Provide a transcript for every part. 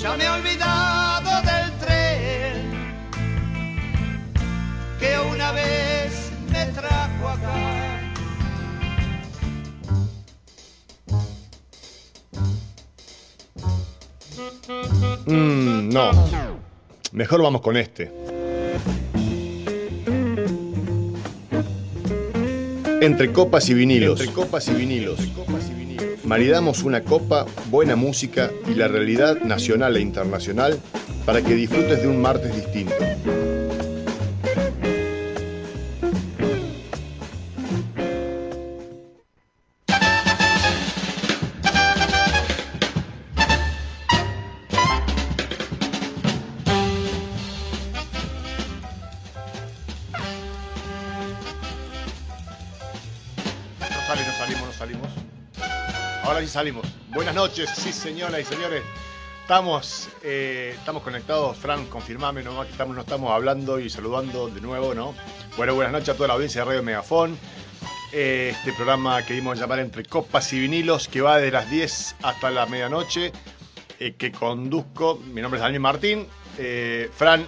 ya me he olvidado del tren que una vez me trajo acá. Mm, no. Mejor vamos con este. Entre copas y vinilos. Entre copas y vinilos. Maridamos una copa, buena música y la realidad nacional e internacional para que disfrutes de un martes distinto. Sí señoras y señores. Estamos, eh, estamos conectados, Fran, confirmame nomás que estamos, no estamos hablando y saludando de nuevo, ¿no? Bueno, buenas noches a toda la audiencia de Radio Megafón. Eh, este programa que dimos a llamar Entre Copas y Vinilos, que va de las 10 hasta la medianoche, eh, que conduzco. Mi nombre es Daniel Martín. eh, Fran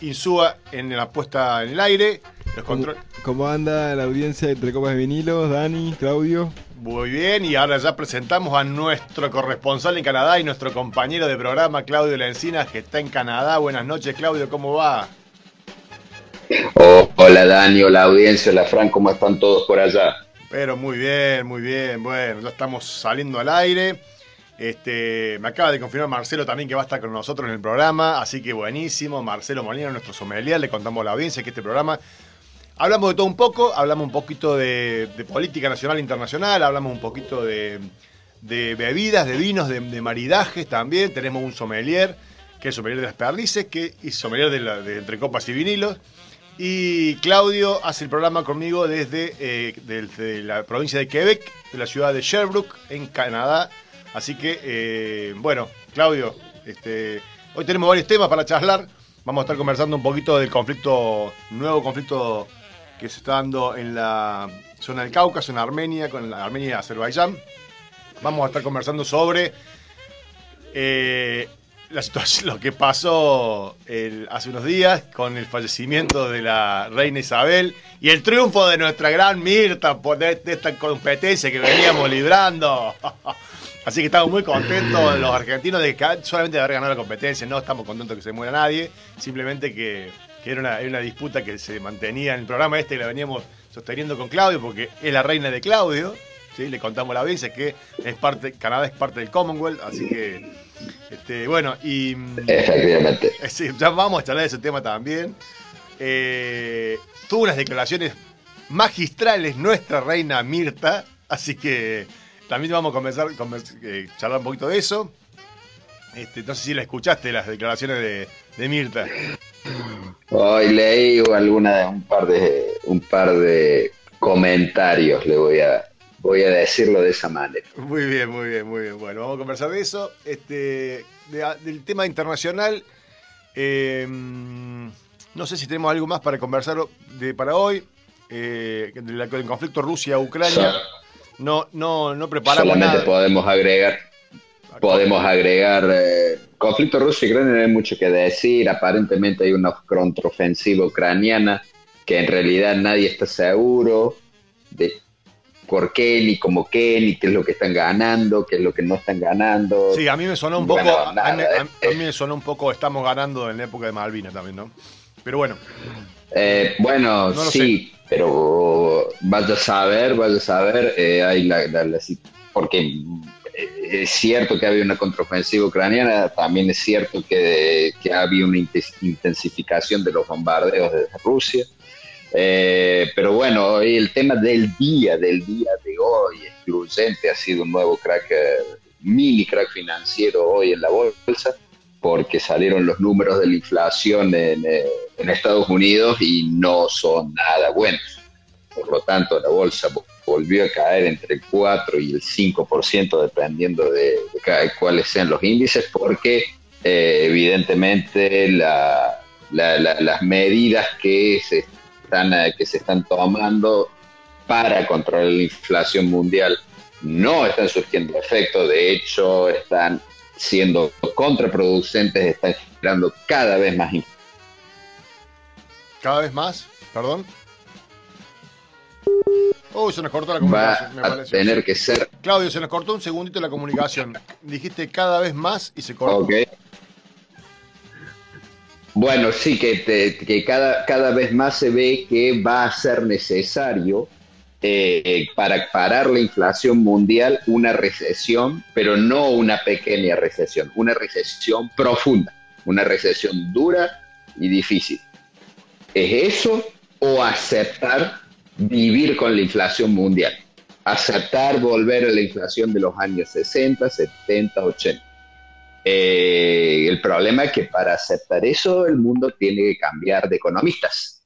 Insúa en la puesta en el aire. Los ¿Cómo, anda la audiencia de entre copas de vinilos? Dani, Claudio. Muy bien, y ahora ya presentamos a nuestro corresponsal en Canadá y nuestro compañero de programa, Claudio Lencinas, que está en Canadá. Buenas noches, Claudio, ¿cómo va? Oh, hola Dani, hola audiencia, hola Fran, ¿cómo están todos por allá? Pero muy bien, muy bien. Bueno, ya estamos saliendo al aire. Este, me acaba de confirmar Marcelo también que va a estar con nosotros en el programa, así que buenísimo. Marcelo Molina, nuestro sommelier, le contamos a la audiencia que este programa hablamos de todo un poco, hablamos un poquito de, política nacional e internacional, hablamos un poquito de, bebidas, de vinos, de, maridajes también. Tenemos un sommelier, que es sommelier de las perdices, que es sommelier de, la- de entre copas y vinilos. Y Claudio hace el programa conmigo desde eh, del- de la provincia de Quebec, de la ciudad de Sherbrooke, en Canadá. Así que, eh, bueno, Claudio, este, hoy tenemos varios temas para charlar. Vamos a estar conversando un poquito del conflicto, nuevo conflicto que se está dando en la zona del Cáucaso, en Armenia, con la Armenia y Azerbaiyán. Vamos a estar conversando sobre eh, la situación, lo que pasó hace unos días con el fallecimiento de la reina Isabel y el triunfo de nuestra gran Mirta por de, de esta competencia que veníamos librando. Así que estamos muy contentos los argentinos de que solamente de haber ganado la competencia, no estamos contentos que se muera nadie, simplemente que, que era, una, era una disputa que se mantenía en el programa este y la veníamos sosteniendo con Claudio porque es la reina de Claudio, ¿sí? le contamos a la audiencia que es parte, Canadá es parte del Commonwealth, así que este, bueno, y mm, Efectivamente. eh, sí, ya vamos a charlar de ese tema también. Eh, tuvo unas declaraciones magistrales nuestra reina Mirta, así que también vamos a comenzar a charlar un poquito de eso. Este, no sé si la escuchaste las declaraciones de, de Mirta. Hoy leí alguna un par de un par de comentarios, le voy a voy a decirlo de esa manera. Muy bien, muy bien, muy bien. Bueno, vamos a conversar de eso. Este, de- del tema internacional. eh, no sé si tenemos algo más para conversar de, para hoy. Eh, del, del conflicto Rusia-Ucrania. No, no, no preparamos Solamente nada. podemos agregar podemos agregar eh, conflicto ruso-ucraniano no hay mucho que decir aparentemente hay una contraofensiva ucraniana que en realidad nadie está seguro de por qué ni cómo qué ni qué es lo que están ganando qué es lo que no están ganando Sí, a mí me sonó un poco. Bueno, a, mí, a- me sonó un poco. Estamos ganando en la época de Malvinas también, ¿no? Pero bueno, Eh, bueno, No sí, pero vaya a saber, vaya a saber, eh, hay la, la- la- porque es cierto que había una contraofensiva ucraniana, también es cierto que, había una intensificación de los bombardeos desde Rusia. Eh, pero bueno, el tema del día, del día de hoy, excluyente, ha sido un nuevo crack, eh, mini crack financiero hoy en la bolsa, porque salieron los números de la inflación en, eh, en Estados Unidos y no son nada buenos. Por lo tanto, la bolsa volvió a caer entre el 4 y el 5%, dependiendo de, de cuáles sean los índices, porque eh, evidentemente la- la- la- las medidas que se, están, eh, que se están tomando para controlar la inflación mundial no están surgiendo efecto, de hecho están siendo contraproducentes, están generando cada vez más inflación. Cada vez más, perdón. Uy, se nos cortó la Va comunicación, me a tener que ser Claudio, se nos cortó un segundito la comunicación. Dijiste cada vez más y se cortó. Ok. Bueno, sí, que, te- que cada, cada vez más se ve que va a ser necesario eh, para parar la inflación mundial una recesión, pero no una pequeña recesión, una recesión profunda, una recesión dura y difícil. ¿Es eso o aceptar vivir con la inflación mundial? Aceptar volver a la inflación de los años 60, 70, 80. Eh, el problema es que para aceptar eso el mundo tiene que cambiar de economistas.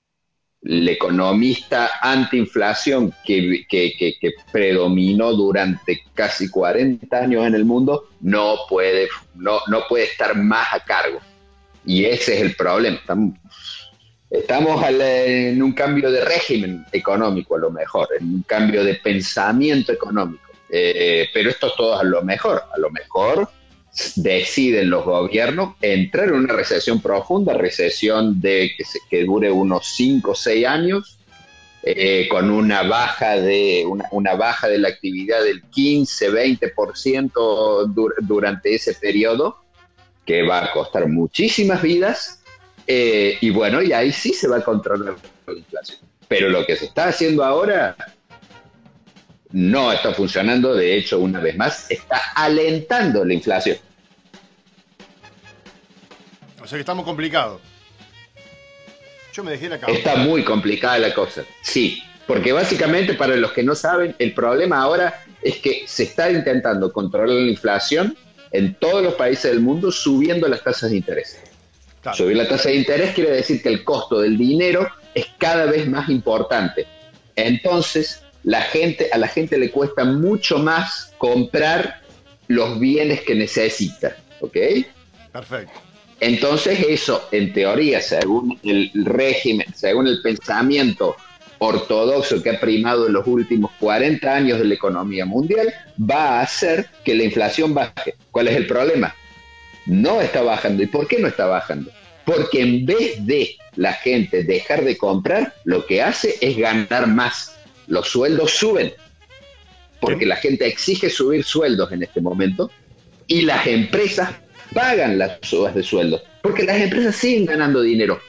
El economista antiinflación que, que, que, que predominó durante casi 40 años en el mundo no puede, no, no puede estar más a cargo. Y ese es el problema. Estamos, estamos en un cambio de régimen económico, a lo mejor, en un cambio de pensamiento económico. Eh, pero esto es todo a lo mejor. A lo mejor deciden los gobiernos entrar en una recesión profunda, recesión de que, se, que dure unos 5 o 6 años, eh, con una baja, de, una, una baja de la actividad del 15-20% dur durante ese periodo, que va a costar muchísimas vidas, eh, y bueno, y ahí sí se va a controlar la inflación. Pero lo que se está haciendo ahora no está funcionando, de hecho, una vez más, está alentando la inflación. O sea que estamos complicados. Yo me dejé la cabeza. Está muy complicada la cosa, sí, porque básicamente para los que no saben, el problema ahora es que se está intentando controlar la inflación en todos los países del mundo subiendo las tasas de interés. Claro. Subir la tasa de interés quiere decir que el costo del dinero es cada vez más importante. Entonces, la gente, a la gente le cuesta mucho más comprar los bienes que necesita, ¿ok? Perfecto. Entonces eso, en teoría, según el régimen, según el pensamiento ortodoxo que ha primado en los últimos 40 años de la economía mundial, va a hacer que la inflación baje. ¿Cuál es el problema? No está bajando. ¿Y por qué no está bajando? Porque en vez de la gente dejar de comprar, lo que hace es ganar más. Los sueldos suben. Porque la gente exige subir sueldos en este momento y las empresas pagan las subas de sueldos, porque las empresas siguen ganando dinero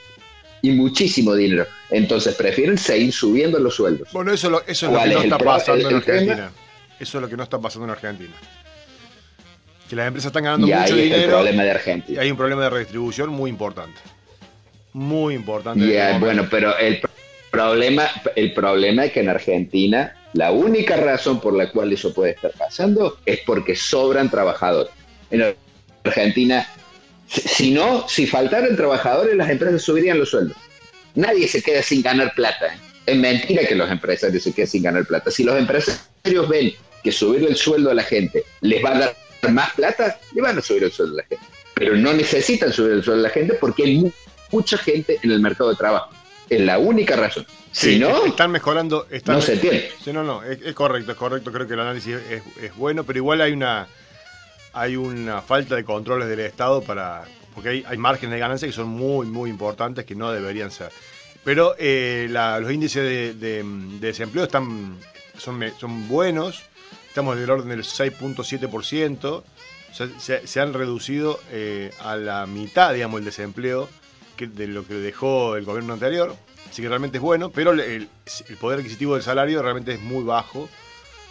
y muchísimo dinero. Entonces prefieren seguir subiendo los sueldos. Bueno, eso, lo- eso es lo ¿Cuál que no está pasando en? Argentina. Eso es lo que no está pasando en Argentina. Que las empresas están ganando Y mucho ahí está el dinero problema de y Argentina. hay un problema de redistribución muy importante. Muy importante. Y, en eh, este momento. bueno, pero el pr- problema, el problema es que en Argentina la única razón por la cual eso puede estar pasando es porque sobran trabajadores. En Argentina, si no, si faltaran trabajadores, las empresas subirían los sueldos. Nadie se queda sin ganar plata. ¿eh? Es mentira que los empresarios se queden sin ganar plata. Si los empresarios ven que subir el sueldo a la gente les va a dar más plata, le van a subir el sueldo a la gente. Pero no necesitan subir el sueldo a la gente porque hay mu- mucha gente en el mercado de trabajo. Es la única razón. Sí, si no, están mejorando. Están no se entiende. Sí, no, no, es, es correcto, es correcto. Creo que el análisis es, es bueno, pero igual hay una hay una falta de controles del Estado para. Porque hay, hay márgenes de ganancia que son muy, muy importantes que no deberían ser. Pero eh, la- los índices de, de- de desempleo están son, son buenos. Estamos del orden del 6.7%. O sea, se, han reducido eh, a la mitad, digamos, el desempleo de lo que dejó el gobierno anterior. Así que realmente es bueno, pero el, poder adquisitivo del salario realmente es muy bajo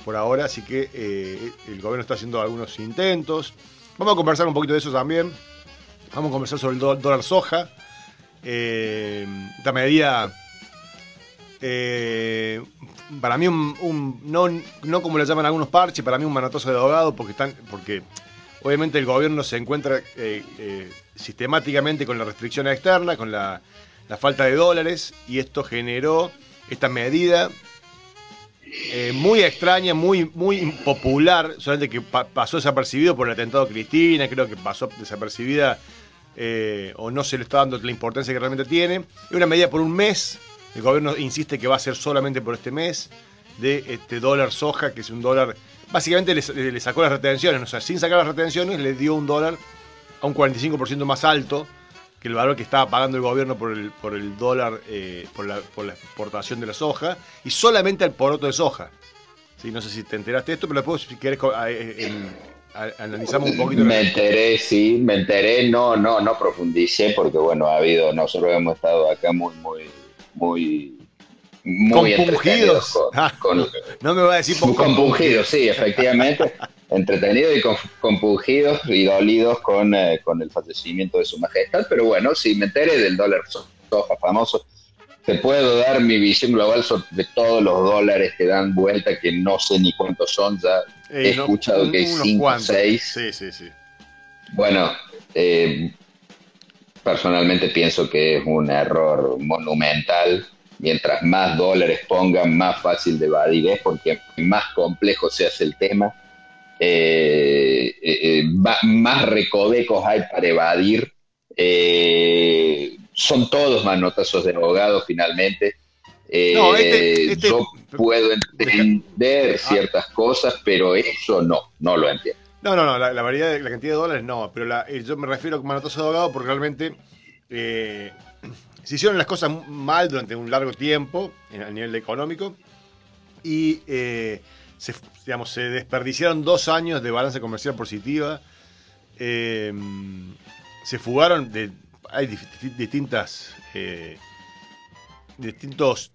por ahora, así que eh, el gobierno está haciendo algunos intentos. Vamos a conversar un poquito de eso también. Vamos a conversar sobre el dólar soja. Eh, esta medida, eh, para mí, un, no, como le llaman algunos parches, para mí un manotazo de ahogado, porque, obviamente el gobierno se encuentra eh, eh, sistemáticamente con la restricción externa, con la, falta de dólares, y esto generó esta medida muy extraña, muy, muy impopular, solamente que pa- pasó desapercibido por el atentado a Cristina, creo que pasó desapercibida o no se le está dando la importancia que realmente tiene. Es una medida por un mes, el gobierno insiste que va a ser solamente por este mes. de este dólar soja, que es un dólar. Básicamente le, le sacó las retenciones, o sea, sin sacar las retenciones, le dio un dólar a un 45% más alto que el valor que estaba pagando el gobierno por el, por el dólar, eh, por, la, por la exportación de la soja, y solamente al poroto de soja. Sí, no sé si te enteraste de esto, pero después, si querés, eh, analizamos un poquito. Me enteré, sí, me enteré, no, no, no profundicé, porque bueno, ha habido, nosotros hemos estado acá muy, muy, muy muy compungidos. Ah, no me va a decir compungidos, sí, efectivamente. entretenidos y compungidos y dolidos con, eh, con, el fallecimiento de su majestad. Pero bueno, si me enteré del dólar soja famoso, te puedo dar mi visión global sobre todos los dólares que dan vuelta, que no sé ni cuántos son, ya he escuchado que hay 5 o 6. Sí, sí, sí. Bueno, eh, personalmente pienso que es un error monumental mientras más dólares pongan, más fácil de evadir es, porque más complejo se hace el tema, eh, eh, eh, más recovecos hay para evadir. son todos manotazos de abogado finalmente. Este, este yo puedo entender ah. ciertas cosas, pero eso no, no lo entiendo. No, no, no, la, variedad de la cantidad de dólares no, pero yo me refiero a manotazo de porque realmente se hicieron las cosas mal durante un largo tiempo a nivel económico y eh, se, digamos, se desperdiciaron dos años de balanza comercial positiva. Eh, se fugaron. Hay distintas. Eh, distintos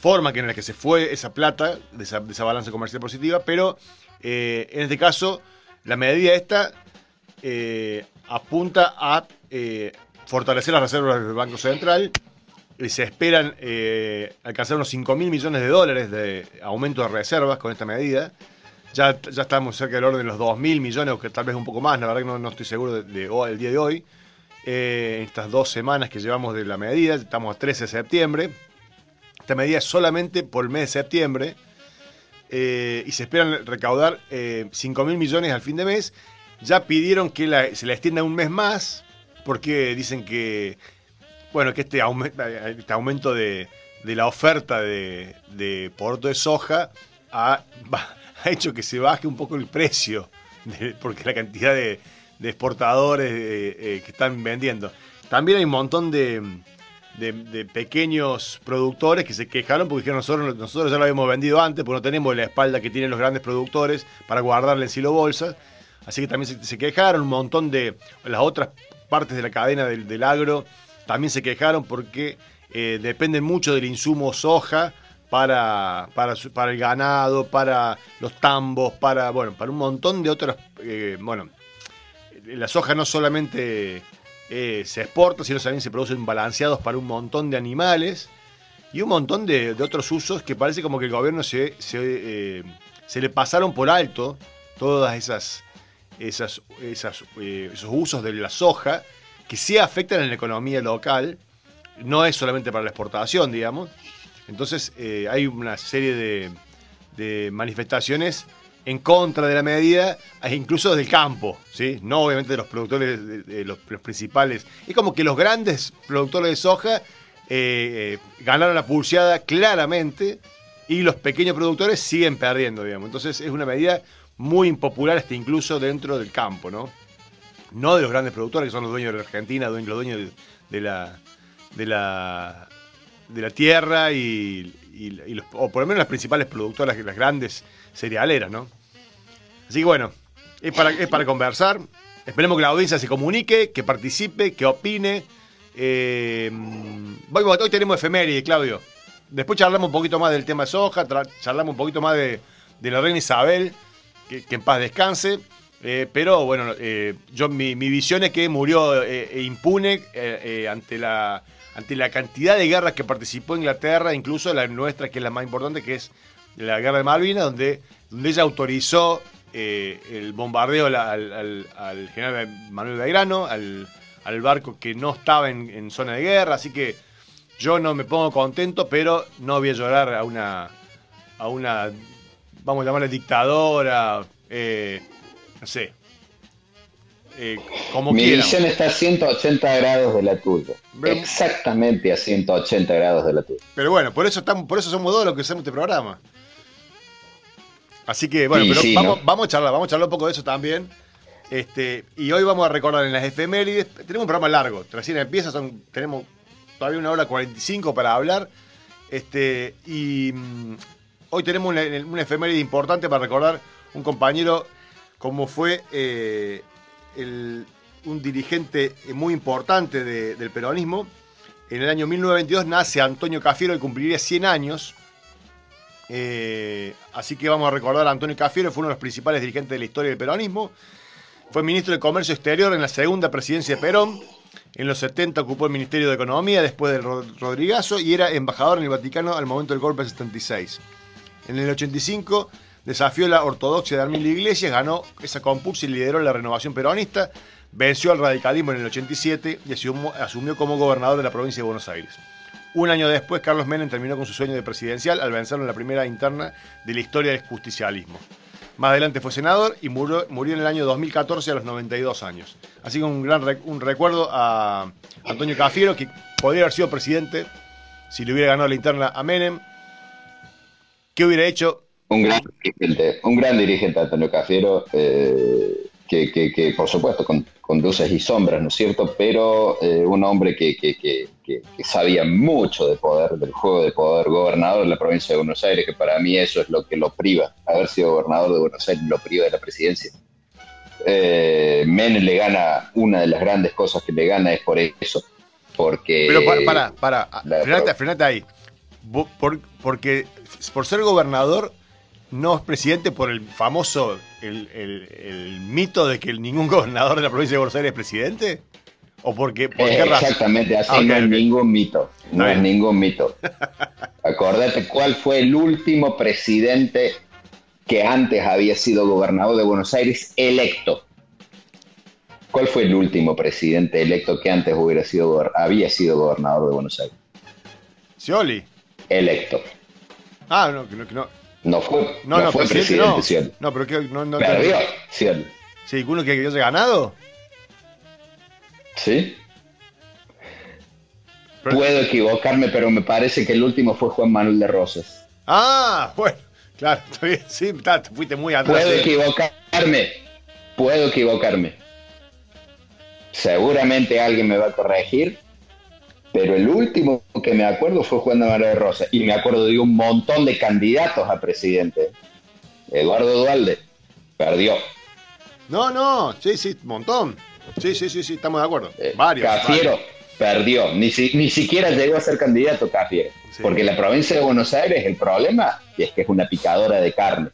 formas en las que se fue esa plata de esa, de esa balanza comercial positiva, pero en este caso la medida esta apunta a fortalecer las reservas del Banco Central. Se esperan eh, alcanzar unos 5 mil millones de dólares de aumento de reservas con esta medida. Ya, ya estamos cerca del orden de los 2 mil millones, o que tal vez un poco más, la verdad que no, estoy seguro del de, día de hoy. Eh, estas dos semanas que llevamos de la medida, estamos a 13 de septiembre. Esta medida es solamente por el mes de septiembre. Eh, y se esperan recaudar 5 mil millones al fin de mes. Ya pidieron que se la extienda un mes más, porque dicen que, bueno, que este, este aumento de, la oferta de, de de soja ha, hecho que se baje un poco el precio, porque la cantidad de, exportadores eh, eh, que están vendiendo. También hay un montón de, pequeños productores que se quejaron porque dijeron nosotros, nosotros ya lo habíamos vendido antes, porque no tenemos la espalda que tienen los grandes productores para guardarle en silo bolsa. Así que también se, quejaron un montón de las otras partes de la cadena del, agro también se quejaron porque eh, dependen mucho del insumo soja para, para, para, el ganado, para los tambos, para, bueno, para un montón de otras... Eh, bueno, la soja no solamente eh, se exporta, sino también se producen balanceados para un montón de animales y un montón de, otros usos que parece como que el gobierno se, se, se le pasaron por alto todas esas esas, eh, esos usos de la soja que sí afectan en la economía local, no es solamente para la exportación, digamos. Entonces eh, hay una serie de, de, manifestaciones en contra de la medida, e incluso del campo, ¿sí? no obviamente de los productores, de, los, principales. Es como que los grandes productores de soja eh, ganaron la pulseada claramente y los pequeños productores siguen perdiendo, digamos. Entonces es una medida muy impopular este incluso dentro del campo, ¿no? No de los grandes productores, que son los dueños de la Argentina, los dueños de, la, de, la, de la tierra y, los, o por lo menos las principales productoras, las grandes cerealeras, ¿no? Así que bueno, es para, conversar. Esperemos que la audiencia se comunique, que participe, que opine. Eh, hoy tenemos efeméride, Claudio. Después charlamos un poquito más del tema de soja, charlamos un poquito más de, la reina Isabel que, en paz descanse. Eh, pero bueno, eh, yo mi, visión es que murió eh, impune ante, la, ante la cantidad de guerras que participó Inglaterra, incluso la nuestra, que es la más importante, que es la guerra de Malvinas, donde, donde ella autorizó el bombardeo al, general Manuel Belgrano, al, al, barco que no estaba en, en, zona de guerra. Así que yo no me pongo contento, pero no voy a llorar a una, a una vamos a llamarle dictadora, eh, no sé. eh, como Mi quieran. visión está a 180 grados de la tuya. Pero- Exactamente a 180 grados de la tuya. Pero bueno, por eso estamos, por eso somos dos los que hacemos este programa. Así que, bueno, Sí, pero sí, vamos, ¿no? vamos a charlar, vamos a charlar un poco de eso también. Este, y hoy vamos a recordar en las efemérides. Tenemos un programa largo, recién empieza, son, tenemos todavía una hora 45 para hablar. Este, y mm, hoy tenemos una, una efeméride importante para recordar un compañero como fue eh, el- un dirigente muy importante de- del peronismo. En el año 1922 nace Antonio Cafiero y cumpliría 100 años. Eh, así que vamos a recordar a Antonio Cafiero, fue uno de los principales dirigentes de la historia del peronismo. Fue ministro de Comercio Exterior en la segunda presidencia de Perón. En los 70 ocupó el Ministerio de Economía después del Ro- Rodrigazo y era embajador en el Vaticano al momento del golpe del 76. En el 85 desafió la ortodoxia de Armilio Iglesias, ganó esa compulsa y lideró la renovación peronista, venció al radicalismo en el 87 y asumió como gobernador de la provincia de Buenos Aires. Un año después, Carlos Menem terminó con su sueño de presidencial al vencerlo en la primera interna de la historia del justicialismo. Más adelante fue senador y murió, en el año 2014 a los 92 años. Así que un gran un recuerdo a Antonio Cafiero, que podría haber sido presidente si le hubiera ganado la interna a Menem. ¿Qué hubiera hecho? Un gran dirigente, un gran dirigente Antonio Cafiero, eh, que, que- que, por supuesto con, con luces y sombras, ¿no es cierto? Pero eh, un hombre que, que- sabía mucho de poder, del juego de poder, gobernador de la provincia de Buenos Aires, que para mí eso es lo que lo priva, haber sido gobernador de Buenos Aires lo priva de la presidencia. Eh, le gana, una de las grandes cosas que le gana es por eso, porque... Pero para, para, para, frenate, frenate ahí. Por- porque por ser gobernador no es presidente por el famoso, el, el- el mito de que ningún gobernador de la provincia de Buenos Aires es presidente. ¿O porque, por qué Eh, razón? Exactamente, así Ah, no es ningún mito. No es ningún mito. Acordate cuál fue el último presidente que antes había sido gobernador de Buenos Aires electo. ¿Cuál fue el último presidente electo que antes hubiera sido había sido gobernador de Buenos Aires? Scioli. Electo. Ah, no, no, que no. No fue, No, no no, fue presidente, presidente, no. Pero que no, no Perdió, Scioli. Sí, uno que, haya ganado. ¿Sí? Pero- Puedo equivocarme, pero me parece que el último fue Juan Manuel de Rosas. Ah, bueno, claro, está bien. Sí, está, te fuiste muy atrás. Puedo sí. equivocarme, puedo equivocarme. Seguramente alguien me va a corregir, pero el último que me acuerdo fue Juan de Manuel de Rosa. Y me acuerdo de un montón de candidatos a presidente. Eduardo Dualde perdió. No, no, sí, sí, un montón. Sí, sí, sí, sí, estamos de acuerdo. Eh, varios. Cafiero varios. perdió. Ni, si- ni siquiera llegó a ser candidato Cafiero. Sí. Porque la provincia de Buenos Aires, el problema es que es una picadora de carne.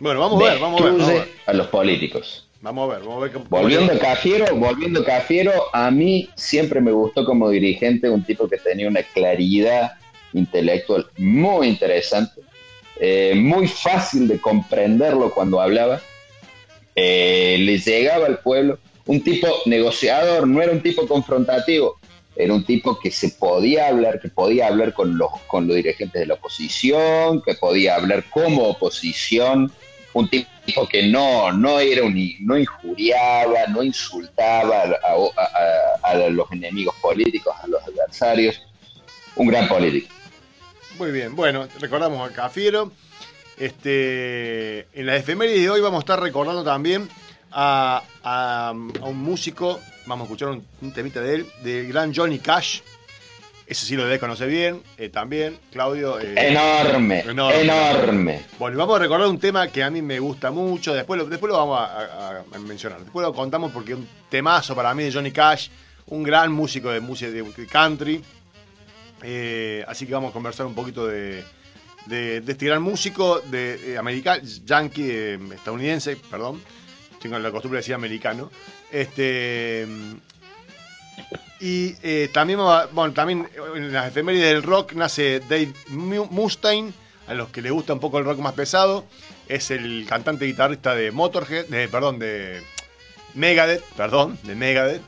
Bueno, vamos a ver, vamos a ver. Vamos a ver, a los políticos. Vamos a ver. Vamos a ver cómo- Volviendo a Cafiero, volviendo a Cafiero, a mí siempre me gustó como dirigente un tipo que tenía una claridad intelectual muy interesante, eh, muy fácil de comprenderlo cuando hablaba, eh, le llegaba al pueblo, un tipo negociador, no era un tipo confrontativo, era un tipo que se podía hablar, que podía hablar con los, con los dirigentes de la oposición, que podía hablar como oposición, un tipo que no, no era un, no injuriaba, no insultaba a, los enemigos políticos, a los adversarios, un gran político. Muy bien, bueno, recordamos a Cafiero. Este, en las efemérides de hoy vamos a estar recordando también a un músico, vamos a escuchar un, un temita de él, del gran Johnny Cash. Ese sí lo debe conocer bien, eh, también, Claudio. eh, Enorme, Enorme. enorme. Bueno, y vamos a recordar un tema que a mí me gusta mucho, después lo, después lo vamos a, a- a mencionar, después lo contamos porque es un temazo para mí de Johnny Cash, un gran músico de música de, country, Eh, así que vamos a conversar un poquito de, de- de este gran músico de, americano, yankee, estadounidense, perdón, tengo la costumbre de decir americano, este... Y eh, también, bueno, también en las efemérides del rock nace Dave Mu- Mustaine, a los que les gusta un poco el rock más pesado. Es el cantante y guitarrista de Motorhead, perdón, de Megadeth, perdón, de Megadeth.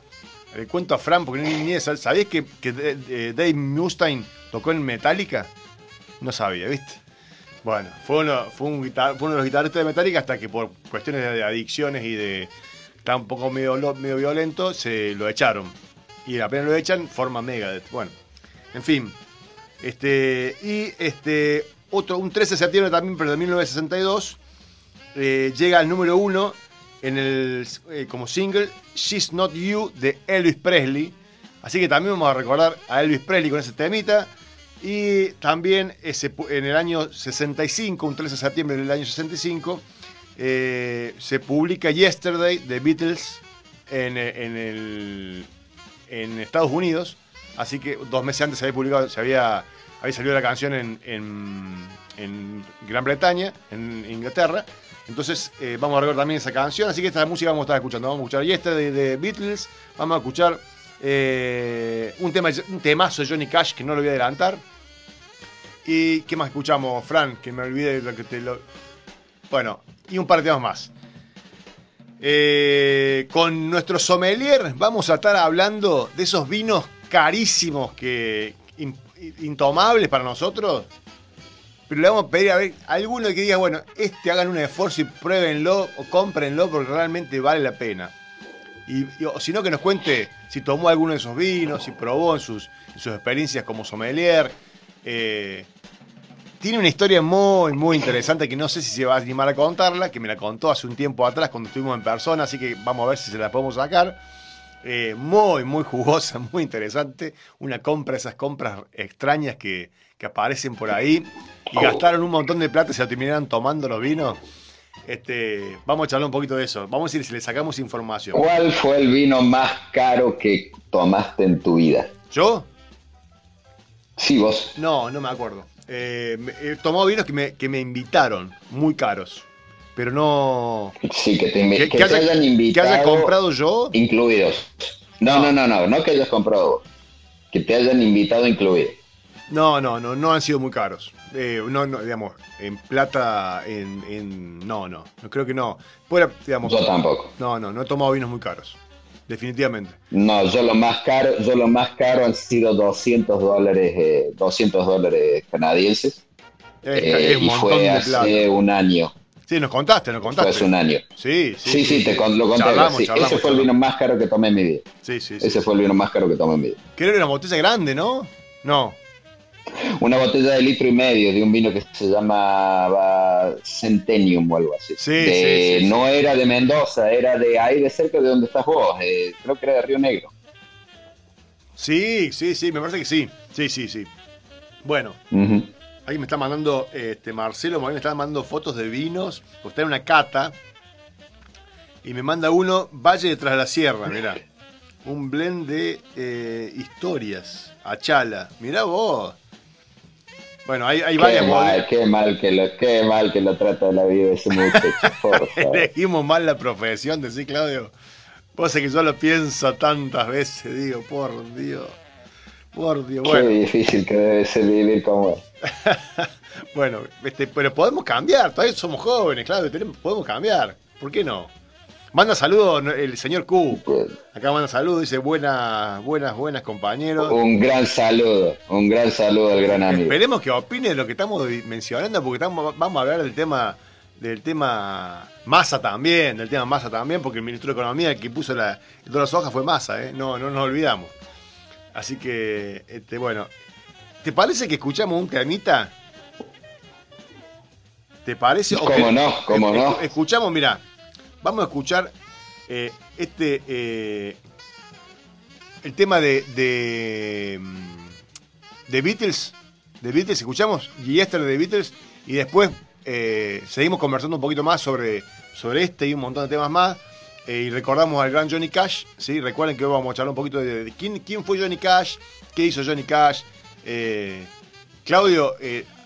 Le cuento a Fran porque ni, ni es- ¿Sabías que, que Dave Mustaine tocó en Metallica? No sabía, ¿viste? Bueno, fue uno, fue, uno de los guitarristas de Metallica hasta que por cuestiones de adicciones y de estar un poco medio, medio violento, se lo echaron. Y apenas lo echan, forma Megadeth. Bueno, en fin. Este, y este, otro, un 13 de septiembre también, pero de 1962, eh, llega al número uno en el, eh, como single She's Not You de Elvis Presley. Así que también vamos a recordar a Elvis Presley con ese temita. Y también ese, en el año 65, un 13 de septiembre del año 65, eh, se publica Yesterday de Beatles en, en el- en Estados Unidos. Así que dos meses antes se había publicado, se había, había salido la canción en, en- Gran Bretaña, en Inglaterra. Entonces eh, vamos a recordar también esa canción. Así que esta música vamos a estar escuchando. Vamos a escuchar Yesterday de Beatles. Vamos a escuchar eh, un, tema, un temazo de Johnny Cash que no lo voy a adelantar. ¿Y qué más escuchamos, Fran? Que me olvide lo que te lo. Bueno, y un par de temas más. Eh, con nuestro sommelier vamos a estar hablando de esos vinos carísimos que in- intomables para nosotros. Pero le vamos a pedir a ver alguno que diga, bueno, este hagan un esfuerzo y pruébenlo o cómprenlo porque realmente vale la pena. Y, o si no, que nos cuente si tomó alguno de esos vinos, si probó en sus, sus experiencias como sommelier. Eh, tiene una historia muy, muy interesante que no sé si se va a animar a contarla, que me la contó hace un tiempo atrás cuando estuvimos en persona, así que vamos a ver si se la podemos sacar. Eh, muy, muy jugosa, muy interesante. Una compra, esas compras extrañas que, que aparecen por ahí y gastaron un montón de plata y se lo terminaron tomando los vinos. Este, vamos a charlar un poquito de eso. Vamos a decir si le sacamos información. ¿Cuál fue el vino más caro que tomaste en tu vida? ¿Yo? Sí, vos. No, no me acuerdo. Eh, he tomado vinos que me, que me invitaron, muy caros. Pero no. Sí, que te, Que, que que te haya, hayan que invitado. haya comprado yo. Incluidos. No, no, no, no, no que hayas comprado. Que te hayan invitado incluido. No, no, no, no han sido muy caros. Eh, no, no, digamos, en plata, en, en- no, no, no creo que no. Fuera, digamos, Yo tampoco. no, no, no he tomado vinos muy caros, definitivamente. No, yo lo más caro, yo lo más caro han sido 200 dólares, eh, 200 dólares canadienses. Es, eh, es y fue hace un año. Sí, nos contaste, nos Fue contaste. hace un año. Sí, sí. Sí, sí, te con- lo conté. Charlamos, sí. charlamos, Ese fue el vino más caro que tomé en mi vida. Sí, sí, sí. Ese fue el vino más caro que tomé en mi vida. Creo que era una botella grande, ¿no? No. Una botella de litro y medio de un vino que se llama Centennium o algo así. Sí, De- sí, sí, no era de Mendoza, era de ahí de cerca de donde estás vos. eh, creo que era de Río Negro. Sí, sí, sí, me parece que sí. Sí, sí, sí. Bueno. Ahí me está mandando, este, Marcelo Moreno me está mandando fotos de vinos, porque está en una cata. Y me manda uno, Valle detrás de la Sierra, mirá. Un blend de eh, historias. Achala. Mirá vos. Bueno, hay, hay Qué varias mal, bodegas. qué mal que lo, qué mal que lo trata la vida ese muchacho. Elegimos mal la profesión, decís, Claudio. Vos sabés que yo lo pienso tantas veces, digo, por Dios. Por Dios. Qué Bueno, difícil que debe ser vivir como él. bueno este, pero podemos cambiar, todavía somos jóvenes, Claudio, tenemos- podemos cambiar. ¿Por qué no? Manda saludos el señor Q. Acá manda saludos, dice buenas, buenas, buenas compañeros. Un gran saludo, un gran saludo al gran amigo. Esperemos que opine de lo que estamos mencionando, porque estamos, vamos a hablar del tema del tema masa también, del tema masa también, porque el ministro de Economía el que puso la, el dólar soja fue masa, ¿eh? no, no nos olvidamos. Así que, este, bueno, ¿te parece que escuchamos un temita? ¿Te parece? ¿Cómo que- no? ¿Cómo no? escu- Escuchamos, mira, vamos a escuchar eh, este eh, el tema de, de mm, de Beatles, de Beatles, escuchamos Yesterday de Beatles y después eh, seguimos conversando un poquito más sobre, sobre este y un montón de temas más. y recordamos al gran Johnny Cash, ¿sí? Recuerden que hoy vamos a charlar un poquito de, quién, quién fue Johnny Cash, qué hizo Johnny Cash. Claudio,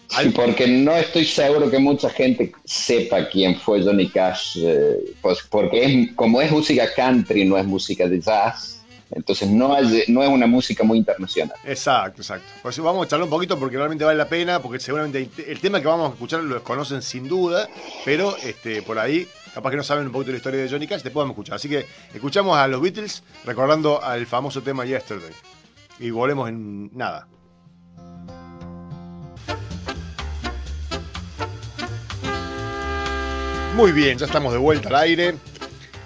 Sí, porque no estoy seguro que mucha gente sepa quién fue Johnny Cash, eh, pues porque es, como es música country, no es música de jazz, entonces no es, no es una música muy internacional. Exacto, exacto. Por eso vamos a charlar un poquito porque realmente vale la pena, porque seguramente hay- el tema que vamos a escuchar lo conocen sin duda, pero este, por ahí capaz que no saben un poquito la historia de Johnny Cash, vamos a escuchar. Así que escuchamos a los Beatles recordando al famoso tema Yesterday. Y volvemos en nada. Muy bien, ya estamos de vuelta al aire.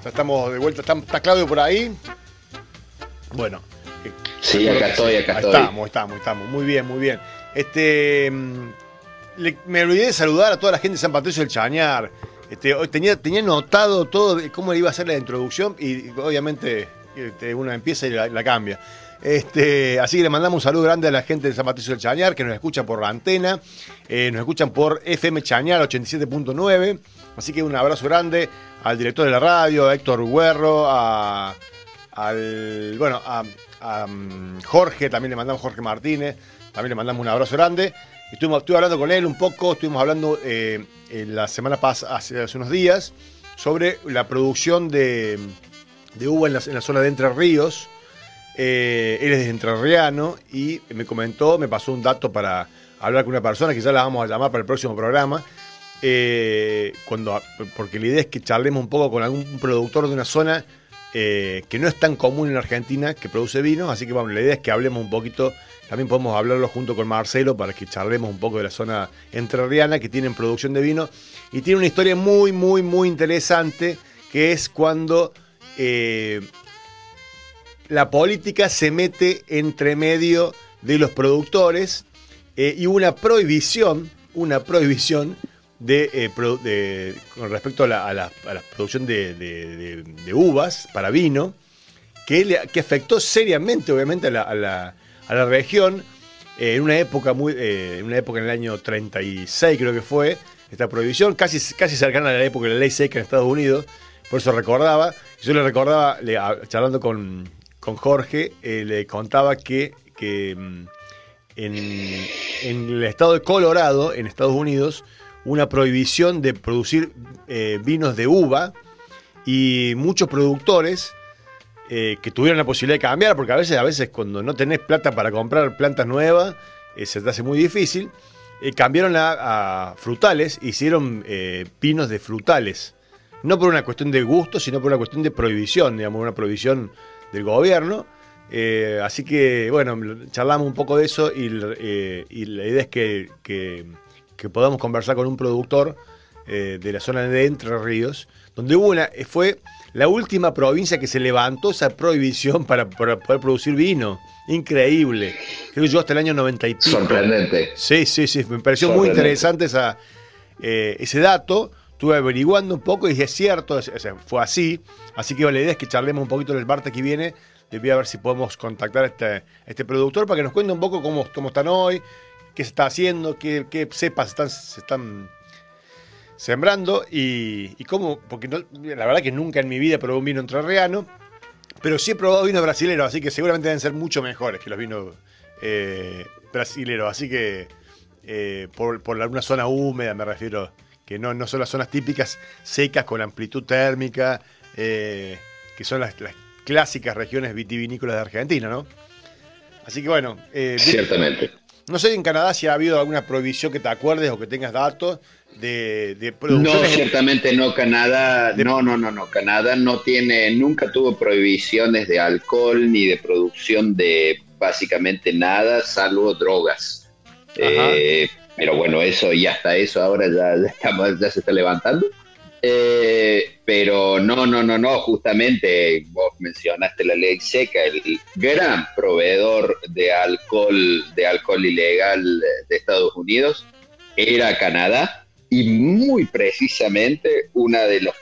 Ya estamos de vuelta. ¿Está, está Claudio por ahí? Bueno. eh, Sí, acá estoy, acá estoy. Estamos, estamos, estamos. Muy bien, muy bien. Este. mm, le- me olvidé de saludar a toda la gente de San Patricio del Chañar. Este, tenía, tenía notado todo de cómo iba a ser la introducción y obviamente este, uno empieza y la, la cambia. Este, así que le mandamos un saludo grande a la gente de San Patricio del Chañar que nos escucha por la antena, eh, nos escuchan por FM Chañar 87.9. Así que un abrazo grande al director de la radio, a Héctor Guerro, a, al bueno a, mm, Jorge, también le mandamos Jorge Martínez, también le mandamos un abrazo grande. Estuvimos, estuve hablando con él un poco, estuvimos hablando eh, en la semana pasada, hace, unos días, sobre la producción de, uva en la zona de Entre Ríos. Eh, él es entrerriano y me comentó, me pasó un dato para hablar con una persona que ya la vamos a llamar para el próximo programa. eh, cuando, porque la idea es que charlemos un poco con algún productor de una zona eh, que no es tan común en Argentina que produce vino, así que vamos, la idea es que hablemos un poquito, también podemos hablarlo junto con Marcelo para que charlemos un poco de la zona entrerriana que tienen producción de vino y tiene una historia muy, muy, muy interesante que es cuando eh, la política se mete entre medio de los productores eh, y una prohibición, una prohibición de, eh, de- con respecto a la, a la- a la producción de, uvas para vino, que, que afectó seriamente, obviamente, a la, a la- a la región. eh, en una época muy, en una época en el año 36 creo que fue esta prohibición, casi, casi cercana a la época de la ley seca en Estados Unidos. Por eso recordaba, yo le recordaba, le- charlando con, con Jorge, eh, le contaba que, que, mm, en, el estado de Colorado, en Estados Unidos, una prohibición de producir eh, vinos de uva y muchos productores eh, que tuvieron la posibilidad de cambiar, porque a veces, a veces cuando no tenés plata para comprar plantas nuevas, se te hace muy difícil, cambiaron a, frutales, hicieron pinos de frutales. No por una cuestión de gusto, sino por una cuestión de prohibición, digamos, una prohibición del gobierno. Eh, así que, bueno, charlamos un poco de eso y, eh, y la idea es que, que- que podamos conversar con un productor eh, de la zona de Entre Ríos, donde hubo una, fue la última provincia que se levantó esa prohibición para, para poder producir vino. Increíble. Creo que yo hasta el año 90 y pico. Sorprendente. Sí, sí, sí. Me pareció muy interesante esa, ese dato. Estuve averiguando un poco y dije, es cierto, fue así. Así que la idea es que charlemos un poquito el martes que viene. Voy a ver si podemos contactar a este, este productor para que nos cuente un poco cómo, cómo están hoy, qué se está haciendo, qué, qué cepas se están sembrando y, y cómo, porque la verdad que nunca en mi vida probé un vino entrerriano, pero sí he probado vinos brasileños, así que seguramente deben ser mucho mejores que los vinos eh, brasileros. Así que eh, por, por una zona húmeda me refiero, que no, no son las zonas típicas secas con amplitud térmica, eh, que son las, las clásicas regiones vitivinícolas de Argentina, ¿no? Así que bueno, eh, Ciertamente. no sé en Canadá si ha habido alguna prohibición que te acuerdes o que tengas datos de, de No, ciertamente no. Canadá, De- no, no, no, no. Canadá no tiene, nunca tuvo prohibiciones de alcohol ni de producción de básicamente nada, salvo drogas. Ajá. Eh, pero bueno, eso y hasta eso ahora ya, estamos- ya se está levantando. Eh, pero no, no, no, no, justamente vos mencionaste la ley seca, el gran proveedor de alcohol, de alcohol ilegal de Estados Unidos era Canadá y muy precisamente una de los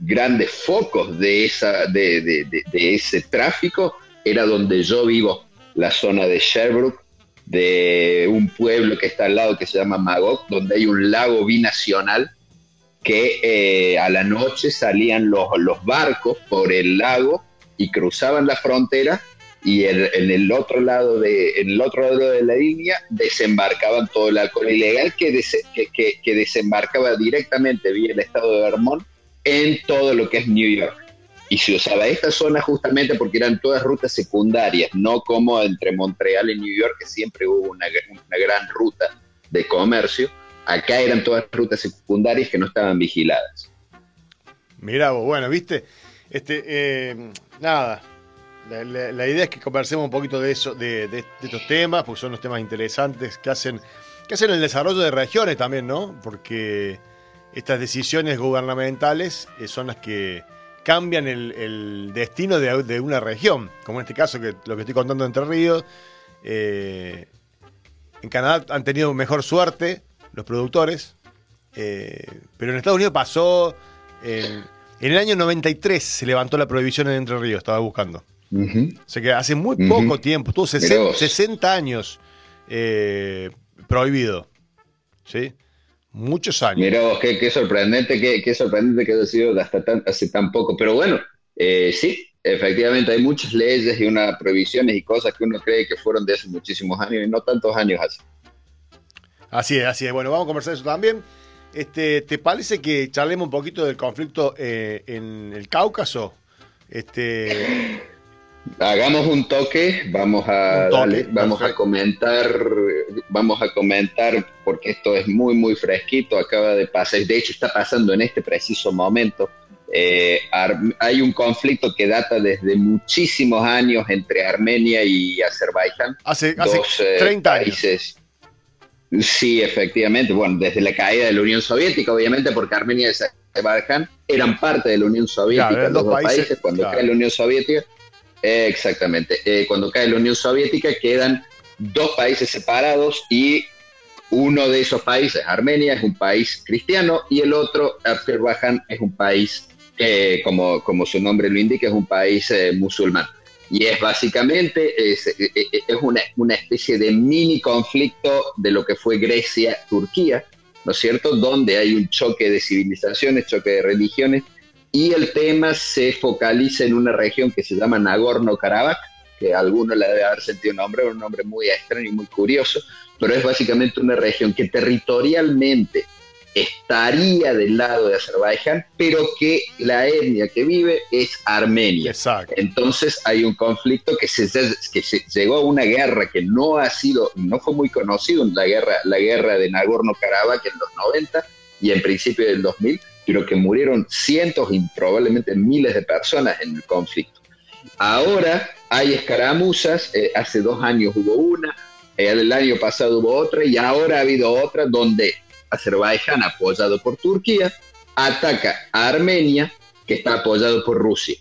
grandes focos de, esa, de, de- de- de ese tráfico era donde yo vivo, la zona de Sherbrooke, de un pueblo que está al lado que se llama Magog, donde hay un lago binacional que eh, a la noche salían los, los barcos por el lago y cruzaban la frontera y en el otro lado de en el otro lado de la línea desembarcaban todo el alcohol ilegal que, des- que- que desembarcaba directamente vía el estado de Vermont en todo lo que es New York. Y se usaba esta zona justamente porque eran todas rutas secundarias, no como entre Montreal y New York, que siempre hubo una, una gran ruta de comercio. Acá eran todas rutas secundarias que no estaban vigiladas. Mirá vos, bueno, viste, este, eh, nada, la, idea es que conversemos un poquito de eso, de, de- de estos temas, porque son los temas interesantes que hacen, que hacen el desarrollo de regiones también, ¿no? Porque estas decisiones gubernamentales eh, son las que cambian el, el destino de, de una región, como en este caso que lo que estoy contando de Entre Ríos. eh, en Canadá han tenido mejor suerte los productores, eh, pero en Estados Unidos pasó. En, en el año 93 se levantó la prohibición en Entre Ríos, estaba buscando. Ujú. O sea que hace muy poco tiempo, estuvo Mirá 60, vos. 60 años eh, prohibido. ¿Sí? Muchos años. Mira vos, qué, qué sorprendente, qué, qué sorprendente que haya sido hasta tan, hace tan poco. Pero bueno, eh, sí, efectivamente hay muchas leyes y unas prohibiciones y cosas que uno cree que fueron de hace muchísimos años y no tantos años hace. Así es, así es. Bueno, vamos a conversar eso también. Este, ¿Te parece que charlemos un poquito del conflicto eh, en el Cáucaso? Este, Hagamos un toque, vamos a toque, vamos a comentar, vamos a comentar porque esto es muy muy fresquito, acaba de pasar, de hecho está pasando en este preciso momento. Eh, hay un conflicto que data desde muchísimos años entre Armenia y Azerbaiyán, hace hace dos eh, 30 años. países. Sí, efectivamente. Bueno, desde la caída de la Unión Soviética, obviamente, porque Armenia y Azerbaiyán eran parte de la Unión Soviética, Claro, los dos países, países, cuando claro. cae la Unión Soviética. Eh, exactamente. Eh, cuando cae la Unión Soviética quedan dos países separados y uno de esos países, Armenia, es un país cristiano y el otro, Azerbaiyán, es un país, eh, como, como su nombre lo indica, es un país eh, musulmán. Y es básicamente, es, es- es una, una especie de mini conflicto de lo que fue Grecia-Turquía, ¿no es cierto? Donde hay un choque de civilizaciones, choque de religiones, y el tema se focaliza en una región que se llama Nagorno-Karabaj, que a algunos le debe haber sentido un nombre, un nombre muy extraño y muy curioso, pero es básicamente una región que territorialmente estaría del lado de Azerbaiyán, pero que la etnia que vive es armenia. Exacto. Entonces hay un conflicto que se, que se llegó a una guerra que no ha sido, no fue muy conocido, la guerra, la guerra de Nagorno-Karabaj en los 90 y en principio del 2000, pero que murieron cientos y probablemente miles de personas en el conflicto. Ahora hay escaramuzas, eh, hace dos años hubo una, eh, el año pasado hubo otra y ahora ha habido otra donde Azerbaiyán, apoyado por Turquía, ataca a Armenia, que está apoyado por Rusia.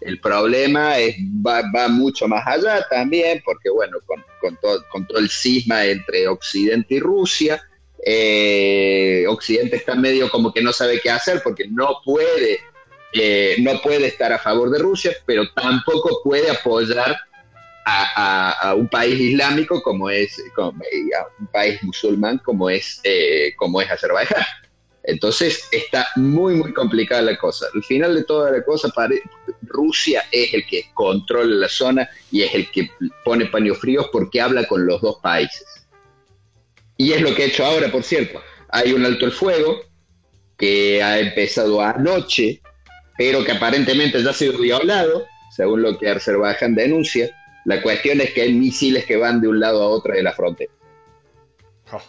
El problema es, va, mucho más allá también, porque bueno, con, con todo el cisma entre Occidente y Rusia, eh, Occidente está medio como que no sabe qué hacer porque no puede, eh, no puede estar a favor de Rusia, pero tampoco puede apoyar a, un país islámico como es, un país musulmán como es, eh, como es Azerbaiyán. Entonces está muy, muy complicada la cosa. Al final de toda la cosa, Rusia es el que controla la zona y es el que pone paños fríos porque habla con los dos países. Y es lo que ha hecho ahora, por cierto. Hay un alto el fuego que ha empezado anoche, pero que aparentemente ya ha sido violado, según lo que Azerbaiyán denuncia. La cuestión es que hay misiles que van de un lado a otro de la frontera. Oh.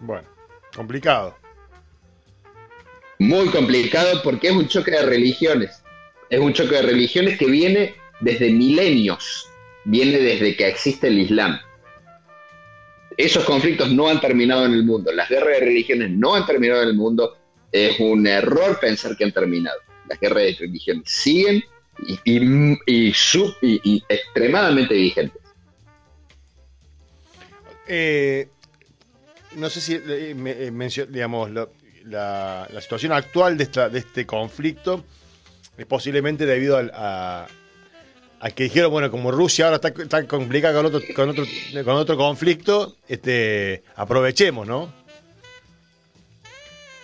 Bueno, complicado. Muy complicado porque es un choque de religiones. Es un choque de religiones que viene desde milenios. Viene desde que existe el Islam. Esos conflictos no han terminado en el mundo. Las guerras de religiones no han terminado en el mundo. Es un error pensar que han terminado. Las guerras de religiones siguen y, extremadamente vigentes. Eh, no sé si eh, eh, digamos, la, situación actual de, este conflicto es posiblemente debido a, a que dijeron, bueno, como Rusia ahora está, está complicada con otro, con otro, con otro conflicto, este, aprovechemos, ¿no?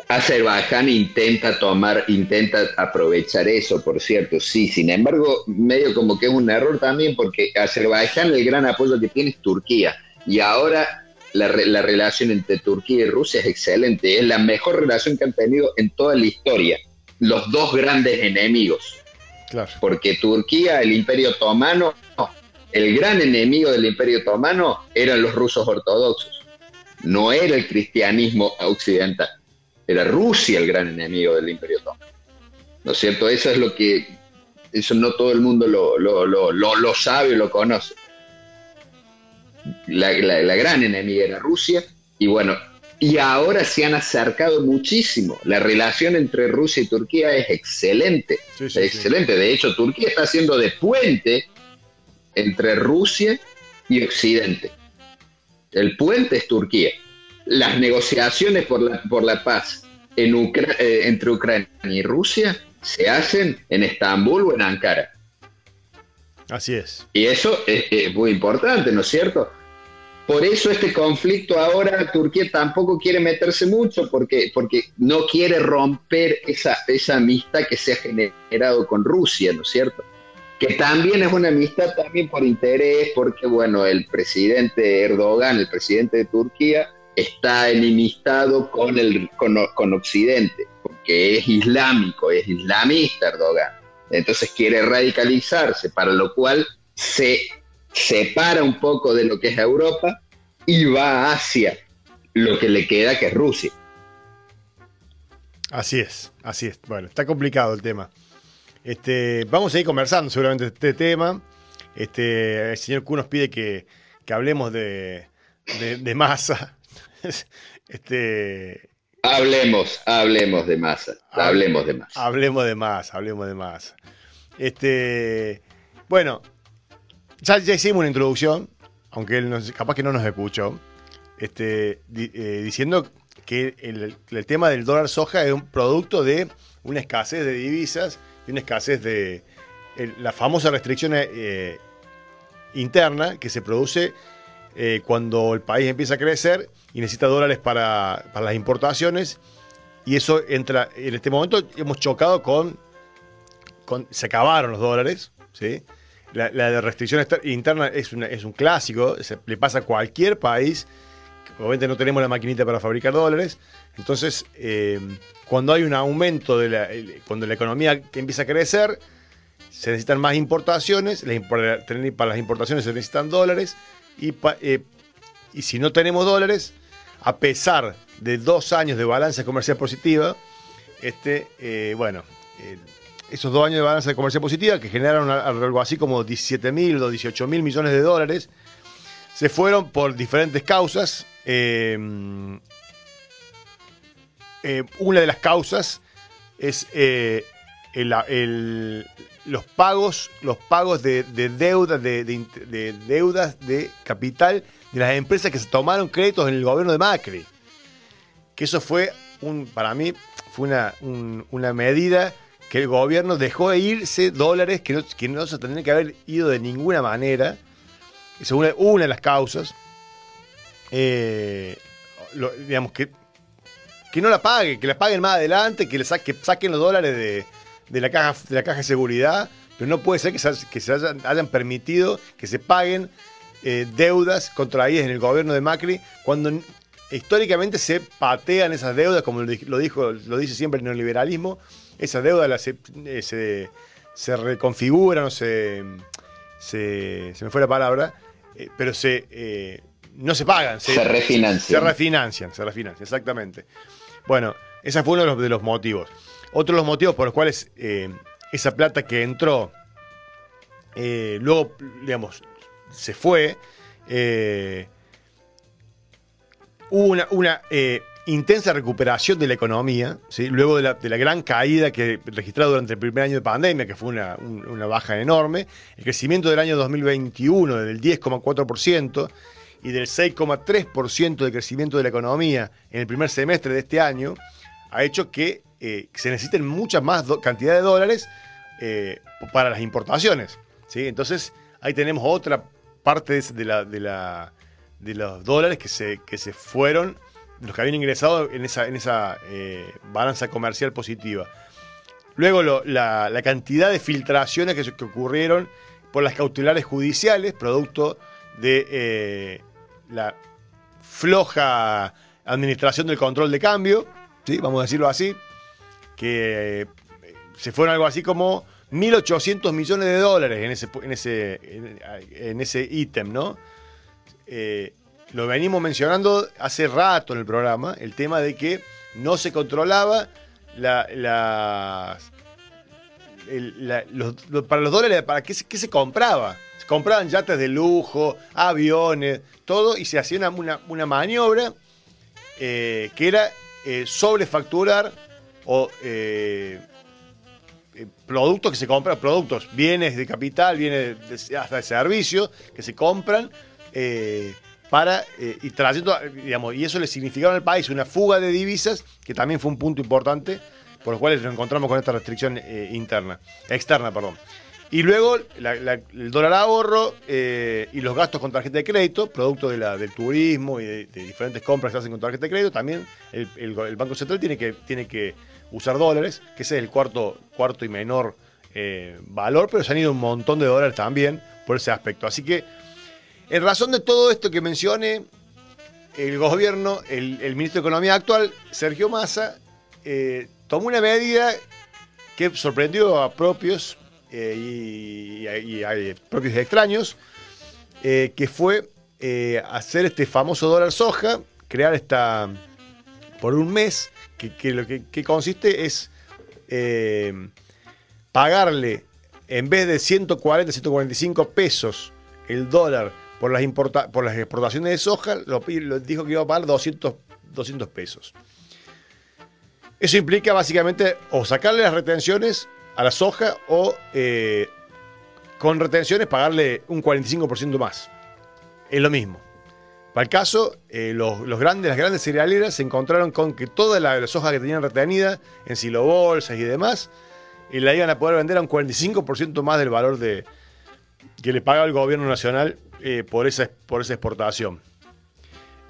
Azerbaiyán intenta tomar, intenta aprovechar eso, por cierto, sí. Sin embargo, medio como que es un error también, porque Azerbaiyán el gran apoyo que tiene es Turquía. Y ahora la, la relación entre Turquía y Rusia es excelente. Es la mejor relación que han tenido en toda la historia. Los dos grandes enemigos. Porque Turquía, el Imperio Otomano, no, el gran enemigo del Imperio Otomano eran los rusos ortodoxos. No era el cristianismo occidental era Rusia el gran enemigo del Imperio Otomano. ¿No es cierto? Eso es lo que, eso no todo el mundo lo, lo, lo, lo, sabe o lo conoce. La, la, gran enemiga era Rusia y bueno, y ahora se han acercado muchísimo. La relación entre Rusia y Turquía es excelente. Sí, sí, excelente. De hecho, Turquía está haciendo de puente entre Rusia y Occidente. El puente es Turquía. Las negociaciones por la, por la paz en Ucra- eh, entre Ucrania y Rusia se hacen en Estambul o en Ankara. Así es. Y eso es, es muy importante, ¿no es cierto? Por eso este conflicto ahora Turquía tampoco quiere meterse mucho porque, porque no quiere romper esa, esa amistad que se ha generado con Rusia, ¿no es cierto? Que también es una amistad también por interés, porque bueno, el presidente Erdogan, el presidente de Turquía, está enemistado con, el, con, con Occidente, porque es islámico, es islamista Erdogan. Entonces quiere radicalizarse, para lo cual se separa un poco de lo que es Europa y va hacia lo que le queda, que es Rusia. Así es, así es. Bueno, está complicado el tema. Este, vamos a ir conversando seguramente de este tema. Este, el señor Q nos pide que, que hablemos de, de, de masa. Este, Hablemos, hablemos de masa, Hable- hablemos de masa. Hablemos de más, hablemos de más. Este, bueno, ya, ya hicimos una introducción, aunque él nos- capaz que no nos escuchó, este, eh, diciendo que el, tema del dólar soja es un producto de una escasez de divisas y una escasez de la famosa restricción eh, interna que se produce eh, cuando el país empieza a crecer y necesita dólares para, para las importaciones y eso entra, en este momento hemos chocado con- se acabaron los dólares, ¿sí? La, de restricción interna es, un clásico, le pasa a cualquier país, obviamente no tenemos la maquinita para fabricar dólares, entonces eh, cuando hay un aumento, de la, cuando la economía empieza a crecer, se necesitan más importaciones, para las importaciones se necesitan dólares, eh, y si no tenemos dólares, a pesar de dos años de balanza comercial positiva, este, eh, bueno, esos dos años de balanza comercial positiva que generaron algo así como 17 mil o 18 mil millones de dólares, se fueron por diferentes causas. eh, eh, una de las causas es eh, el- los pagos, los pagos de, de deuda, de, de de deudas de capital de las empresas que se tomaron créditos en el gobierno de Macri. Que eso fue un, para mí, fue una, un- una medida que el gobierno dejó de irse dólares que no, que no se tendrían que haber ido de ninguna manera. Es una, una de las causas. Eh, digamos que que no la paguen, que la paguen más adelante, que le sa- que saquen los dólares de, de la caja de la caja de seguridad, pero no puede ser que se, hayan, permitido que se paguen eh, deudas contraídas en el gobierno de Macri cuando históricamente se patean esas deudas, como lo dijo, lo dice siempre el neoliberalismo, esas deudas las se, eh, se, se reconfiguran o se, se, se me fue la palabra, eh, pero se eh, no se pagan, Se refinancian. se refinancian, se refinancian, exactamente. Bueno, ese fue uno de los, de los motivos. Otro de los motivos por los cuales eh, esa plata que entró, luego, digamos, se fue, hubo una, una, eh, intensa recuperación de la economía, luego de la, de la gran caída que registrada durante el primer año de pandemia, que fue una, un- una baja enorme, el crecimiento del año 2021 del 10,4% y del 6,3% de crecimiento de la economía en el primer semestre de este año, ha hecho que eh, se necesiten muchas más cantidad de dólares eh, para las importaciones. Entonces, ahí tenemos otra parte de, de los dólares que se, que se fueron, los que habían ingresado en esa, en esa eh, balanza comercial positiva. Luego la, cantidad de filtraciones que, ocurrieron por las cautelares judiciales, producto de eh, la floja administración del control de cambio, ¿sí? vamos a decirlo así, que eh, se fueron algo así como 1.800 millones de dólares en ese, en ese, en, ese ítem, ¿no? Lo venimos mencionando hace rato en el programa, el tema de que no se controlaba la, para los dólares, ¿para qué se, compraba? Se compraban yates de lujo, aviones, todo, y se hacía una, una- maniobra eh, que era eh, sobrefacturar o eh, productos que se compran, productos, bienes de capital, bienes hasta de servicio, que se compran para eh, y trayendo, digamos, y eso le significaba al país una fuga de divisas, que también fue un punto importante, por lo cual nos encontramos con esta restricción eh, interna, externa, perdón. Y luego el dólar ahorro eh, y los gastos con tarjeta de crédito, producto de la- del turismo y de, diferentes compras que se hacen con tarjeta de crédito, también el, el- Banco Central tiene que, tiene que usar dólares, que ese es el cuarto, cuarto y menor valor, pero se han ido un montón de dólares también por ese aspecto. Así que, en razón de todo esto que mencioné, el gobierno, el, ministro de Economía actual, Sergio Massa, eh, tomó una medida que sorprendió a propios eh, y, a- eh, propios extraños, que fue hacer este famoso dólar soja, crear esta por un mes, que, lo que, consiste es pagarle en vez de 140, 145 pesos el dólar por las, importa- por las exportaciones de soja, lo, dijo que iba a pagar 200, 200 pesos. Eso implica básicamente o sacarle las retenciones a la soja o eh, con retenciones pagarle un 45% más. Es lo mismo. Para el caso, eh, los, los grandes, las grandes cerealeras se encontraron con que toda la, la soja que tenían retenida en silobolsas y demás, eh, la iban a poder vender a un 45% más del valor de, que le paga el gobierno nacional eh, por, esa, por esa exportación.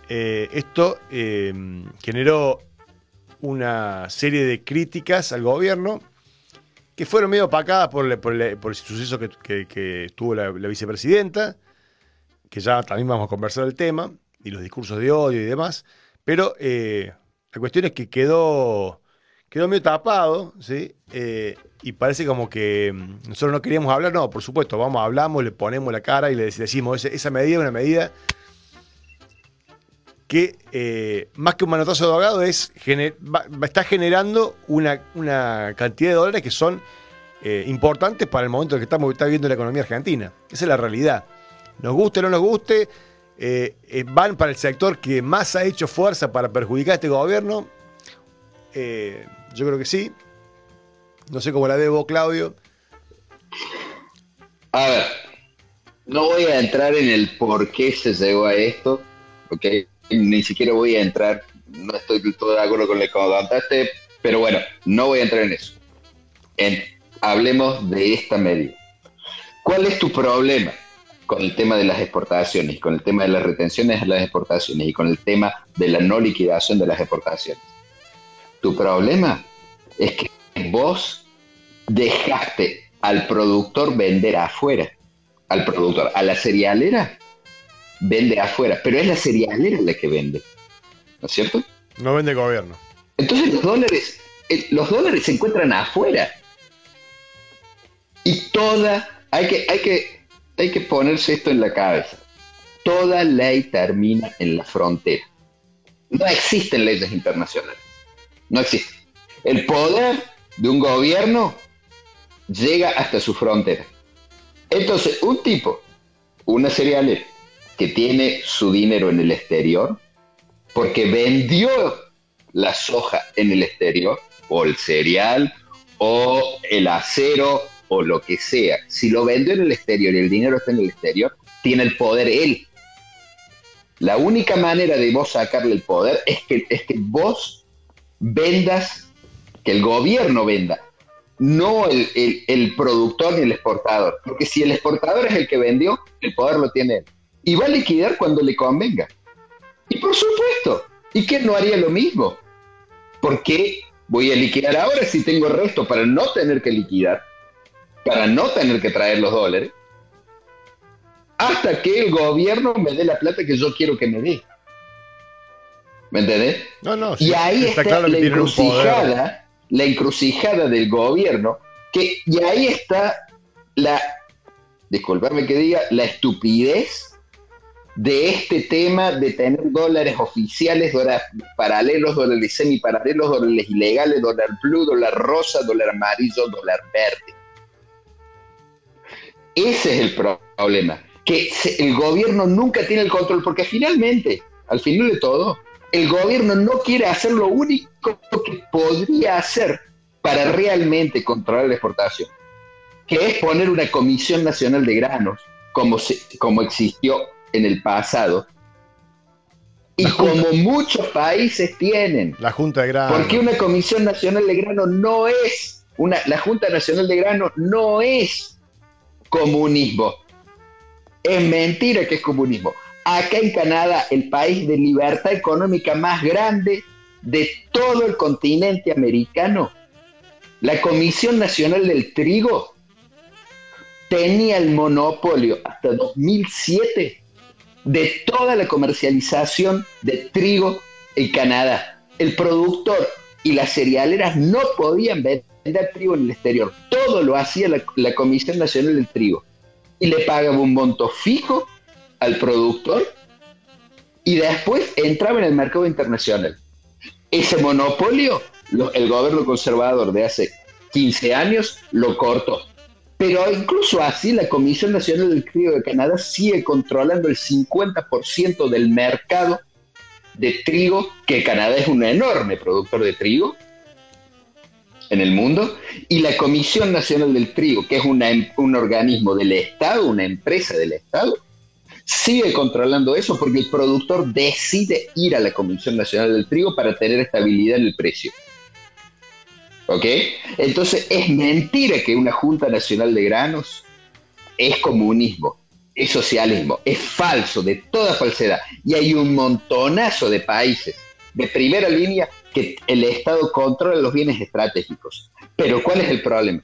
Eh, esto eh, generó una serie de críticas al gobierno que fueron medio opacadas por, el- por el, por el suceso que, que- tuvo la, la vicepresidenta, que ya también vamos a conversar el tema, y los discursos de odio y demás, pero la cuestión es que quedó, quedó medio tapado, ¿sí? Y parece como que mm, nosotros no queríamos hablar, no, por supuesto, vamos, hablamos, le ponemos la cara y le decimos, "Ese- esa medida es una medida que eh, más que un manotazo de ahogado es gener- va- está generando una, una cantidad de dólares que son eh, importantes para el momento en que estamos está viviendo la economía argentina. Esa es la realidad. Nos guste o no nos guste, eh, van para el sector que más ha hecho fuerza para perjudicar a este gobierno. Yo creo que sí. No sé cómo la debo, Claudio. A ver, no voy a entrar en el por qué se llegó a esto, ¿ok? Ni siquiera voy a entrar, no estoy del todo de acuerdo con lo que contaste, pero bueno, no voy a entrar en eso. Hablemos de esta medida. ¿Cuál es tu problema con el tema de las exportaciones, con el tema de las retenciones de las exportaciones y con el tema de la no liquidación de las exportaciones? Tu problema es que vos dejaste al productor vender afuera. Al productor, a la cerealera, vende afuera. Pero es la cerealera la que vende. ¿No es cierto? No vende el gobierno. Entonces los dólares, eh, los dólares se encuentran afuera. Y toda, hay que, hay que, hay que ponerse esto en la cabeza. Toda ley termina en la frontera. No existen leyes internacionales. No existen. El poder de un gobierno llega hasta su frontera. Entonces, un tipo, una cerealera, que tiene su dinero en el exterior, porque vendió la soja en el exterior, o el cereal, o el acero, o lo que sea. Si lo vendió en el exterior y el dinero está en el exterior, tiene el poder él. La única manera de vos sacarle el poder es que, es que vos vendas, que el gobierno venda, no el, el- el productor ni el exportador. Porque si el exportador es el que vendió, el poder lo tiene él. Y va a liquidar cuando le convenga. Y por supuesto, ¿y quién no haría lo mismo? ¿Por qué voy a liquidar ahora si tengo resto para no tener que liquidar? Para no tener que traer los dólares. Hasta que el gobierno me dé la plata que yo quiero que me dé. ¿Me entendés? No, no. Y sí, ahí está, claro la encrucijada, la encrucijada del gobierno, que, y ahí está la, disculparme que diga, la estupidez de este tema de tener dólares oficiales, dólares paralelos, dólares semiparalelos, dólares ilegales, dólar blue, dólar rosa, dólar amarillo, dólar verde. Ese es el pro- problema, que el gobierno nunca tiene el control, porque finalmente, al final de todo, el gobierno no quiere hacer lo único que podría hacer para realmente controlar la exportación, que es poner una Comisión Nacional de Granos, como, como existió en el pasado, y como muchos países tienen. La Junta de Granos. Porque una Comisión Nacional de Granos no es, una, la Junta Nacional de Granos no es comunismo. Es mentira que es comunismo. Acá en Canadá, el país de libertad económica más grande de todo el continente americano, la Comisión Nacional del Trigo tenía el monopolio hasta 2007 de toda la comercialización de trigo en Canadá. El productor y las cerealeras no podían vender trigo en el exterior. Todo lo hacía la, Comisión Nacional del Trigo. Y le pagaba un monto fijo al productor y después entraba en el mercado internacional. Ese monopolio, el gobierno conservador de hace 15 años lo cortó. Pero incluso así la Comisión Nacional del Trigo de Canadá sigue controlando el 50% del mercado de trigo, que Canadá es un enorme productor de trigo en el mundo, y la Comisión Nacional del Trigo, que es un organismo del Estado, una empresa del Estado, sigue controlando eso porque el productor decide ir a la Comisión Nacional del Trigo para tener estabilidad en el precio. ¿Ok? Entonces es mentira que una Junta Nacional de Granos es comunismo, es socialismo, es falso, de toda falsedad. Y hay un montonazo de países de primera línea que el Estado controla los bienes estratégicos. Pero ¿cuál es el problema?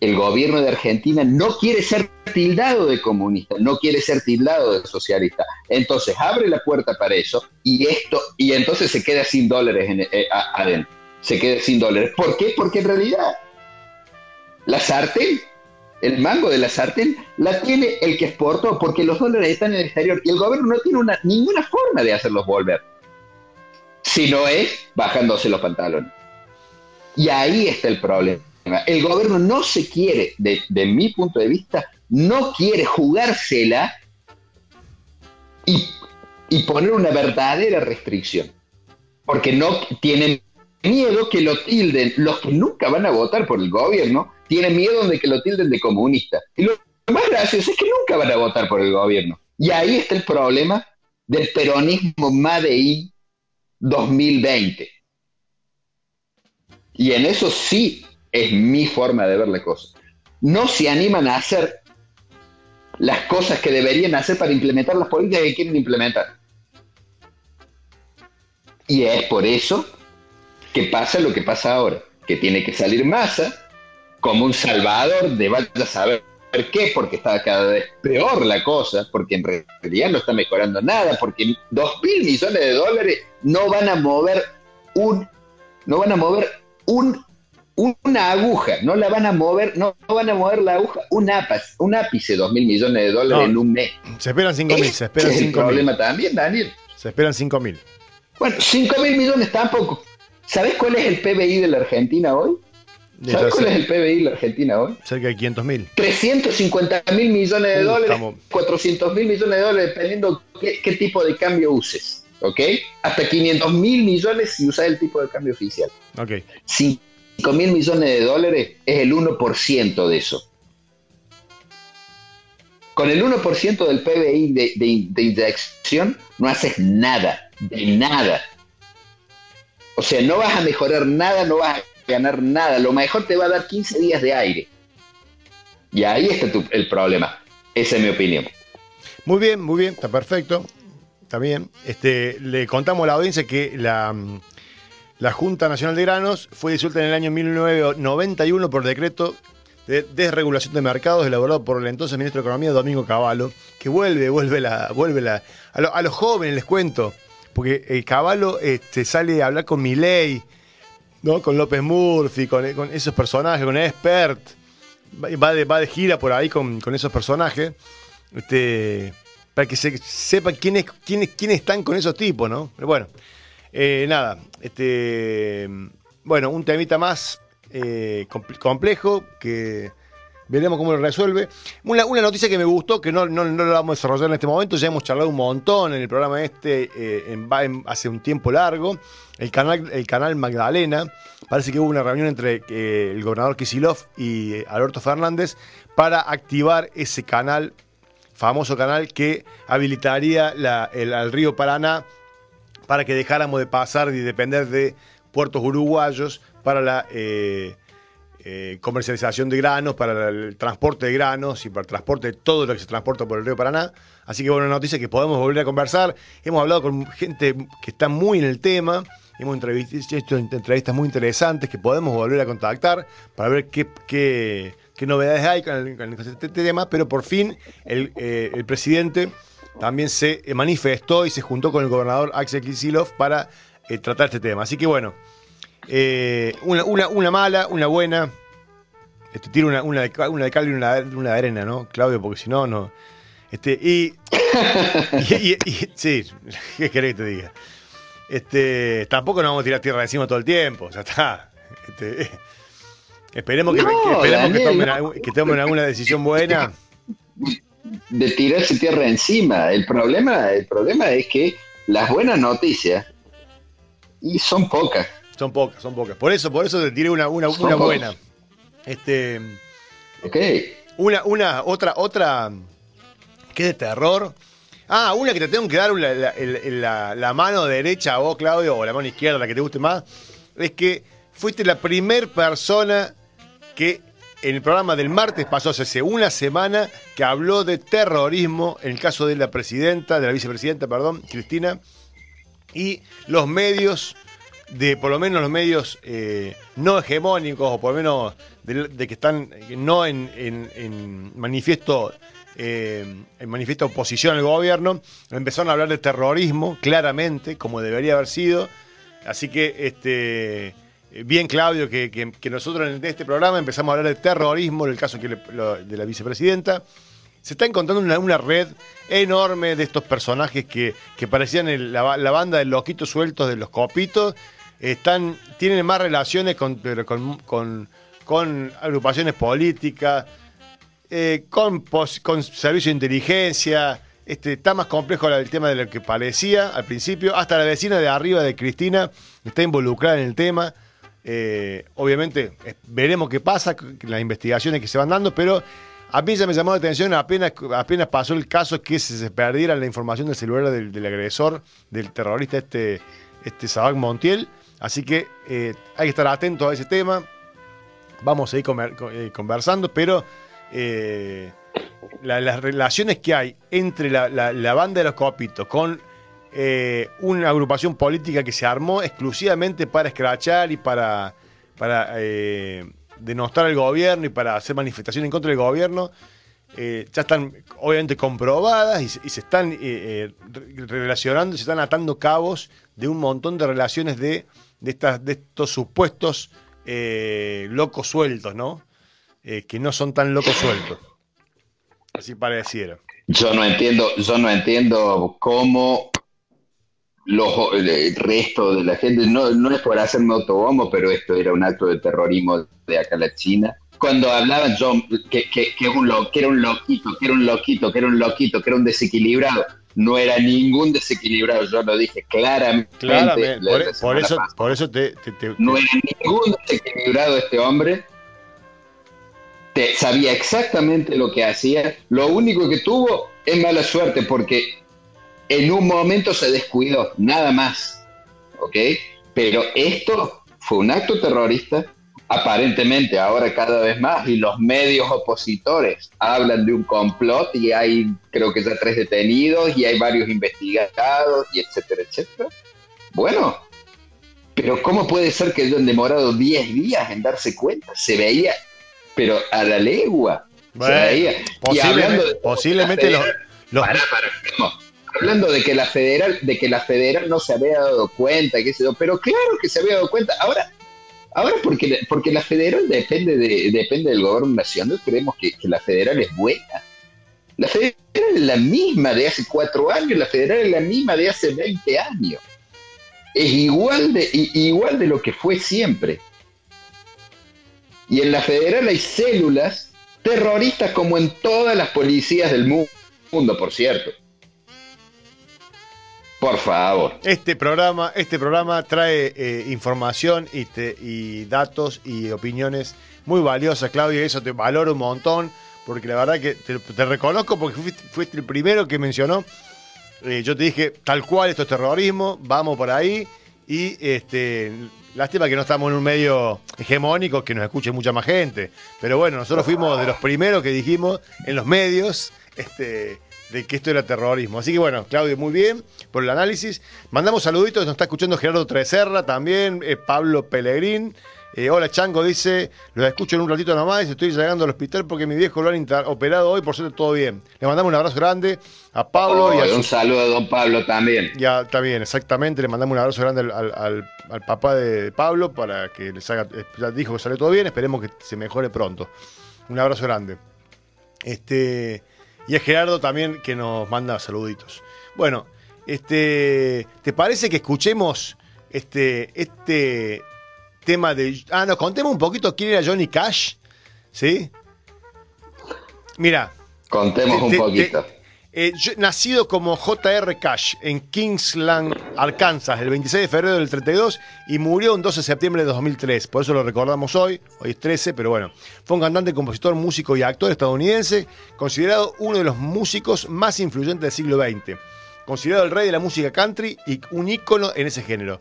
El gobierno de Argentina no quiere ser tildado de comunista, no quiere ser tildado de socialista. Entonces abre la puerta para eso y esto y entonces se queda sin dólares en, eh, adentro. Se queda sin dólares. ¿Por qué? Porque en realidad la sartén, el mango de la sartén, la tiene el que exportó porque los dólares están en el exterior y el gobierno no tiene una, ninguna forma de hacerlos volver. Si no es bajándose los pantalones. Y ahí está el problema el gobierno no se quiere, de, mi punto de vista, no quiere jugársela y, poner una verdadera restricción. Porque no tienen miedo que lo tilden, los que nunca van a votar por el gobierno, tienen miedo de que lo tilden de comunista. Y lo más gracioso es que nunca van a votar por el gobierno. Y ahí está el problema del peronismo Made 2020. Y en eso sí es mi forma de ver la cosa. No se animan a hacer las cosas que deberían hacer para implementar las políticas que quieren implementar. Y es por eso que pasa lo que pasa ahora, que tiene que salir masa como un salvador de vaya a saber qué, porque está cada vez peor la cosa, porque en realidad no está mejorando nada, porque dos mil millones de dólares no van a mover un, no van a mover un una aguja, no la van a mover, no, van a mover la aguja, un ápice, un ápice, dos mil millones de dólares en un mes. Se esperan cinco mil, se esperan es el problema también, Daniel. Se esperan cinco mil. Bueno, cinco mil millones tampoco. ¿Sabes cuál es el PBI de la Argentina hoy? ¿Sabes cuál es el PBI de la Argentina hoy? Cerca de 500 mil. 350 mil millones de dólares, 400 mil millones de dólares, dependiendo qué, qué, tipo de cambio uses. ¿Ok? Hasta 500 mil millones si usas el tipo de cambio oficial. Ok. 5 mil millones de dólares es el 1% de eso. Con el 1% del PBI de, de, inyección no haces nada, de nada. O sea, no vas a mejorar nada, no vas a ganar nada. Lo mejor te va a dar 15 días de aire. Y ahí está el problema. Esa es mi opinión. Muy bien, muy bien, está perfecto. Está bien. Este, le contamos a la audiencia que la, la Junta Nacional de Granos fue disuelta en el año 1991 por decreto de desregulación de mercados elaborado por el entonces ministro de Economía Domingo Cavallo, que vuelve, vuelve la, vuelve la, a, los jóvenes les cuento, porque el Cavallo este, sale a hablar con Milei, ¿no? con López Murphy, con, esos personajes, con Expert, va de, va de gira por ahí con, esos personajes, este, para que se sepa quiénes, quiénes, quiénes están con esos tipos, ¿no? Pero bueno. Eh, nada, este, bueno, un temita más eh, complejo que veremos cómo lo resuelve. Una, noticia que me gustó, que no, no, no lo vamos a desarrollar en este momento, ya hemos charlado un montón en el programa este eh, en, hace un tiempo largo. El canal, el canal Magdalena, parece que hubo una reunión entre eh, el gobernador Kisilov y eh, Alberto Fernández para activar ese canal, famoso canal que habilitaría la- el, al río Paraná para que dejáramos de pasar y depender de puertos uruguayos para la eh, eh, comercialización de granos, para el transporte de granos y para el transporte de todo lo que se transporta por el río Paraná. Así que buena noticia que podemos volver a conversar. Hemos hablado con gente que está muy en el tema. Hemos hecho entrevistas muy interesantes que podemos volver a contactar para ver qué, qué- qué novedades hay con, el- este tema. Pero por fin el, eh, el presidente también se eh, manifestó y se juntó con el gobernador Axel Kicillof para eh, tratar este tema. Así que bueno, eh, una, una- una mala, una buena. Este, tiro una, una, de, una de cal y una, de- arena, ¿no, Claudio? Porque si no, no. Este, y, y, y- y- Sí, ¿qué querés que te diga? Este, tampoco nos vamos a tirar tierra encima todo el tiempo, ya está. Este, esperemos que, No, que esperemos que Daniel, tomen, no. algún- que tomen alguna decisión buena. de tirarse tierra encima. El problema, el problema es que las buenas noticias y son pocas. Son pocas, son pocas. Por eso, por eso te tiré una, una, buena. Este, ¿Ok? una, una, otra, otra, que de terror. Ah, una que te tengo que dar la, la- la mano derecha a vos, Claudio, o la mano izquierda, la que te guste más. Es que fuiste la primer persona que en el programa del martes pasó hace una semana que habló de terrorismo en el caso de la presidenta, de la vicepresidenta, perdón, Cristina, y los medios, de por lo menos los medios eh, no hegemónicos, o por lo menos de, que están eh, no en, en- eh, en manifiesto oposición al gobierno, empezaron a hablar de terrorismo, claramente, como debería haber sido. Así que, este, bien, Claudio, que, que- nosotros en este programa empezamos a hablar de terrorismo, en el caso de la vicepresidenta. Se está encontrando una, una red enorme de estos personajes que, que parecían la, la banda de loquitos sueltos de los copitos. Están, tienen más relaciones con, con, con- agrupaciones políticas, eh, con, con servicio de inteligencia. Este, está más complejo el tema de lo que parecía al principio. Hasta la vecina de arriba de Cristina está involucrada en el tema. Eh, obviamente, veremos qué pasa, las investigaciones que se van dando, pero a mí ya me llamó la atención apenas, apenas pasó el caso que se, perdiera la información del celular del, agresor, del terrorista este, este Sabac Montiel. Así que eh, hay que estar atentos a ese tema. Vamos a co- eh, conversando, pero la- las relaciones que hay entre la, la- la banda de los copitos con eh, una agrupación política que se armó exclusivamente para escrachar y para, para eh, denostar al gobierno y para hacer manifestaciones en contra del gobierno, eh, ya están obviamente comprobadas y y se están eh, re- relacionando, se están atando cabos de un montón de relaciones de, de, estas, de estos supuestos locos sueltos, ¿no? Que no son tan locos sueltos. Así pareciera. Yo no entiendo, yo no entiendo cómo los, el resto de la gente, no, no es por hacerme autobombo, pero esto era un acto de terrorismo de acá la China. Cuando hablaban yo, que, que, que, un lo, que era un loquito, que era un loquito, que era un loquito, que era un desequilibrado, no era ningún desequilibrado, yo lo dije claramente. Claramente, la- por, eso, pasada. por eso te, te- te- No era ningún desequilibrado este hombre. Te- sabía exactamente lo que hacía. Lo único que tuvo es mala suerte porque en un momento se descuidó, nada más. ¿Ok? Pero esto fue un acto terrorista. Aparentemente, ahora cada vez más, y los medios opositores hablan de un complot y hay, creo que ya tres detenidos y hay varios investigados y etcétera, etcétera. Bueno, pero ¿cómo puede ser que hayan demorado 10 días en darse cuenta? Se veía, pero a la legua. Bueno, se veía. Y posiblemente, hablando de- posiblemente los, no. Hablando de que la federal, de que la federal no se había dado cuenta, qué sé yo, pero claro que se había dado cuenta. Ahora, ahora porque, porque la federal depende de, depende del gobierno nacional, creemos que, que la federal es buena. La federal es la misma de hace cuatro años, la federal es la misma de hace 20 años. Es igual de, igual de lo que fue siempre. Y en la federal hay células Terroristas como en todas las policías del mundo, por cierto. Por favor. Este programa, este programa trae eh, información y, te- y datos y opiniones muy valiosas, Claudio, y eso te valoro un montón, porque la verdad que te, te reconozco porque fuiste, fuiste el primero que mencionó. Eh, yo te dije, tal cual, esto es terrorismo, vamos por ahí. Y este, lástima que no estamos en un medio hegemónico que nos escuche mucha más gente. Pero bueno, nosotros fuimos de los primeros que dijimos en los medios este, de que esto era terrorismo. Así que bueno, Claudio, muy bien por el análisis. Mandamos saluditos, nos está escuchando Gerardo Treserra también, eh, Pablo Pellegrín. Eh, hola Chango, dice, los escucho en un ratito nomás, estoy llegando al hospital porque mi viejo lo han operado hoy, por suerte todo bien. Le mandamos un abrazo grande a Pablo y a su un saludo a don Pablo también. ya bien, exactamente. Le mandamos un abrazo grande al, al- al- al papá de Pablo para que les haga. eh, Ya dijo que sale todo bien, esperemos que se mejore pronto. Un abrazo grande. Este. Y a Gerardo también que nos manda saluditos. Bueno, este. ¿Te parece que escuchemos este. este tema de. Ah, nos contemos un poquito quién era Johnny Cash. ¿Sí? Mira, Contemos te- un poquito. te- eh, nacido como J.R. Cash en Kingsland, Arkansas, el 26 de febrero del 32 y murió un 12 de septiembre de 2003. Por eso lo recordamos hoy, hoy es 13, pero bueno. Fue un cantante, compositor, músico y actor estadounidense, considerado uno de los músicos más influyentes del siglo XX. Considerado el rey de la música country y un ícono en ese género.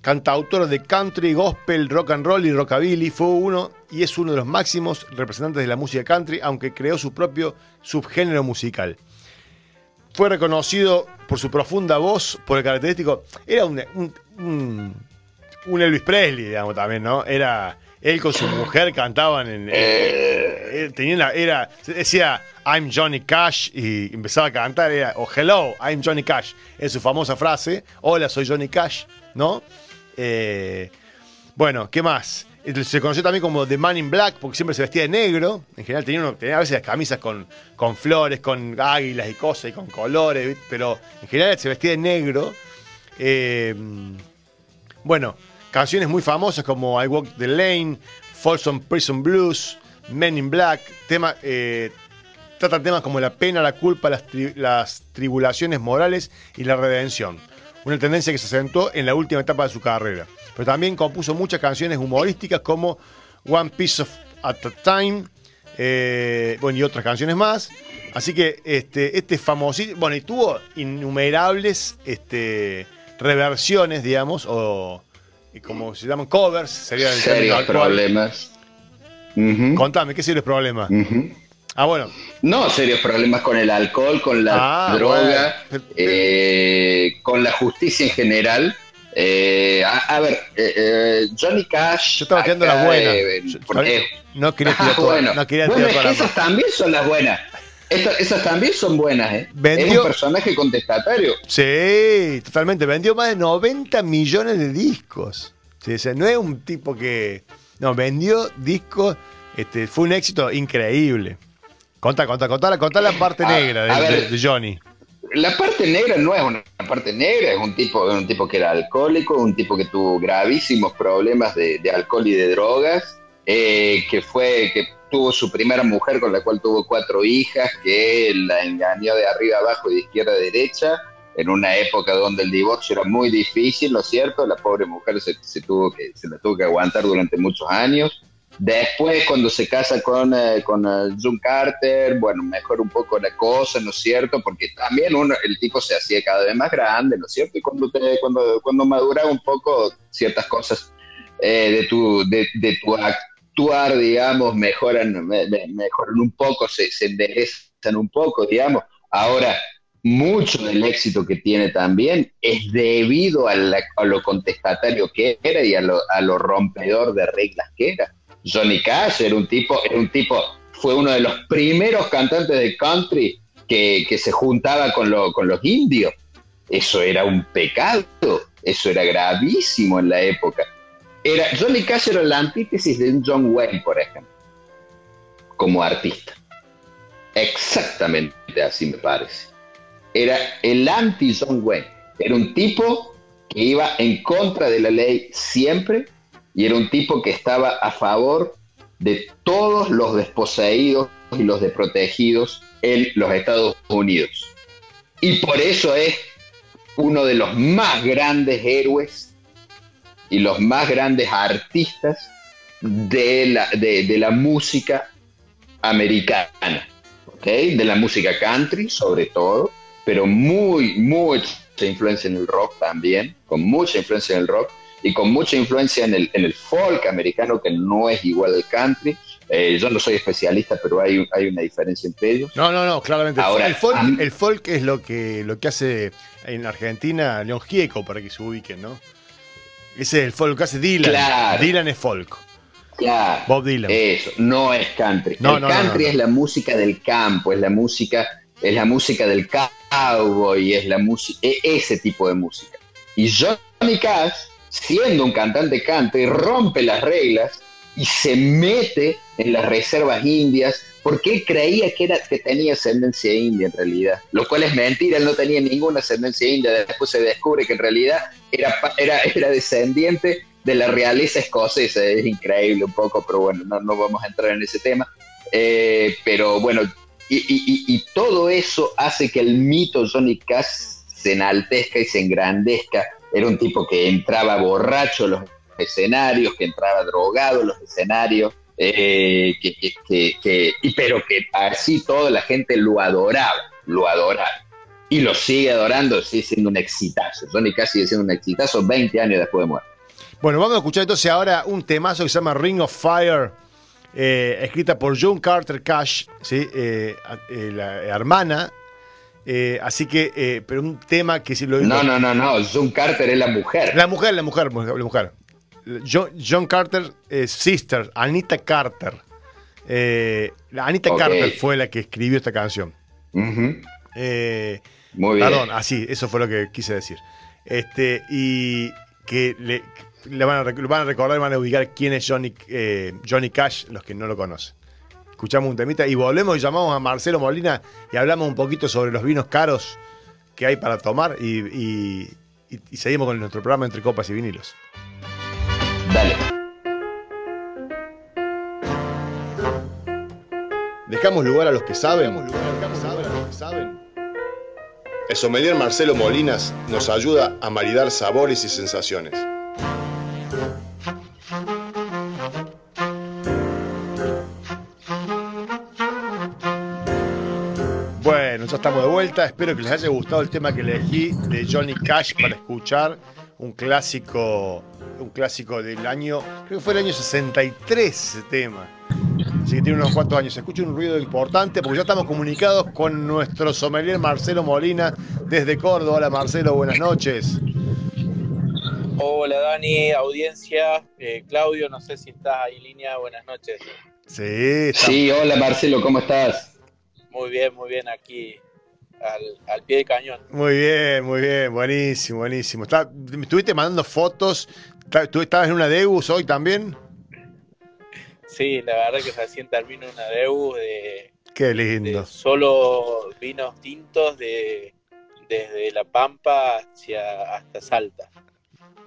Cantautor de country, gospel, rock and roll y rockabilly, fue uno y es uno de los máximos representantes de la música country, aunque creó su propio subgénero musical. Fue reconocido por su profunda voz, por el característico. Era un, un, Elvis Presley, digamos, también, ¿no? Era. Él con su mujer cantaban en. eh, tenían la- era, decía I'm Johnny Cash y empezaba a cantar, era, o Hello, I'm Johnny Cash. Es su famosa frase, Hola, soy Johnny Cash, ¿no? Eh, bueno, ¿qué más? Se conoció también como The Man in Black porque siempre se vestía de negro. En general tenía, a veces las camisas con, con flores, con águilas y cosas y con colores, pero en general se vestía de negro. Eh, bueno, canciones muy famosas como I Walk the Lane, Folsom Prison Blues, Men in Black, tema, eh, tratan temas como la pena, la culpa, las tribulaciones morales y la redención. Una tendencia que se acentuó en la última etapa de su carrera. Pero también compuso muchas canciones humorísticas como One Piece of at a Time, eh, bueno, y otras canciones más. Así que este, este famosísimo, bueno, y tuvo innumerables este, reversiones, digamos, o como se llaman covers, sería el Serios problemas. Contame, ¿qué serios problemas? Ah, bueno, No, serios problemas con el alcohol, con la Ah, droga, bueno. eh, con la justicia en general. Eh, a, a ver, eh, Johnny Cash. yo estaba acá, las buenas. Yo- porque- no quería Ah, tirar todas, bueno, no quería Bueno, tirar es que todas las esas también son las buenas. Esas también son buenas, ¿eh? Vendió- Es un personaje contestatario. Sí, totalmente. Vendió más de 90 millones de discos. Sí, o sea, no es un tipo que. No, vendió discos. Este, fue un éxito increíble. Contá, contá, contá, la- contá la parte A- negra de, ver. Johnny. La parte negra no es una parte negra, es un tipo, un tipo que era alcohólico, un tipo que tuvo gravísimos problemas de, de alcohol y de drogas, eh, que fue, que tuvo su primera mujer con la cual tuvo cuatro hijas, que la engañó de arriba abajo y de izquierda a derecha, en una época donde el divorcio era muy difícil, ¿no es cierto? La pobre mujer se, se tuvo que, se la tuvo que aguantar durante muchos años. Después, cuando se casa con, eh, con eh, June Carter, bueno, mejora un poco la cosa, ¿no es cierto? Porque también uno, el tipo se hacía cada vez más grande, ¿no es cierto? Y cuando, te, cuando, cuando maduraba un poco ciertas cosas eh, de, tu, de, de tu actuar, digamos, mejoran, me- me- mejoran un poco, se, se enderezan un poco, digamos. Ahora, mucho del éxito que tiene también es debido a, a lo contestatario que era y a lo, a lo rompedor de reglas que era. Johnny Cash era un tipo, era un tipo, fue uno de los primeros cantantes de country que, que se juntaba con, lo- con los indios. Eso era un pecado, eso era gravísimo en la época. Era, Johnny Cash era la antítesis de un John Wayne, por ejemplo, como artista. Exactamente así me parece. Era el anti-John Wayne. Era un tipo que iba en contra de la ley siempre y era un tipo que estaba a favor de todos los desposeídos y los desprotegidos en los Estados Unidos. Y por eso es uno de los más grandes héroes y los más grandes artistas de la, de, la música americana, de la música country sobre todo, pero muy, mucha influencia en el rock también, con mucha influencia en el rock y con mucha influencia en el, en el folk americano que no es igual al country. Eh, yo no soy especialista, pero hay, hay una diferencia entre ellos. No, no, no, claramente. Ahora, el, folk, el folk es lo que, lo que hace en Argentina León Gieco, para que se ubiquen, ¿no? Ese es el folk que hace Dylan. Dylan es folk. Claro. Bob Dylan. Eso, no es country. el country es la música del campo, es la música, es la música del cowboy, es la música, e, ese tipo de música. Y Johnny Cash, siendo un cantante country, rompe las reglas y se mete en las reservas indias porque creía que, era, que tenía ascendencia india en realidad, lo cual es mentira, él no tenía ninguna ascendencia india, después se descubre que en realidad era, era, era descendiente de la realeza escocesa, es increíble un poco, pero bueno, no, no vamos a entrar en ese tema. Eh, pero bueno, y, y, y, todo eso hace que el mito Johnny Cash se enaltezca y se engrandezca. Era un tipo que entraba borracho a los escenarios, que entraba drogado a los escenarios, eh, que, que, que, y, pero que así toda la gente lo adoraba, lo adoraba. Y lo sigue adorando, sigue siendo un exitazo. Johnny Cash sigue siendo un exitazo 20 años después de muerte. Bueno, vamos a escuchar entonces ahora un temazo que se llama Ring of Fire, eh, escrita por John Carter Cash, ¿sí? Eh, eh, la hermana. Así que, pero un tema que si lo No, no, no, no, John Carter es la mujer. La mujer, la mujer, la mujer. John, Carter es sister, Anita Carter. Anita Carter fue la que escribió esta canción. Muy bien. Perdón, así, eso fue lo que quise decir. Este, y que le, le van, a, van a recordar y van a ubicar quién es Johnny, eh, Johnny Cash, los que no lo conocen. Escuchamos un temita y volvemos y llamamos a Marcelo Molina y hablamos un poquito sobre los vinos caros que hay para tomar y, seguimos con nuestro programa Entre Copas y Vinilos. Dale. Dejamos lugar a los que saben. El sommelier Marcelo Molinas nos ayuda a maridar sabores y sensaciones. Ya estamos de vuelta. Espero que les haya gustado el tema que elegí de Johnny Cash para escuchar. Un clásico, un clásico del año, creo que fue el año 63 ese tema. Así que tiene unos cuantos años. Se escucha un ruido importante porque ya estamos comunicados con nuestro sommelier Marcelo Molina desde Córdoba. Hola Marcelo, buenas noches. Hola Dani, audiencia. Eh, Claudio, no sé si estás ahí en línea. Buenas noches. Sí, sí, hola Marcelo, ¿cómo estás? Muy bien, muy bien, aquí al, pie de cañón. Muy bien, muy bien, buenísimo, buenísimo. me estuviste mandando fotos. ¿Tú estabas en una Deus hoy también? Sí, la verdad que recién termino una Deus de. Qué lindo. solo vinos tintos de desde La Pampa hacia hasta Salta.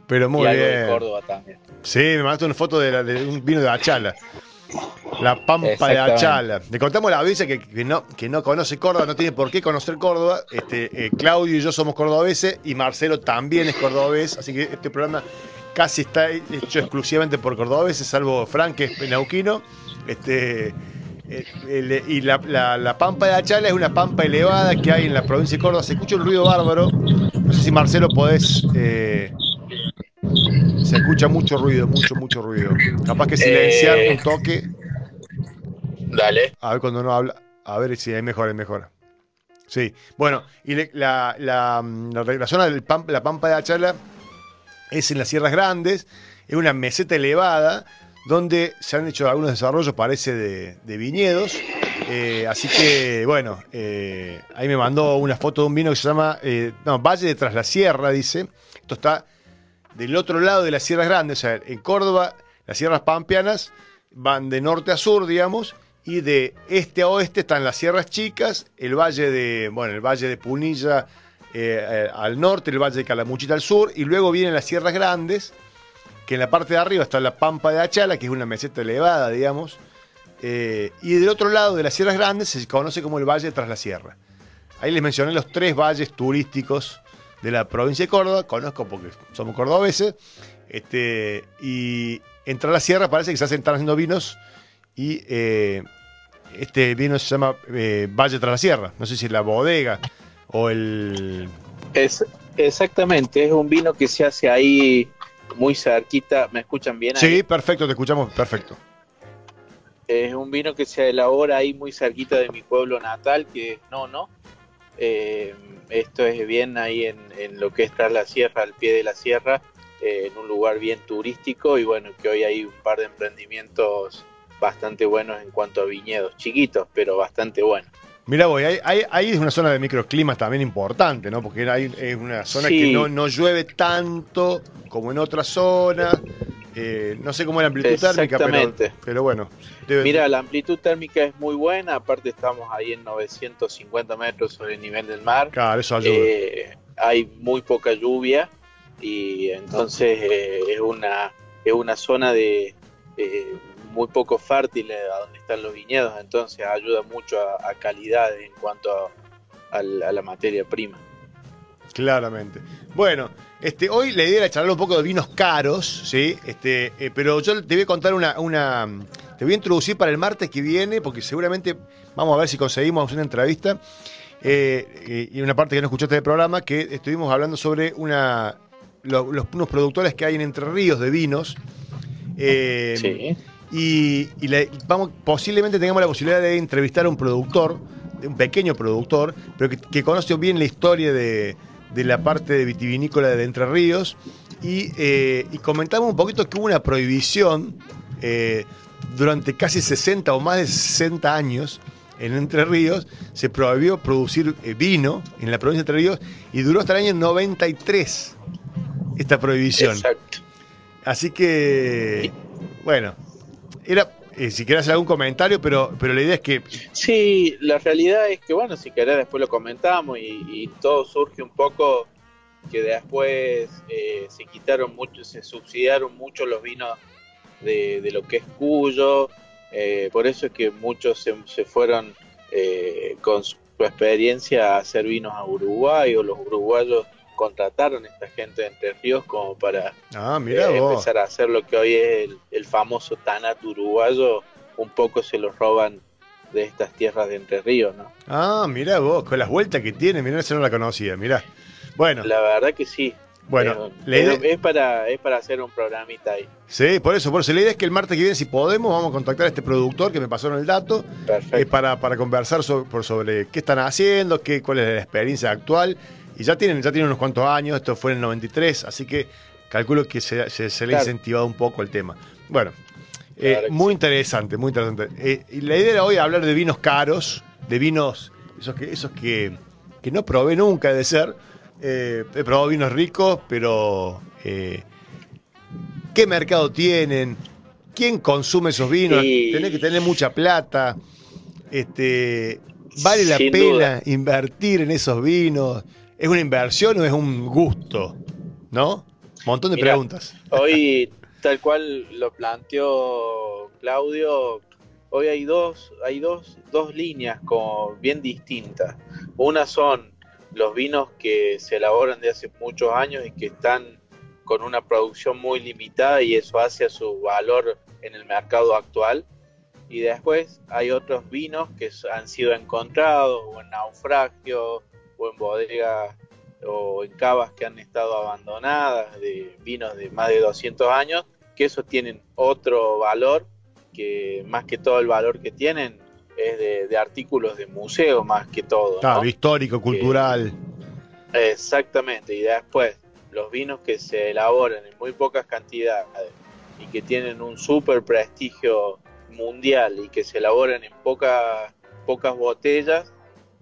Pero muy bien. de Córdoba también. Sí, me mandaste una foto de, de un vino de Achala. La Pampa de Achala. Le contamos a la audiencia que, no, que no conoce Córdoba, no tiene por qué conocer Córdoba. Este, eh, Claudio y yo somos cordobeses y Marcelo también es cordobés, así que este programa casi está hecho exclusivamente por cordobeses, salvo Frank, que es penauquino. Este, eh, y la, Pampa de Achala es una pampa elevada que hay en la provincia de Córdoba. Se escucha un ruido bárbaro. No sé si Marcelo podés. Eh, se escucha mucho ruido, mucho, mucho ruido. Capaz que silenciar un toque. Dale. A ver cuando uno habla. A ver si hay mejor, es mejor. Sí. Bueno, y la, la, la, zona de la Pampa de Achala es en las Sierras Grandes, es una meseta elevada donde se han hecho algunos desarrollos, parece, de, viñedos. Eh, así que, bueno, eh, ahí me mandó una foto de un vino que se llama eh, no, Valle de Tras la Sierra, dice. Esto está del otro lado de las Sierras Grandes. O sea, en Córdoba, las Sierras Pampeanas van de norte a sur, digamos, y de este a oeste están las sierras chicas, el valle de, bueno, el valle de Punilla eh, eh, al norte, el valle de Calamuchita al sur, y luego vienen las sierras grandes, que en la parte de arriba está la Pampa de Achala, que es una meseta elevada, digamos, eh, y del otro lado de las Sierras Grandes se conoce como el Valle tras la Sierra. Ahí les mencioné los tres valles turísticos de la provincia de Córdoba, conozco porque somos cordobeses, este, y entrar a la sierra parece que se están haciendo vinos y este vino se llama eh, Valle tras la Sierra, no sé si es la bodega o el... Es, exactamente, es un vino que se hace ahí muy cerquita, ¿me escuchan bien? Ahí? Sí, perfecto, te escuchamos, perfecto. Es un vino que se elabora ahí muy cerquita de mi pueblo natal, que es no, no. Eh, esto es bien ahí en, en, lo que es tras la sierra, al pie de la sierra, eh, en un lugar bien turístico y bueno, que hoy hay un par de emprendimientos bastante buenos en cuanto a viñedos, chiquitos, pero bastante buenos. Mira, voy, ahí, ahí, ahí, es una zona de microclimas también importante, ¿no? Porque es una zona sí. que no, no, llueve tanto como en otra zona. Eh, no sé cómo es la amplitud térmica, pero, pero bueno. Debe... Mira, la amplitud térmica es muy buena, aparte estamos ahí en 950 metros sobre el nivel del mar. Claro, eso ayuda. Eh, hay muy poca lluvia y entonces eh, es, una, es una zona de muy poco fértil a donde están los viñedos, entonces ayuda mucho a, a calidad en cuanto a, a, la, a, la, materia prima. Claramente. Bueno, este, hoy la idea era charlar un poco de vinos caros, ¿sí? Este, eh, pero yo te voy a contar una, una, Te voy a introducir para el martes que viene, porque seguramente vamos a ver si conseguimos una entrevista. Eh, y una parte que no escuchaste del programa, que estuvimos hablando sobre una, los, los, unos productores que hay en Entre Ríos de vinos. Eh, sí. Y, vamos, posiblemente tengamos la posibilidad de entrevistar a un productor, un pequeño productor, pero que, que conoce bien la historia de, de, la parte de vitivinícola de Entre Ríos. Y, eh, y comentamos un poquito que hubo una prohibición eh, durante casi 60 o más de 60 años en Entre Ríos, se prohibió producir eh, vino en la provincia de Entre Ríos y duró hasta el año 93 esta prohibición. Exacto. Así que, bueno, era eh, si querés algún comentario, pero, pero la idea es que... Sí, la realidad es que, bueno, si querés después lo comentamos y, todo surge un poco que después eh, se quitaron mucho, se subsidiaron mucho los vinos de, de lo que es Cuyo, eh, por eso es que muchos se, se fueron eh, con su experiencia a hacer vinos a Uruguay o los uruguayos contrataron a esta gente de Entre Ríos como para ah, mira eh, empezar a hacer lo que hoy es el, el, famoso Tanat uruguayo, un poco se lo roban de estas tierras de Entre Ríos, ¿no? Ah, mira vos, con las vueltas que tiene, mira, esa no la conocía, mira. Bueno. La verdad que sí. Bueno, eh, es, para, es para hacer un programita ahí. Sí, por eso, por eso. La idea es que el martes que viene, si podemos, vamos a contactar a este productor que me pasaron el dato eh, para, para conversar sobre, sobre qué están haciendo, qué, cuál es la experiencia actual. Y ya tienen, ya tienen unos cuantos años, esto fue en el 93, así que calculo que se, se, se le ha claro. incentivado un poco el tema. Bueno, eh, claro muy sí. interesante, muy interesante. Eh, y la idea era hoy hablar de vinos caros, de vinos, esos que, esos que, que no probé nunca de ser. Eh, he probado vinos ricos, pero ¿qué mercado tienen? ¿Quién consume esos vinos? Sí. Tenés que tener mucha plata. Este, ¿Vale la Sin pena duda. invertir en esos vinos? ¿Es una inversión o es un gusto? ¿No? Montón de preguntas. Hoy, tal cual lo planteó Claudio, hoy hay dos, hay dos, dos líneas como bien distintas. Una son los vinos que se elaboran de hace muchos años y que están con una producción muy limitada y eso hace a su valor en el mercado actual. Y después hay otros vinos que han sido encontrados o en naufragio o en bodegas o en cavas que han estado abandonadas de vinos de más de 200 años, que esos tienen otro valor, que más que todo el valor que tienen es de, de artículos de museo más que todo. Claro, ¿no? histórico, cultural. Que, exactamente, y después los vinos que se elaboran en muy pocas cantidades y que tienen un súper prestigio mundial y que se elaboran en poca, pocas botellas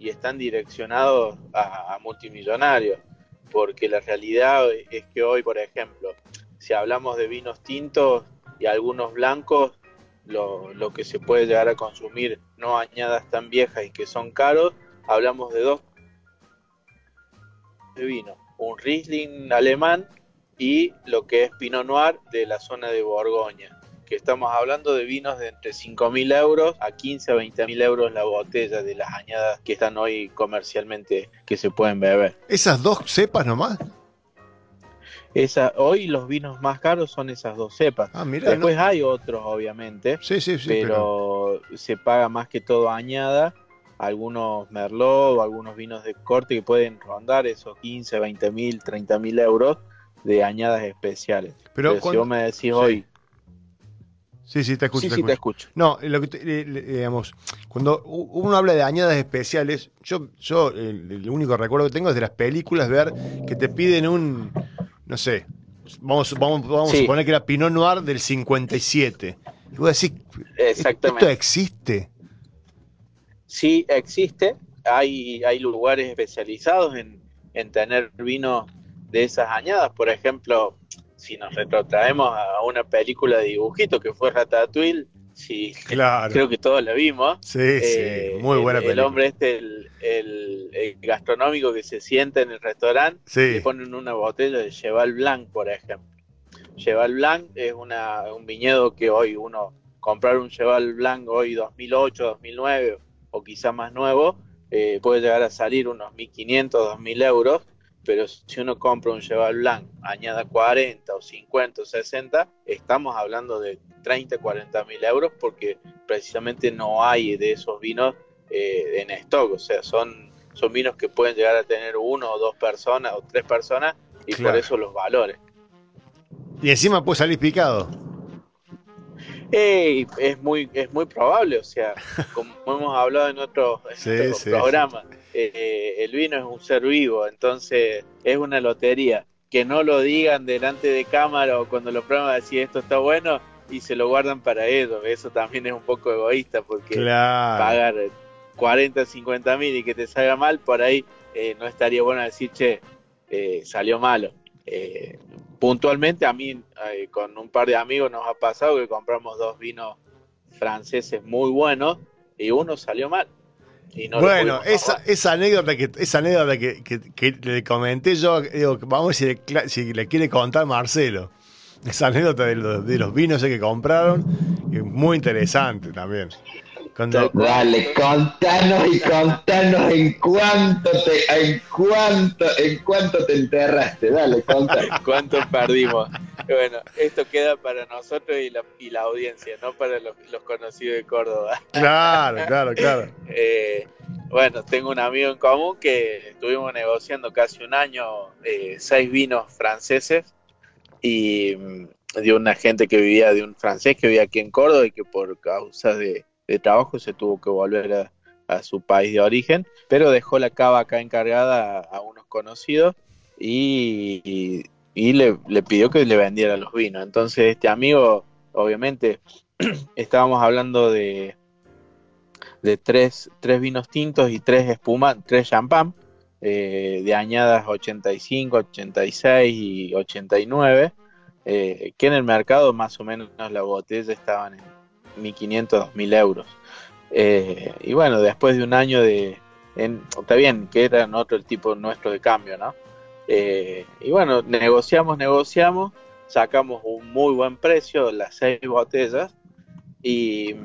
y están direccionados a, multimillonarios, porque la realidad es que hoy, por ejemplo, si hablamos de vinos tintos y algunos blancos, lo, lo, que se puede llegar a consumir, no añadas tan viejas y que son caros, hablamos de dos de vino, un Riesling alemán y lo que es Pinot Noir de la zona de Borgoña. Que estamos hablando de vinos de entre 5.000 euros a 15 a 20.000 euros la botella de las añadas que están hoy comercialmente que se pueden beber. ¿Esas dos cepas nomás? Esa, hoy los vinos más caros son esas dos cepas. Ah, mira. Después hay otros, obviamente, Sí, sí, sí. pero, se paga más que todo añada. Algunos merlot o algunos vinos de corte que pueden rondar esos 15, 20 mil, 30 mil euros de añadas especiales. Pero Pero, si vos me decís hoy, Sí, sí, te escucho. sí, te sí, te escucho. No, lo que te- eh, digamos, cuando uno habla de añadas especiales, yo, yo el, único recuerdo que tengo es de las películas ver que te piden un, no sé, vamos, vamos, vamos a suponer que era Pinot Noir del 57. Y vos decís, Exactamente. ¿esto existe? sí existe, hay, hay lugares especializados en, en tener vinos de esas añadas. Por ejemplo, si nos retrotraemos a una película de dibujito que fue Ratatouille, sí, Claro. creo que todos la vimos. Sí, Eh, sí, muy buena el, película. El hombre este, el, el- el gastronómico que se sienta en el restaurante, Sí. le ponen una botella de Cheval Blanc, por ejemplo. Cheval Blanc es una, un viñedo que hoy uno, comprar un Cheval Blanc hoy 2008, 2009 o quizá más nuevo, eh, puede llegar a salir unos 1.500, 2.000 euros, pero si uno compra un Cheval Blanc, añada 40 o 50 o 60, estamos hablando de 30, 40 mil euros porque precisamente no hay de esos vinos eh, en stock, o sea, son, son vinos que pueden llegar a tener uno o dos personas o tres personas y Claro. por eso los valores. Y encima puede salir picado. Eh, es muy es muy probable, o sea, como hemos hablado en otros, Sí, sí, programas, eh, el vino es un ser vivo, entonces es una lotería. Que no lo digan delante de cámara o cuando lo prueban decir esto está bueno y se lo guardan para ellos. Eso también es un poco egoísta porque Claro. pagar 40, 50 mil y que te salga mal, por ahí eh, no estaría bueno decir, che, eh, salió malo. Eh, puntualmente a mí con un par de amigos nos ha pasado que compramos dos vinos franceses muy buenos y uno salió mal. Y no lo bueno, esa, esa anécdota que esa anécdota que, que- que le comenté yo, digo, vamos a ver si le, si le quiere contar Marcelo. Esa anécdota de los, de los vinos que compraron, muy interesante también. Cuando. Dale, contanos y contanos en cuánto te, en cuánto, en cuánto te enterraste, dale, contanos. ¿Cuánto perdimos? Bueno, esto queda para nosotros y la, y la audiencia, no para los, los conocidos de Córdoba. claro, claro, claro. Eh, bueno, tengo un amigo en común que estuvimos negociando casi un año eh, seis vinos franceses y mm, de una gente que vivía, de un francés que vivía aquí en Córdoba y que por causa de, de trabajo se tuvo que volver a, su país de origen, pero dejó la cava acá encargada a, unos conocidos y, y- le pidió que le vendiera los vinos. Entonces este amigo, obviamente, estábamos hablando de de tres, tres vinos tintos y tres espumantes, tres champán, eh, de añadas 85, 86 y 89, eh, que en el mercado más o menos la botella estaban en 1.500, 2.000 euros. Eh, y bueno, después de un año de... en- está bien, que eran otro tipo nuestro de cambio, ¿no? Eh, y bueno, negociamos, negociamos, sacamos un muy buen precio, las seis botellas, y,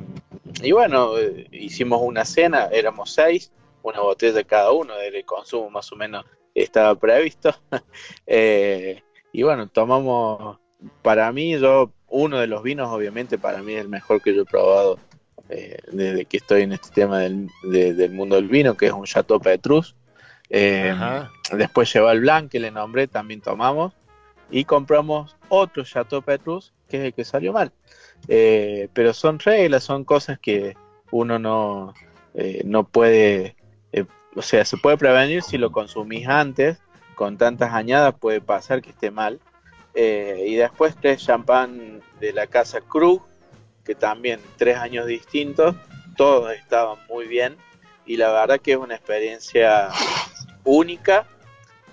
y bueno, eh, hicimos una cena, éramos seis, una botella cada uno, el consumo más o menos estaba previsto. Y bueno, tomamos, para mí, yo, uno de los vinos, obviamente, para mí es el mejor que yo he probado eh, desde que estoy en este tema del, de- del mundo del vino, que es un Chateau Petrus. Eh. Después lleva el Blanc que le nombré, también tomamos. Y compramos otro Chateau Petrus, que es el que salió mal. Eh, pero son reglas, son cosas que uno no, no puede, o sea, se puede prevenir si lo consumís antes, con tantas añadas puede pasar que esté mal. Eh, y después tres champán de la casa Krug, que también tres años distintos, todos estaban muy bien y la verdad que es una experiencia única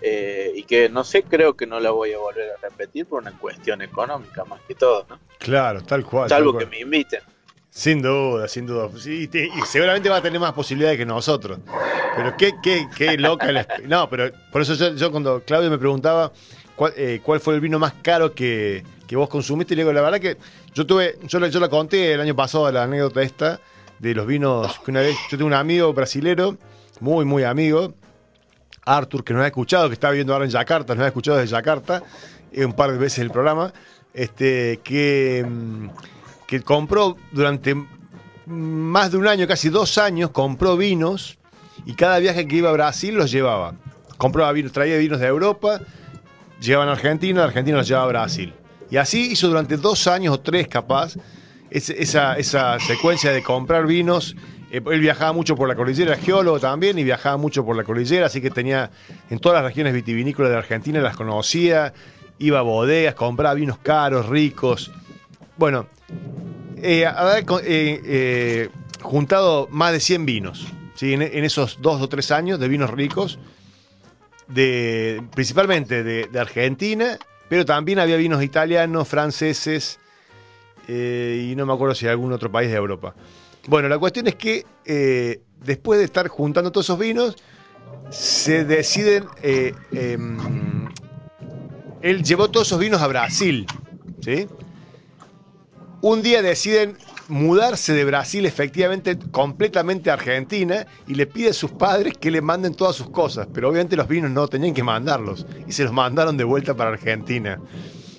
eh, y que no sé, creo que no la voy a volver a repetir por una cuestión económica más que todo, ¿no? Claro, tal cual. Salvo tal que cual. me inviten. Sin duda, sin duda. Sí, te- y seguramente va a tener más posibilidades que nosotros. Pero qué, qué, qué loca la No, pero por eso yo, yo cuando Claudio me preguntaba cuál, eh, cuál fue el vino más caro que, que vos consumiste. Y le digo, la verdad que yo tuve, yo, la- conté el año pasado, la anécdota esta, de los vinos una vez, yo tengo un amigo brasilero, muy, muy amigo, Arthur, que nos ha escuchado, que está viviendo ahora en Yakarta, nos ha escuchado desde Yakarta, eh, un par de veces el programa, este, que, mm, que compró durante más de un año, casi dos años, compró vinos y cada viaje que iba a Brasil los llevaba. Compraba vinos, traía vinos de Europa, llevaban a Argentina, Argentina los llevaba a Brasil. Y así hizo durante dos años o tres capaz esa, secuencia de comprar vinos. Eh, él viajaba mucho por la cordillera, era geólogo también, y viajaba mucho por la cordillera, así que tenía en todas las regiones vitivinícolas de Argentina, las conocía, iba a bodegas, compraba vinos caros, ricos. Bueno, eh, eh, eh, juntado más de 100 vinos, en esos dos o tres años de vinos ricos, de, principalmente de, de Argentina, pero también había vinos italianos, franceses eh, y no me acuerdo si algún otro país de Europa. Bueno, la cuestión es que eh, después de estar juntando todos esos vinos, se deciden... eh, em, él llevó todos esos vinos a Brasil, ¿sí? Un día deciden mudarse de Brasil efectivamente completamente a Argentina y le pide a sus padres que le manden todas sus cosas, pero obviamente los vinos no tenían que mandarlos y se los mandaron de vuelta para Argentina.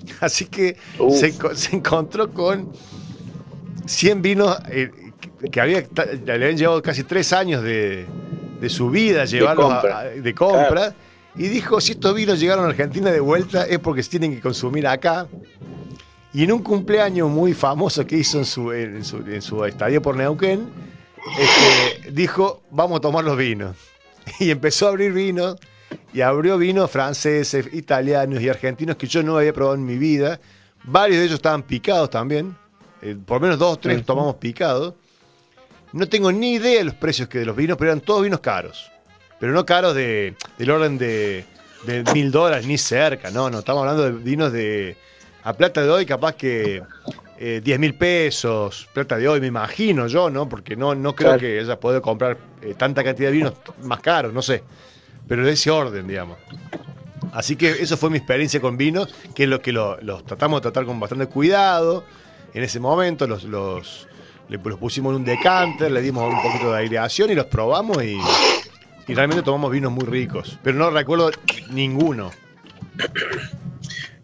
Así que se, enco- se encontró con 100 vinos eh, que- había, le habían llevado casi tres años de, de su vida llevarlos a- compra. a- de compra. Y dijo, si estos vinos llegaron a Argentina de vuelta es porque se tienen que consumir acá. Y en un cumpleaños muy famoso que hizo en su, en su, en su estadía por Neuquén, este, dijo, vamos a tomar los vinos. Y empezó a abrir vinos, y abrió vinos franceses, italianos y argentinos que yo no había probado en mi vida. Varios de ellos estaban picados también. Eh, por lo menos dos o tres tomamos picados. No tengo ni idea de los precios que de los vinos, pero eran todos vinos caros. Pero no caros de, del orden de, de mil dólares, ni cerca. No, no, estamos hablando de vinos de. A plata de hoy, capaz que eh, 10 mil pesos. Plata de hoy, me imagino yo, ¿no? Porque no, no creo Claro. que haya podido comprar eh, tanta cantidad de vinos más caros, no sé. Pero de ese orden, digamos. Así que eso fue mi experiencia con vinos, que es lo que lo- los tratamos de tratar con bastante cuidado. En ese momento los, los, los pusimos en un decanter, le dimos un poquito de aireación y los probamos y, y realmente tomamos vinos muy ricos. Pero no recuerdo ninguno.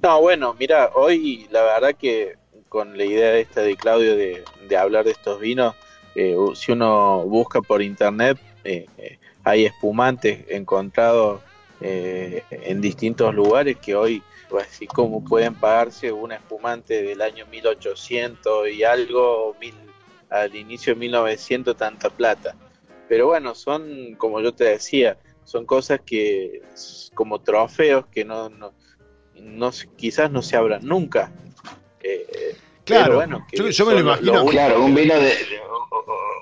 No, bueno, mira, hoy la verdad que con la idea esta de Claudio de, hablar de estos vinos, eh, si uno busca por internet, eh, eh, hay espumantes encontrados eh, en distintos lugares que hoy, pues, así como pueden pagarse un espumante del año 1800 y algo, mil, al inicio de 1900, tanta plata. Pero bueno, son, como yo te decía, son cosas que, como trofeos que no, no, no se- quizás no se abran nunca. Eh, Claro, pero bueno, yo- yo me lo imagino. Claro, un vino de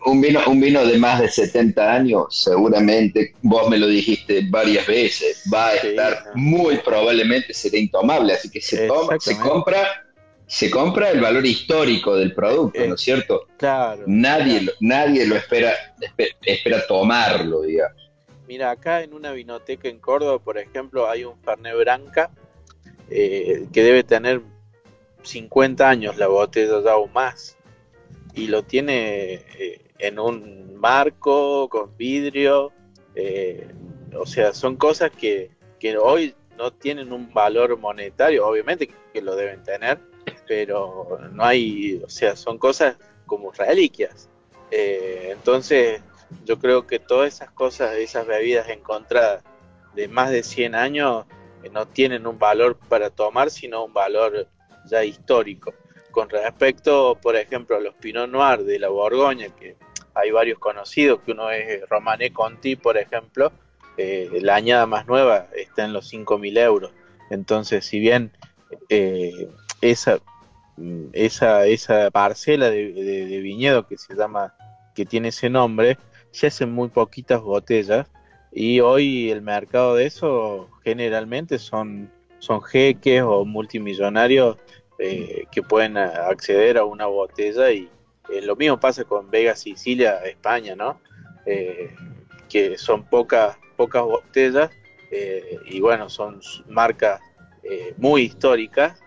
un vino, un vino de más de 70 años, seguramente, vos me lo dijiste varias veces, va a Sí, estar no. muy probablemente será intomable, así que se, toma- se compra se compra el valor histórico del producto, ¿no es cierto? Claro. Nadie, nadie lo espera, espe- espera tomarlo, digamos. mira, acá en una vinoteca en Córdoba, por ejemplo, hay un Fernet Branca eh, que debe tener 50 años la botella ya o más. Y lo tiene eh, en un marco con vidrio. eh, o sea, son cosas que, que hoy no tienen un valor monetario, obviamente que lo deben tener, pero no hay, o sea, son cosas como reliquias. Eh, entonces, yo creo que todas esas cosas, esas bebidas encontradas de más de 100 años, eh, no tienen un valor para tomar, sino un valor ya histórico. Con respecto, por ejemplo, a los Pinot Noir de la Borgoña, que hay varios conocidos, que uno es Romané Conti, por ejemplo, eh, la añada más nueva está en los 5.000 euros. Entonces, si bien eh, esa, mm, esa, esa parcela de- de viñedo que se llama, que tiene ese nombre, se hacen muy poquitas botellas y hoy el mercado de eso generalmente son, son jeques o multimillonarios eh, que pueden acceder a una botella y eh, lo mismo pasa con Vega Sicilia, España, ¿no? Eh, que son pocas, pocas botellas y bueno, son marcas muy históricas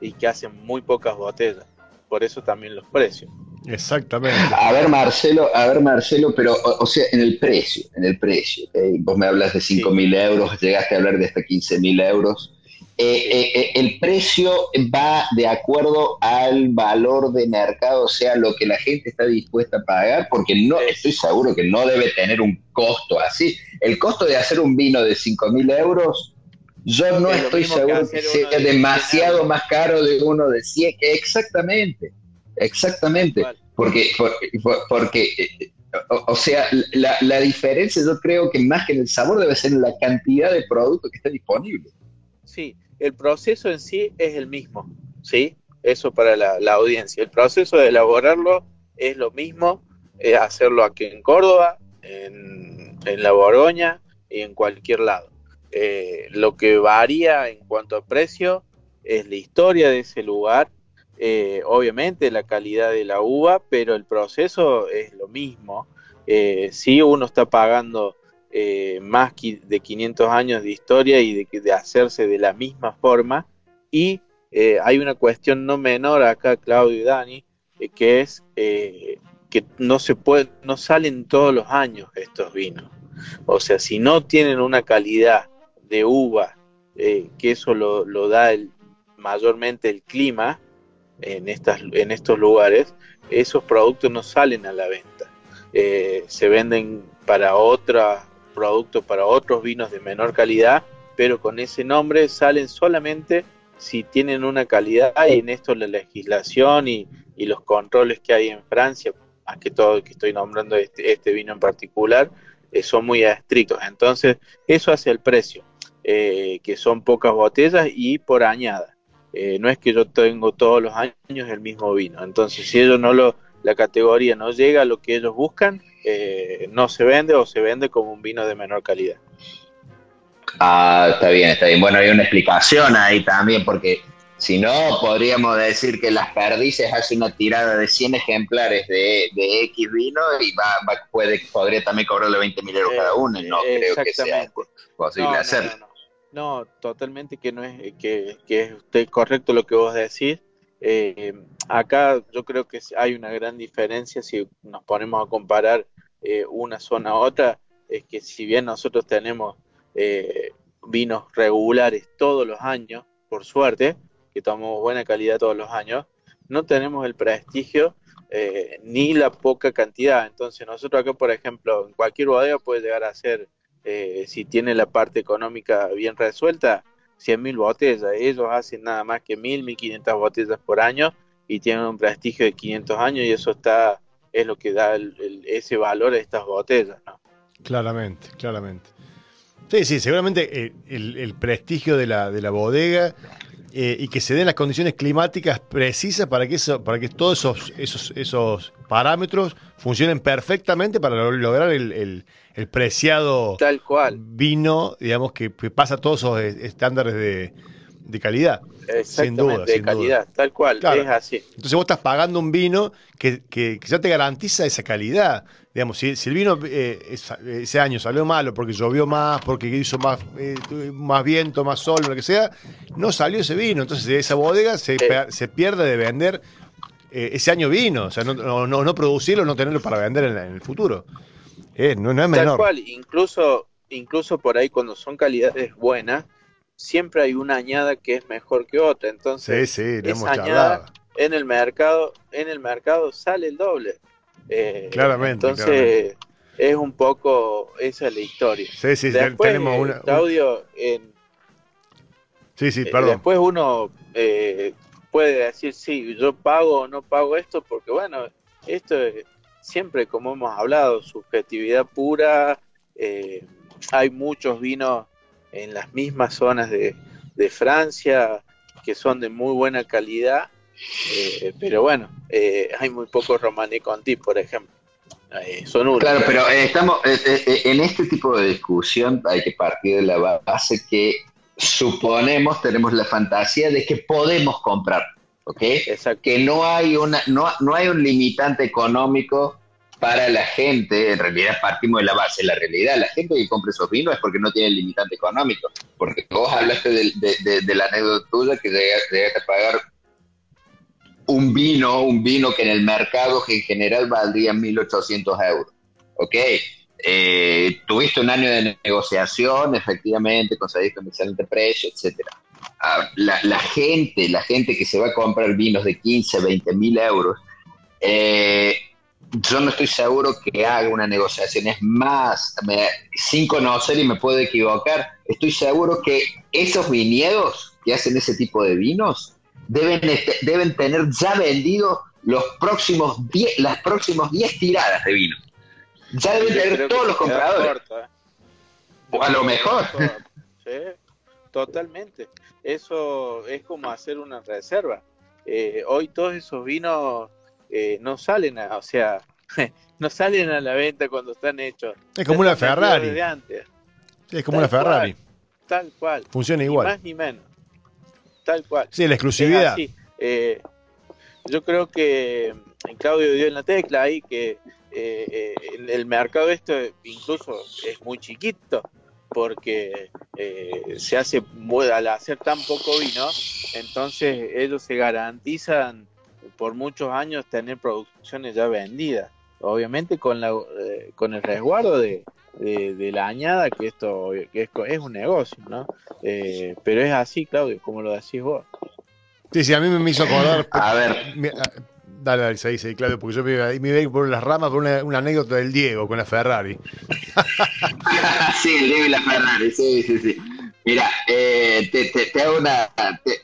y que hacen muy pocas botellas. Por eso también los precios. Exactamente. A ver, Marcelo, a ver, Marcelo, pero, o, sea, en el precio, en el precio. Vos me hablas de 5 mil euros, llegaste a hablar de hasta 15 mil euros. Eh, eh, eh, el precio va de acuerdo al valor de mercado, o sea, lo que la gente está dispuesta a pagar, porque no estoy seguro que no debe tener un costo así. El costo de hacer un vino de 5 mil euros, yo no estoy seguro que, sea demasiado más caro de uno de 100. Exactamente, exactamente. Porque, porque, o, sea, la, la diferencia yo creo que más que en el sabor debe ser en la cantidad de producto que está disponible. Sí, el proceso en sí es el mismo, ¿sí? Eso para la, audiencia. El proceso de elaborarlo es lo mismo, eh, hacerlo aquí en Córdoba, en, la Borgoña y en cualquier lado. Eh, lo que varía en cuanto a precio es la historia de ese lugar, eh, obviamente la calidad de la uva, pero el proceso es lo mismo. si uno está pagando eh, más de 500 años de historia y de, de hacerse de la misma forma. Y eh, hay una cuestión no menor acá, Claudio y Dani, eh, que es que no se puede, no salen todos los años estos vinos. O sea, si no tienen una calidad de uva, que eso lo, da mayormente el clima en, estas, en estos lugares, esos productos no salen a la venta. se venden para otras productos para otros vinos de menor calidad, pero con ese nombre salen solamente si tienen una calidad y en esto la legislación y, los controles que hay en Francia, más que todo que estoy nombrando este, este vino en particular, eh, son muy estrictos. Entonces, eso hace el precio, eh, que son pocas botellas y por añada. Eh, no es que yo tengo todos los años el mismo vino. Entonces, si ellos no lo, la categoría no llega a lo que ellos buscan, eh, no se vende o se vende como un vino de menor calidad. Ah, está bien, está bien. Bueno, hay una explicación ahí también, porque si no, podríamos decir que las perdices hace una tirada de 100 ejemplares de, X vino y va, puede, podría también cobrarle 20 mil euros cada uno, no creo que sea posible hacerlo. No, totalmente que no es que, que es correcto lo que vos decís. Eh, acá yo creo que hay una gran diferencia si nos ponemos a comparar eh, una zona a otra, es que si bien nosotros tenemos eh, vinos regulares todos los años, por suerte, que tomamos buena calidad todos los años, no tenemos el prestigio ni la poca cantidad. Entonces nosotros acá, por ejemplo, en cualquier bodega puede llegar a ser, si tiene la parte económica bien resuelta, 100.000 botellas. Ellos hacen nada más que 1.000, 1.500 botellas por año y tienen un prestigio de 500 años y eso está es lo que da ese valor a estas botellas. Claramente, claramente. Sí, sí, seguramente eh, el, prestigio de la, de la bodega eh, y que se den las condiciones climáticas precisas para que eso, para que todos esos, esos, esos parámetros funcionen perfectamente para lograr el, el preciado Tal cual. vino, digamos, que, pasa todos esos estándares de, calidad. Sin duda, de calidad, tal cual, es así. Entonces vos estás pagando un vino que, que, ya te garantiza esa calidad. Digamos, si, el vino eh, ese año salió malo porque llovió más, porque hizo más, eh, más viento, más sol, lo que sea, no salió ese vino. Entonces esa bodega se, se pierde de vender eh, ese año vino, o sea, no, no, no, producirlo, no tenerlo para vender en el futuro. Eh, no, es menor. Tal cual, incluso, incluso por ahí cuando son calidades buenas, siempre hay una añada que es mejor que otra. Entonces, sí, sí, esa añada en el mercado, en el mercado sale el doble. Eh, claramente. Entonces, es un poco esa es la historia. Sí, sí, tenemos una. Claudio, en, sí, sí, eh, perdón. después uno puede decir, sí, yo pago o no pago esto, porque bueno, esto es siempre, como hemos hablado, subjetividad pura. Eh, hay muchos vinos en las mismas zonas de, Francia que son de muy buena calidad, eh, pero bueno, eh, hay muy pocos Romané Conti, por ejemplo. son Claro, pero estamos en este tipo de discusión hay que partir de la base que suponemos, tenemos la fantasía de que podemos comprar, ¿ok? Que no hay, una, no, no hay un limitante económico para la gente, en realidad partimos de la base, la realidad, la gente que compra esos vinos es porque no tiene limitante económico, porque vos hablaste de, de, de, la anécdota tuya que llegaste a pagar un vino, un vino que en el mercado en general valdría 1.800 euros, ¿ok? Eh, tuviste un año de negociación, efectivamente, conseguiste un excelente precio, etcétera. Ah, la, gente, la gente que se va a comprar vinos de 15, 20 mil euros, eh, yo no estoy seguro que haga una negociación. Es más, sin conocer y me puedo equivocar, estoy seguro que esos viñedos que hacen ese tipo de vinos deben, este, deben tener ya vendido los próximos las próximas 10 tiradas de vino. Ya deben tener todos los compradores. ¿eh? a lo mejor. Sí, totalmente. Eso es como hacer una reserva. Eh, hoy todos esos vinos eh, no salen a, o sea, no salen a la venta cuando están hechos. Es como una Ferrari. es como una Ferrari. tal cual. Funciona igual. Ni más ni menos. Tal cual. Sí, la exclusividad. Eh, yo creo que Claudio dio en la tecla ahí que eh, el mercado esto incluso es muy chiquito porque se hace al hacer tan poco vino entonces ellos se garantizan por muchos años tener producciones ya vendidas. Obviamente con, la, eh, con el resguardo de, de, la añada, que esto que es, un negocio, ¿no? Eh, pero es así, Claudio, como lo decís vos. Sí, sí, a mí me hizo acordar. a ver. Ah, dale, dale, ahí, sí, Claudio, porque yo me, me iba a ir por las ramas por una, una, anécdota del Diego con la Ferrari. sí, el Diego y la Ferrari, sí, sí, sí. Mira, eh, te, te, te, hago una. Te,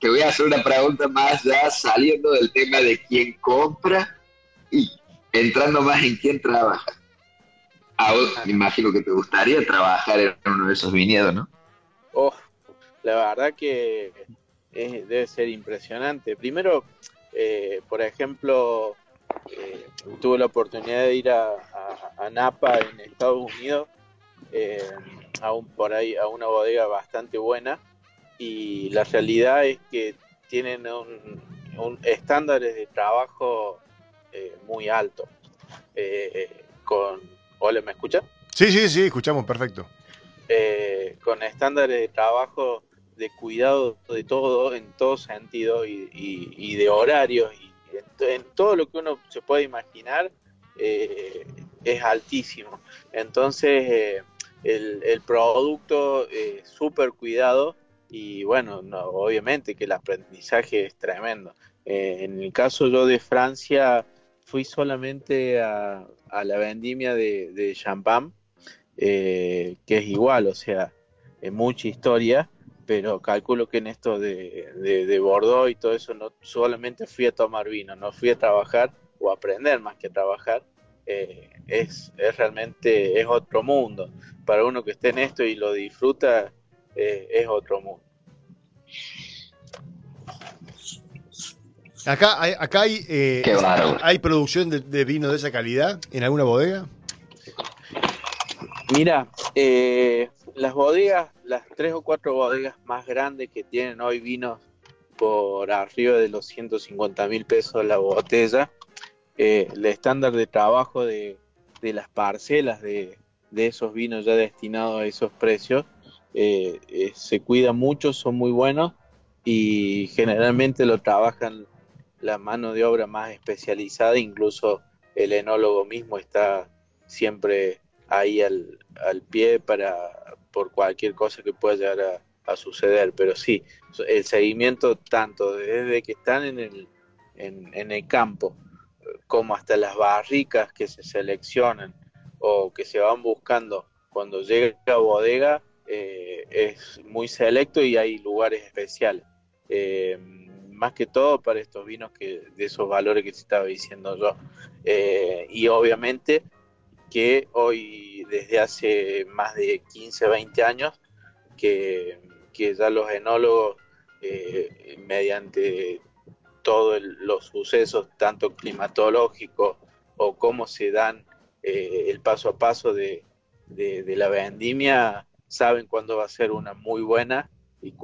te voy a hacer una pregunta más ya saliendo del tema de quién compra y entrando más en quién trabaja. A me imagino que te gustaría trabajar en uno de esos viñedos, ¿no? Oh, la verdad que debe ser impresionante. Primero, eh, por ejemplo, eh, tuve la oportunidad de ir a, Napa en Estados Unidos, eh, por ahí a una bodega bastante buena y la realidad es que tienen un, estándares de trabajo muy altos. Con, ¿Hola, me escuchan? Sí, sí, sí, escuchamos perfecto. Eh, con estándares de trabajo de cuidado de todo, en todo sentido, y, de horarios, y en, todo lo que uno se puede imaginar, es altísimo. Entonces, el, el, producto súper cuidado y bueno, no, obviamente que el aprendizaje es tremendo. Eh, en el caso yo de Francia, fui solamente a, la vendimia de, de champán, eh, que es igual, o sea, es mucha historia, pero calculo que en esto de, de, Bordeaux y todo eso, no solamente fui a tomar vino, no fui a trabajar o aprender más que a trabajar, eh, es, es, realmente es otro mundo. Para uno que esté en esto y lo disfruta, eh, es otro mundo. Acá hay, acá hay, eh, ¿hay producción de, vino de esa calidad en alguna bodega. Mira, eh, las bodegas, las tres o cuatro bodegas más grandes que tienen hoy vinos por arriba de los 150 mil pesos la botella, el estándar de trabajo de, las parcelas de, de, esos vinos ya destinados a esos precios eh, eh, se cuida mucho, son muy buenos y generalmente lo trabajan la mano de obra más especializada, incluso el enólogo mismo está siempre ahí al, pie para por cualquier cosa que pueda llegar a, suceder. Pero sí, el seguimiento tanto desde que están en el, en el campo como hasta las barricas que se seleccionan o que se van buscando cuando llega a bodega eh, es muy selecto y hay lugares especiales. Eh, más que todo para estos vinos que de esos valores que se estaba diciendo yo. Eh, y obviamente que hoy, desde hace más de 15, 20 años, que, que ya los enólogos, mediante todos los sucesos, tanto climatológicos o cómo se dan el paso a paso de, de la vendimia, saben cuándo va a ser una muy buena y,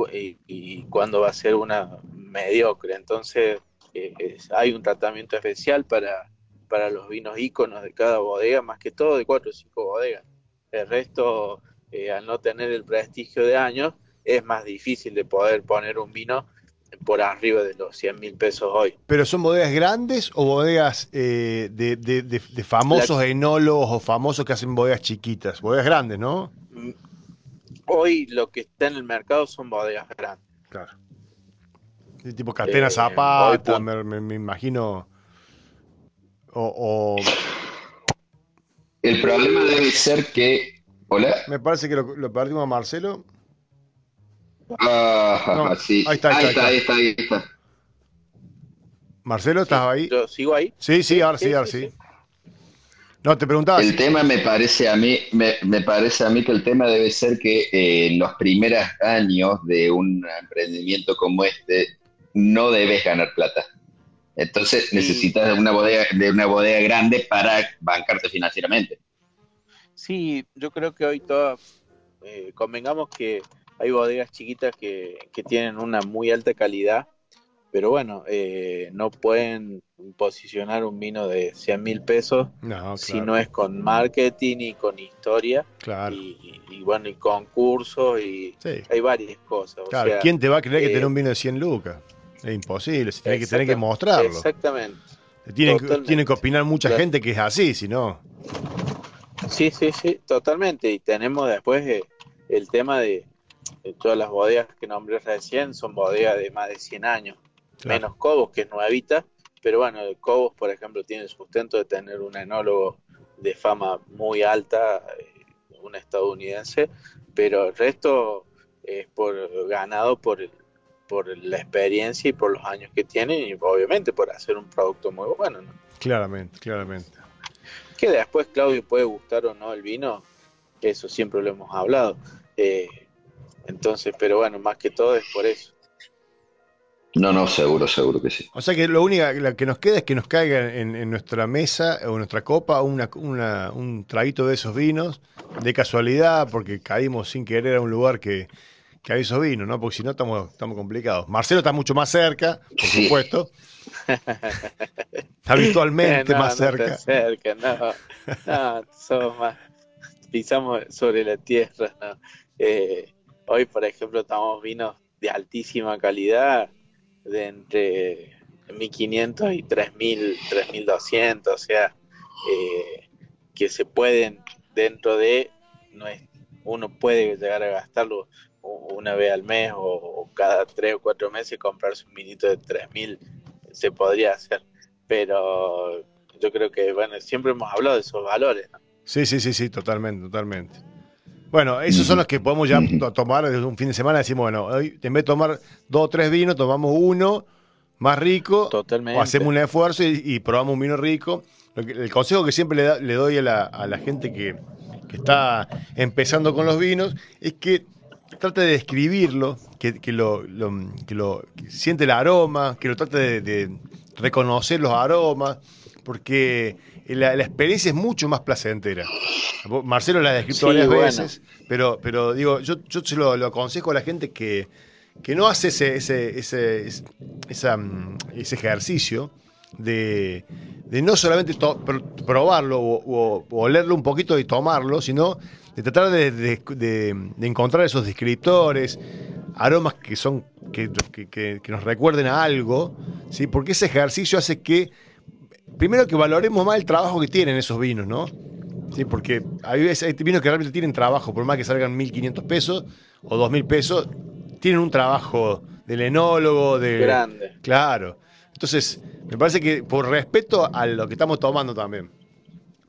y, cuándo va a ser una mediocre. Entonces eh, hay un tratamiento especial para, para los vinos íconos de cada bodega, más que todo de cuatro o cinco bodegas. El resto, eh, al no tener el prestigio de años, es más difícil de poder poner un vino por arriba de los 100 mil pesos hoy. ¿Pero son bodegas grandes o bodegas eh, de, de- de- de famosos La- enólogos o famosos que hacen bodegas chiquitas? Bodegas grandes, ¿no? Mm, Hoy lo que está en el mercado son bodegas grandes. Claro. Sí, tipo Catena Eh, Zapata, me, me- me imagino. O, o- El problema debe ser que. ¿Hola? me parece que lo, lo perdimos a Marcelo. Ah, No, sí. ahí está, ahí ahí está, ahí está, ahí está. Marcelo, ¿estás ahí? Yo sigo ahí. Sí, sí, ahora sí, ahora sí. No, te preguntaba El tema me parece a mí, me, me parece a mí que el tema debe ser que eh, en los primeros años de un emprendimiento como este no debes ganar plata. Entonces Sí. necesitas de una bodega, de una bodega grande para bancarte financieramente. Sí, yo creo que hoy todas, eh, convengamos que hay bodegas chiquitas que, que tienen una muy alta calidad, pero bueno, eh, no pueden posicionar un vino de 100 mil pesos No, claro. si no es con marketing y con historia Claro. y, y- y bueno, y concursos y Sí. hay varias cosas. o Claro, sea, ¿quién te va a creer que eh, tener un vino de 100 lucas? Es imposible, se tiene que tener que mostrarlo. Exactamente. Tienen, tienen que opinar mucha Claro. gente que es así, si no. Sí, sí, sí, totalmente. Y tenemos después eh, el tema de, de todas las bodegas que nombré recién, son bodegas de más de 100 años, Claro. menos Cobos, que es nuevita, pero bueno, el Cobos, por ejemplo, tiene el sustento de tener un enólogo de fama muy alta, eh, un estadounidense, pero el resto es por ganado por, el- por la experiencia y por los años que tienen y obviamente por hacer un producto muy bueno, ¿no? Claramente, claramente. Que después, Claudio, puede gustar o no el vino, eso siempre lo hemos hablado. Eh, entonces, pero bueno, más que todo es por eso. No, no, seguro, seguro que sí. O sea que lo único la que nos queda es que nos caiga en, en nuestra mesa o en nuestra copa una, una- un traguito de esos vinos, de casualidad, porque caímos sin querer a un lugar que, que hay esos vinos, ¿no? Porque si no estamos, estamos complicados. Marcelo está mucho más cerca, por Sí. supuesto. Eh, no, más no cerca. acerques, no, no, somos más, pisamos sobre la tierra, no. Eh, hoy, por ejemplo, tomamos vinos de altísima calidad, de entre 1500 y 3000, 3200, o sea, eh, que se pueden dentro de, no es, uno puede llegar a gastarlo una vez al mes o, o cada tres o cuatro meses comprarse un vinito de 3000 se podría hacer pero yo creo que bueno siempre hemos hablado de esos valores ¿no? Sí, sí, sí, sí, totalmente, totalmente. Bueno, esos son los que podemos ya to- tomar desde un fin de semana. Decimos, bueno, hoy en vez de tomar dos o tres vinos, tomamos uno más rico, Totalmente. o hacemos un esfuerzo y, y probamos un vino rico. Que- el consejo que siempre le, da- le doy a la, a la gente que, que está empezando con los vinos es que trate de describirlo, que, que lo, lo- que lo que siente el aroma, que lo trate de, de reconocer los aromas, porque la, la experiencia es mucho más placentera. Marcelo la ha descrito Sí, varias bueno. veces, pero, pero digo, yo, yo se lo, lo aconsejo a la gente que, que no hace ese, ese, ese, ese- esa, mm, ese ejercicio de, de no solamente to- probarlo o, o- o olerlo un poquito y tomarlo, sino de tratar de, de- de- de encontrar esos descriptores, aromas que son que, que- que- que nos recuerden a algo, ¿sí? porque ese ejercicio hace que, primero que valoremos más el trabajo que tienen esos vinos, ¿no? Sí, porque hay, veces, hay vinos que realmente tienen trabajo, por más que salgan 1.500 pesos o 2.000 pesos, tienen un trabajo del enólogo, de... grande Claro. Entonces, me parece que por respeto a lo que estamos tomando también.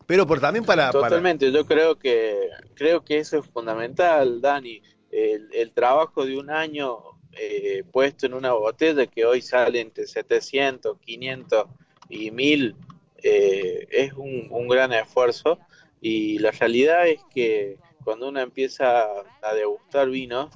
Pero por también para... totalmente yo creo que creo que eso es fundamental Dani. El, el trabajo de un año eh, puesto en una botella que hoy sale entre 700 500 y 1000 eh, es un, un gran esfuerzo. Y la realidad es que cuando uno empieza a degustar vinos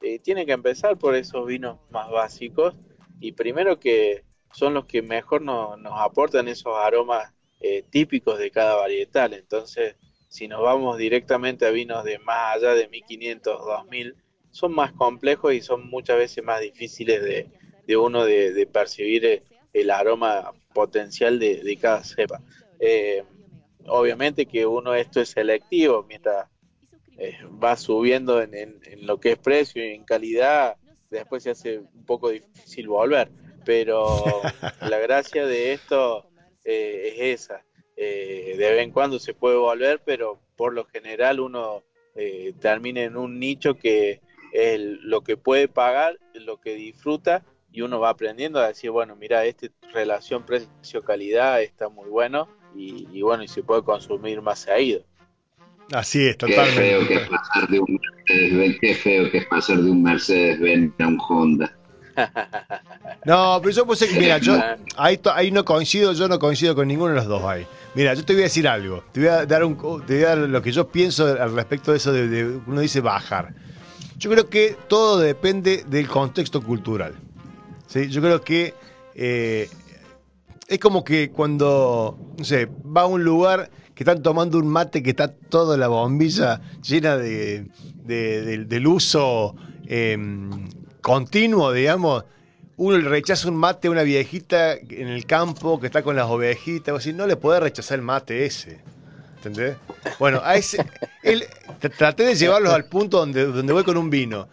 eh, tiene que empezar por esos vinos más básicos. Y primero que son los que mejor no- nos aportan esos aromas eh, típicos de cada varietal. Entonces, si nos vamos directamente a vinos de más allá de 1500, 2000, son más complejos y son muchas veces más difíciles de, de uno de, de percibir eh, el aroma potencial de, de cada cepa. Eh, obviamente que uno esto es selectivo, mientras eh, va subiendo en, en, en, lo que es precio y en calidad, después se hace un poco difícil volver. Pero la gracia de esto eh, es esa. Eh, de vez en cuando se puede volver, pero por lo general uno eh, termina en un nicho que es lo que puede pagar, lo que disfruta y uno va aprendiendo a decir, bueno, mira, esta relación precio-calidad está muy bueno y, y, bueno, y se puede consumir más seguido. Así es, totalmente. Qué feo que es pasar de un Mercedes, qué feo que es pasar de un Mercedes Benz a un Honda. No, pero yo puse que, mira, yo ahí, ahí no coincido, yo no coincido con ninguno de los dos ahí. Mira, yo te voy a decir algo, te voy a dar, un, te voy a dar lo que yo pienso al respecto de eso de, de uno dice bajar. Yo creo que todo depende del contexto cultural. ¿sí? Yo creo que eh, es como que cuando, no sé, va a un lugar que están tomando un mate que está toda la bombilla llena de, de, de del uso eh, continuo, digamos, uno le rechaza un mate a una viejita en el campo que está con las ovejitas, o así, no le puede rechazar el mate ese. ¿Entendés? Bueno, a ese, él, traté de llevarlos al punto donde, donde voy con un vino.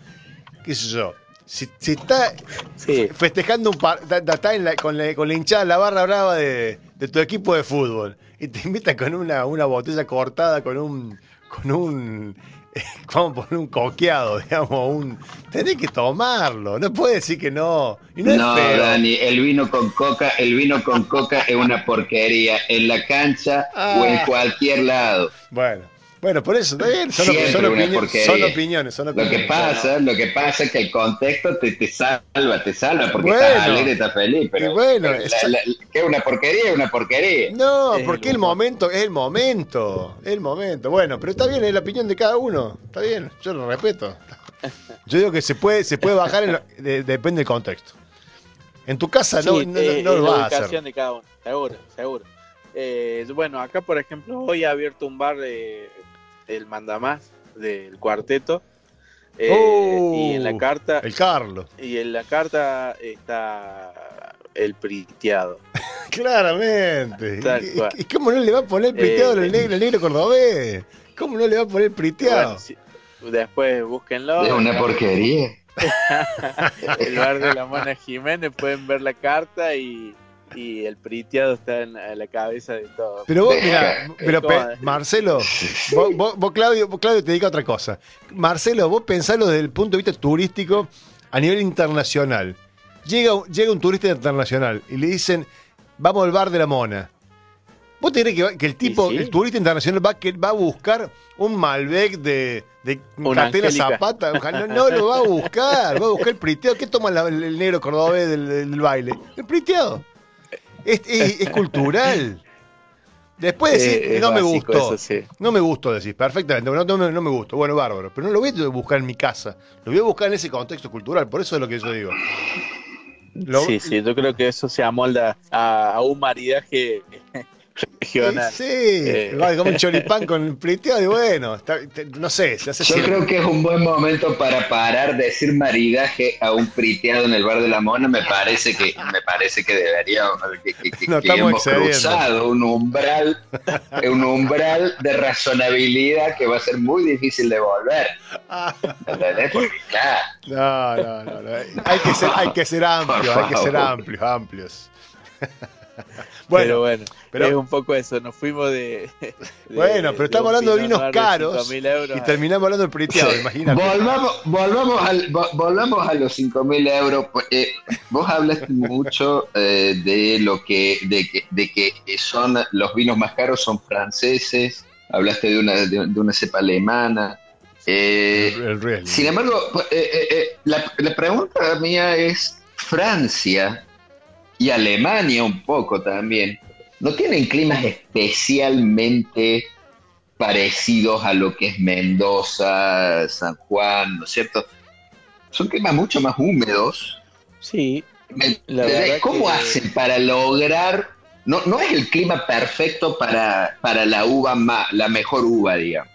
¿Qué sé yo? Si, si está sí. festejando un par, está en la, con, la, con, la, hinchada, la barra brava de, de, tu equipo de fútbol, y te invita con una, una botella cortada, con un, con un a poner un coqueado, digamos, un tenés que tomarlo, no puedes decir que no. Y no, no es feo. Dani, el vino con coca, el vino con coca es una porquería en la cancha ah. o en cualquier lado. Bueno. Bueno, por eso, está bien, son, son, opiniones, son, opiniones, son, opiniones, Lo que pasa, lo que pasa es que el contexto te, te salva, te salva, porque bueno, estás alegre, estás feliz, pero, bueno, pero la, la, que es una porquería, es una porquería. No, porque el, momento, es el momento, es el momento. Bueno, pero está bien, es la opinión de cada uno, está bien, yo lo respeto. Yo digo que se puede, se puede bajar, en lo, de, depende del contexto. En tu casa sí, no, no, eh, no, lo vas a hacer. de cada uno, seguro, seguro. Eh, bueno, acá por ejemplo hoy ha abierto un bar de el mandamás del cuarteto. Eh, oh, y en la carta. El Carlos. Y en la carta está el priteado. Claramente. ¿Y, ¿Y, cómo no le va a poner priteado eh, al negro, el negro cordobés? ¿Cómo no le va a poner priteado? Bueno, si, después búsquenlo. Es una porquería. el bar de la Mona Jiménez, pueden ver la carta y, y el priteado está en la cabeza de todo. Pero vos, mira, pero pe, Marcelo, vos, vos, vos, Claudio, vos, Claudio, te diga otra cosa. Marcelo, vos pensalo desde el punto de vista turístico a nivel internacional. Llega, llega un turista internacional y le dicen, vamos al bar de la mona. ¿Vos te crees que, que el tipo, sí, el turista internacional, va, que va a buscar un Malbec de, de Catena Zapata? No, no, lo va a buscar, va a buscar el priteado. ¿Qué toma la, el, negro cordobés del, del, baile? El priteado. Es, es, es cultural. Después decir, eh, no me gustó. Eso, sí. No me gustó, decís, perfectamente. No, no, no, me gustó. Bueno, bárbaro. Pero no lo voy a buscar en mi casa. Lo voy a buscar en ese contexto cultural. Por eso es lo que yo digo. Lo... Sí, sí, yo creo que eso se amolda a, a un maridaje regional. Sí, eh. como un choripán con priteado y bueno, está, no sé, se hace Yo siempre. creo que es un buen momento para parar de decir maridaje a un priteado en el bar de la Mona, me parece que me parece que debería que, que, que, no, que hemos excediendo. cruzado un umbral un umbral de razonabilidad que va a ser muy difícil de volver. Claro. No, no, no, no. Hay que ser hay que ser amplios, hay que ser amplios, amplios. Bueno, pero bueno, pero, es un poco eso, nos fuimos de... de bueno, pero estamos hablando de vinos caros y terminamos hablando del priteado, sí. imagínate. Volvamos, volvamos, al, volvamos a los 5 mil euros. Eh, vos hablaste mucho eh, de lo que de que, de que son los vinos más caros son franceses, hablaste de una, de, de una cepa alemana. Eh, el, el sin embargo, eh, la, la pregunta mía es, Francia y Alemania un poco también, no tienen climas especialmente parecidos a lo que es Mendoza, San Juan, ¿no es cierto? Son climas mucho más húmedos. Sí. La ¿Cómo que... hacen para lograr... No, no es el clima perfecto para, para la uva, más, la mejor uva, digamos.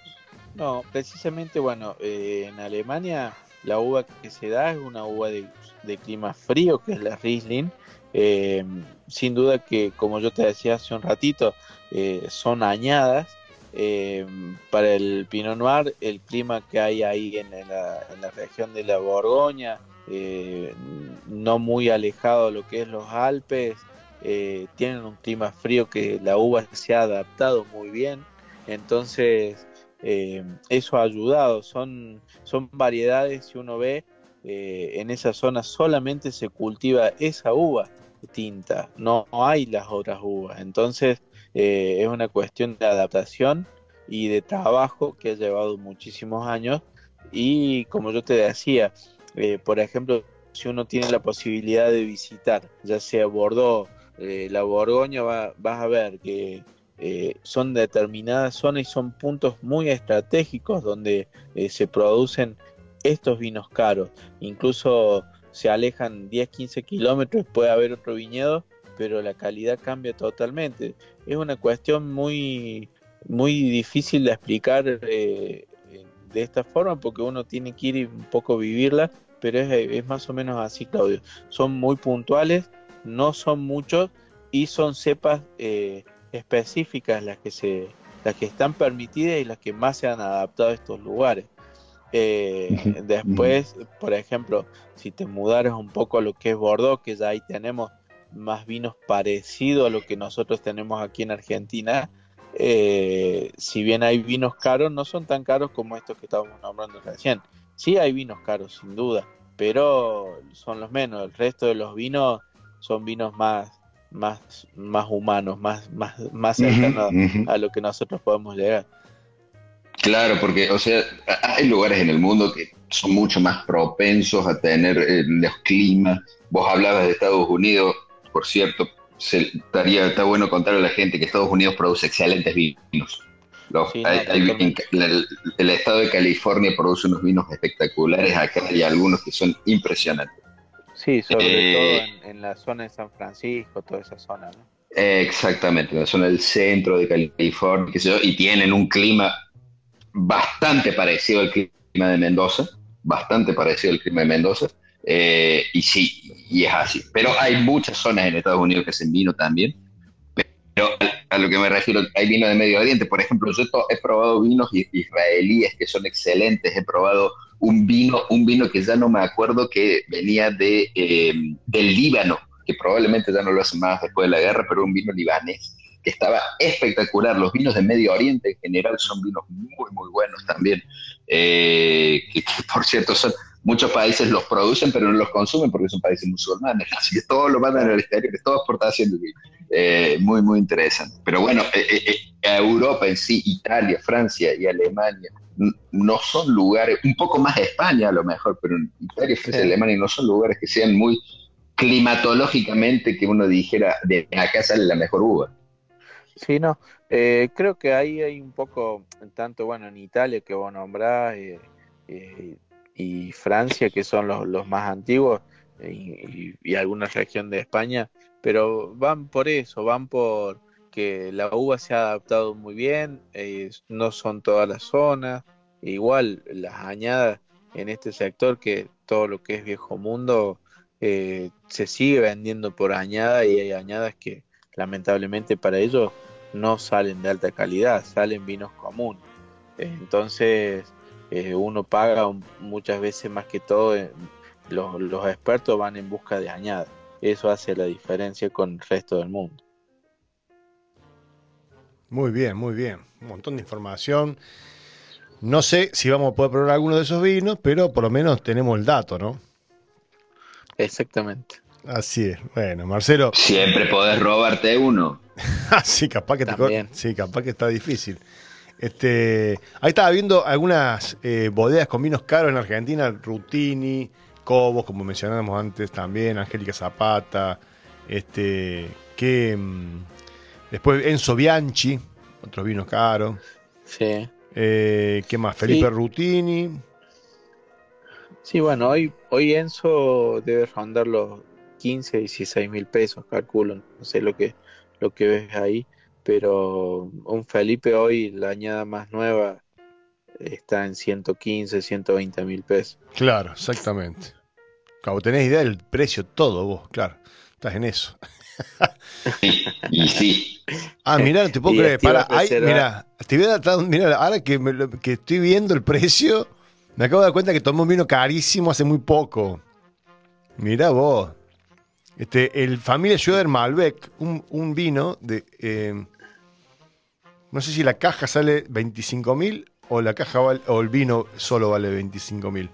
No, precisamente, bueno, eh, en Alemania la uva que se da es una uva de, de clima frío, que es la Riesling, Eh, sin duda que, como yo te decía hace un ratito, eh, son añadas. Eh, para el Pinot Noir, el clima que hay ahí en la, región de la Borgoña, no muy alejado de lo que es los Alpes, tienen un clima frío que la uva se ha adaptado muy bien. Entonces, eso ha ayudado. Son, son variedades, si uno ve, en esa zona solamente se cultiva esa uva tinta, no hay las otras uvas. Entonces eh, es una cuestión de adaptación y de trabajo que ha llevado muchísimos años. Y como yo te decía, eh, por ejemplo, si uno tiene la posibilidad de visitar, ya sea Bordeaux, eh, la Borgoña, va, vas a ver que son determinadas zonas y son puntos muy estratégicos donde se producen estos vinos caros. Incluso se alejan 10, 15 kilómetros, puede haber otro viñedo, pero la calidad cambia totalmente. Es una cuestión muy, muy difícil de explicar eh, de esta forma porque uno tiene que ir un poco vivirla, pero es, más o menos así, Claudio. Son muy puntuales, no son muchos y son cepas eh, específicas las que se las que están permitidas y las que más se han adaptado a estos lugares. Eh, después, por ejemplo, si te mudaras un poco a lo que es Bordeaux, que ya ahí tenemos más vinos parecidos a lo que nosotros tenemos aquí en Argentina, eh, si bien hay vinos caros, no son tan caros como estos que estábamos nombrando recién. Sí hay vinos caros, sin duda, pero son los menos. El resto de los vinos son vinos más, más, más humanos, más, más, más cercanos a lo que nosotros podemos llegar. Claro, porque, o sea, hay lugares en el mundo que son mucho más propensos a tener eh, los climas. Vos hablabas de Estados Unidos, por cierto, estaría, está bueno contarle a la gente que Estados Unidos produce excelentes vinos. el, estado de California produce unos vinos espectaculares, acá hay algunos que son impresionantes. Sí, sobre eh, todo en, la zona de San Francisco, toda esa zona, ¿no? Exactamente, en la zona del centro de California, y tienen un clima bastante parecido al clima de Mendoza, bastante parecido al clima de Mendoza, eh, y sí, y es así. Pero hay muchas zonas en Estados Unidos que hacen vino también, pero a, lo que me refiero, hay vino de Medio Oriente, por ejemplo, yo he probado vinos israelíes que son excelentes, he probado un vino, un vino que ya no me acuerdo que venía de, eh, del Líbano, que probablemente ya no lo hacen más después de la guerra, pero un vino libanés que estaba espectacular. Los vinos de Medio Oriente en general son vinos muy, muy buenos también, eh, que, por cierto son, muchos países los producen pero no los consumen porque son países musulmanes, así que todos lo mandan al exterior, es toda exportación de vino. Eh, muy, muy interesante. Pero bueno, eh, Europa en sí, Italia, Francia y Alemania, no son lugares, un poco más España a lo mejor, pero Italia, Francia y Alemania no son lugares que sean muy climatológicamente que uno dijera, de acá sale la mejor uva. Sí, no, eh, creo que ahí hay un poco, tanto bueno en Italia que vos nombrás eh, eh, y Francia que son los, más antiguos y, y, alguna región de España, pero van por eso, van por que la uva se ha adaptado muy bien, no son todas las zonas, igual las añadas en este sector que todo lo que es viejo mundo se sigue vendiendo por añada y hay añadas que lamentablemente para ellos no salen de alta calidad, salen vinos comunes. Entonces eh, uno paga muchas veces más que todo, eh, los, expertos van en busca de añada. Eso hace la diferencia con el resto del mundo. Muy bien, muy bien. Un montón de información. No sé si vamos a poder probar alguno de esos vinos, pero por lo menos tenemos el dato, ¿no? Exactamente. Así es. Bueno, Marcelo. Siempre podés robarte uno. sí, capaz que te sí, capaz que está difícil. Este, ahí estaba viendo algunas eh, bodegas con vinos caros en Argentina, Rutini, Cobos, como mencionábamos antes también, Angélica Zapata, este, que mm, después Enzo Bianchi, otros vinos caros. Sí. Eh, ¿Qué más? Felipe Rutini. Sí, bueno, hoy, hoy Enzo debe rondar los 15, 16 mil pesos, calculo, no sé lo que, lo que ves ahí, pero un Felipe hoy, la añada más nueva, está en 115, 120 mil pesos. Claro, exactamente. Claro, tenés idea del precio todo vos, claro. Estás en eso. Y sí, Ah, mira, no te puedo creer. Para, ay, mira, te voy a dar- mira, ahora que, me lo- que estoy viendo el precio, me acabo de dar cuenta que tomé un vino carísimo hace muy poco. Mira vos. Este, el Familia Schroeder Malbec, un, un vino de. eh, no sé si la caja sale 25 mil o la caja val- o el vino solo vale 25 mil.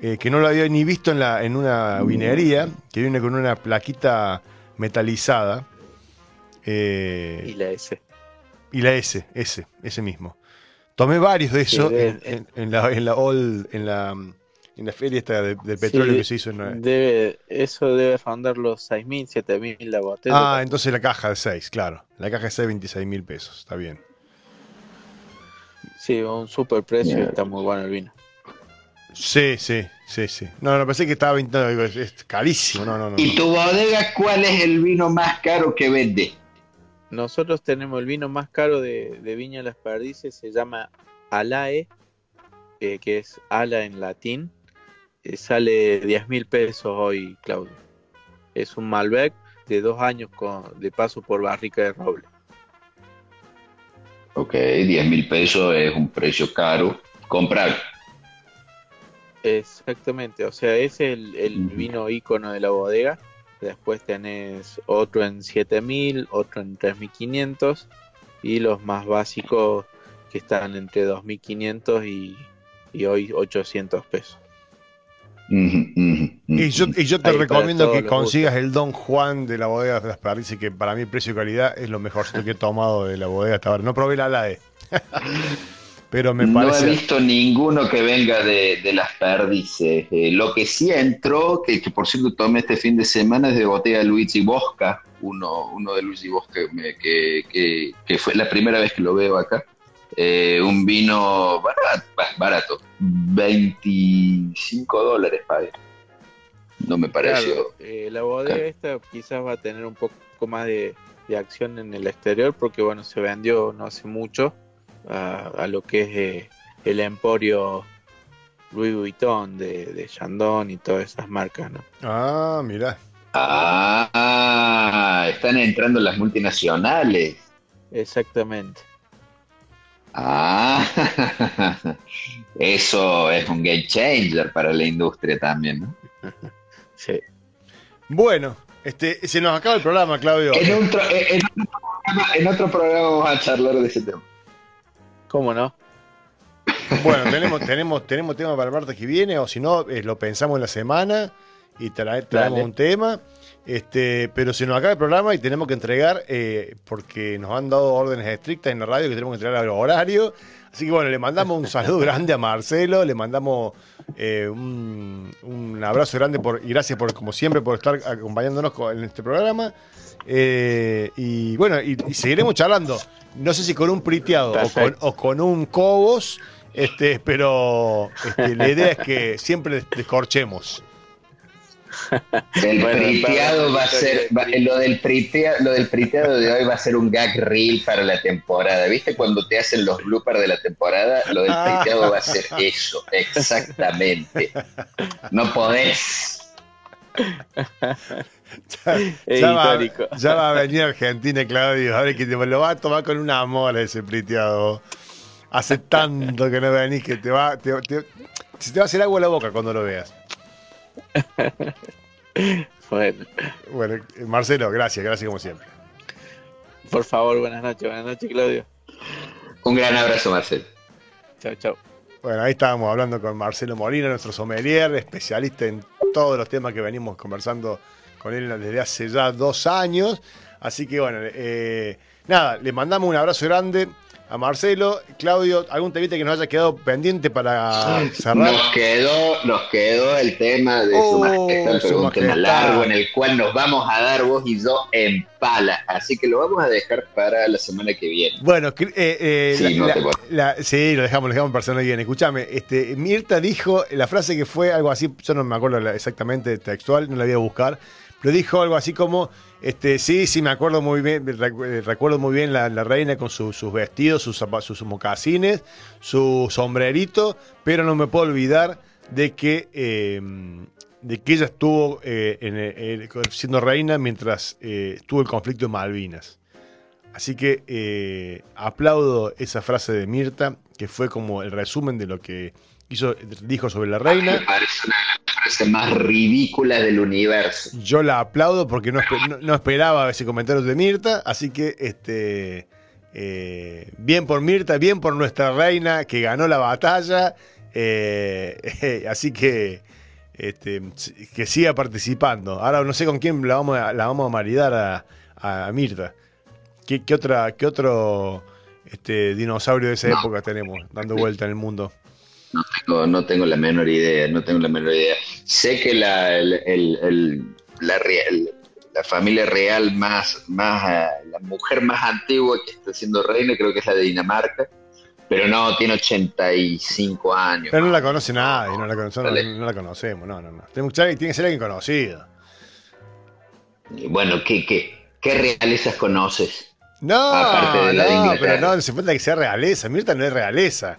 Eh, que no lo había ni visto en, la, en una vinería, que viene con una plaquita metalizada. Eh, Y la S. y la S, ese, ese mismo. Tomé varios de esos en, en- en la, en la en la, en la feria esta de- del petróleo Sí, que se hizo en Debe, eso debe rondar los 6.000, 7.000 la botella. Ah, entonces la caja de 6, claro. La caja de 6, 26 mil pesos, está bien. Sí, un super precio y está muy bueno el vino. Sí, sí, sí, sí. No, no, pensé que estaba 20, no, digo, es, es carísimo, no, no, no. ¿Y tu bodega cuál es el vino más caro que vende? Nosotros tenemos el vino más caro de, de Viña Las Perdices, se llama Alae, eh, que es ala en latín. Eh, sale 10 mil pesos hoy, Claudio. Es un Malbec de dos años con, de paso por barrica de roble. Ok, 10 mil pesos es un precio caro. Comprar. Exactamente, o sea, es el, el vino ícono de la bodega. Después tenés otro en 7000, otro en 3500 y los más básicos que están entre 2500 y, y hoy 800 pesos. Y yo, y yo te Ahí recomiendo que consigas el Don Juan de la bodega de las Perdices, que para mí precio y calidad es lo mejorcito que he tomado de la bodega hasta ahora. No probé la ALAE, pero me no he parece... visto ninguno que venga de, de las perdices. Eh, lo que sí entró, que, que por cierto tomé este fin de semana, es de botella Luigi Bosca, uno, uno de Luigi Bosca me- que, que- que fue la primera vez que lo veo acá. Eh, un vino barato, barato, 25 dólares pagué. No me pareció. Claro, eh, la bodega esta quizás va a tener un poco más de, de acción en el exterior porque bueno, se vendió no hace mucho a, a lo que es eh, el emporio Louis Vuitton de, de Chandon y todas esas marcas, ¿no? Ah, mirá. Ah, están entrando las multinacionales. Exactamente. Ah, eso es un game changer para la industria también, ¿no? Sí. Bueno, este, se nos acaba el programa, Claudio. En otro, en, en otro programa, en otro programa vamos a charlar de ese tema. ¿Cómo no? Bueno, tenemos, tenemos, tenemos tema para el martes que viene, o si no, eh, lo pensamos en la semana y trae- traemos Dale. un tema. Este, pero se nos acaba el programa y tenemos que entregar, eh, porque nos han dado órdenes estrictas en la radio que tenemos que entregar al horario. Así que bueno, le mandamos un saludo grande a Marcelo, le mandamos eh, un, un abrazo grande por, y gracias por, como siempre, por estar acompañándonos co- en este programa. Eh, y bueno, y, y seguiremos charlando. No sé si con un priteado o con, Perfecto. o con un cobos, este, pero este, la idea es que siempre des- descorchemos. El Bueno, priteado va a ser, va- lo, del pritea- lo del priteado de hoy va a ser un gag reel para la temporada. ¿Viste cuando te hacen los bloopers de la temporada? Lo del priteado va a ser eso, exactamente. No podés. Ya, va, ya va a venir Argentina, Claudio. A ver que te lo va a tomar con un amor a ese priteado. Hace tanto que no venís que te va, te, te- se te va a hacer agua en la boca cuando lo veas. Bueno, Bueno, Marcelo, gracias, gracias como siempre. por favor, buenas noches. Buenas noches, Claudio. Un gran abrazo, Marcel. Chao, chao. Bueno, ahí estábamos hablando con Marcelo Molina, nuestro sommelier, especialista en todos los temas que venimos conversando con él desde hace ya dos años. Así que bueno, eh, nada, le mandamos un abrazo grande a Marcelo. Claudio, ¿algún temita que nos haya quedado pendiente para cerrar? Nos quedó, nos quedó el tema de Oh, su majestad, Su pero un tema largo en el cual nos vamos a dar vos y yo en pala. Así que lo vamos a dejar para la semana que viene. Bueno, eh, eh, Sí, la- la- la- lo dejamos, lo dejamos para hacerlo bien. Escúchame, este, Mirta dijo la frase que fue algo así, yo no me acuerdo la- exactamente textual, no la voy a buscar, pero dijo algo así como, este, sí, sí, me acuerdo muy bien, eh, recuerdo muy bien la, la reina con su- sus vestidos, sus, sus mocasines, su sombrerito, pero no me puedo olvidar de que eh, de que ella estuvo eh, en, eh, siendo reina mientras eh, estuvo el conflicto de Malvinas. Así que eh, aplaudo esa frase de Mirta, que fue como el resumen de lo que hizo, dijo sobre la Me reina. parece una de las frases más ridículas del universo. Yo la aplaudo porque no, no- no esperaba ese comentario de Mirta, así que este bien por Mirta, bien por nuestra reina que ganó la batalla, así que este, que siga participando. Ahora no sé con quién la vamos a, la vamos a maridar a, a Mirta. ¿Qué, qué otra, qué otro este, dinosaurio de esa No. época tenemos dando vuelta en el mundo? No tengo, no tengo la menor idea, no tengo la menor idea. Sé que la, el- el- el- la, la familia real más, más, ah, la mujer más antigua que está siendo reina, creo que es la de Dinamarca, pero no, tiene 85 años. Pero no la conoce nadie, no la, conoce- no- no la conocemos, no, no, no. Tiene que ser alguien conocido. Bueno, ¿qué, qué, qué realezas conoces? No, Aparte de la de no, pero no se falta que sea realeza. Mirta no es realeza.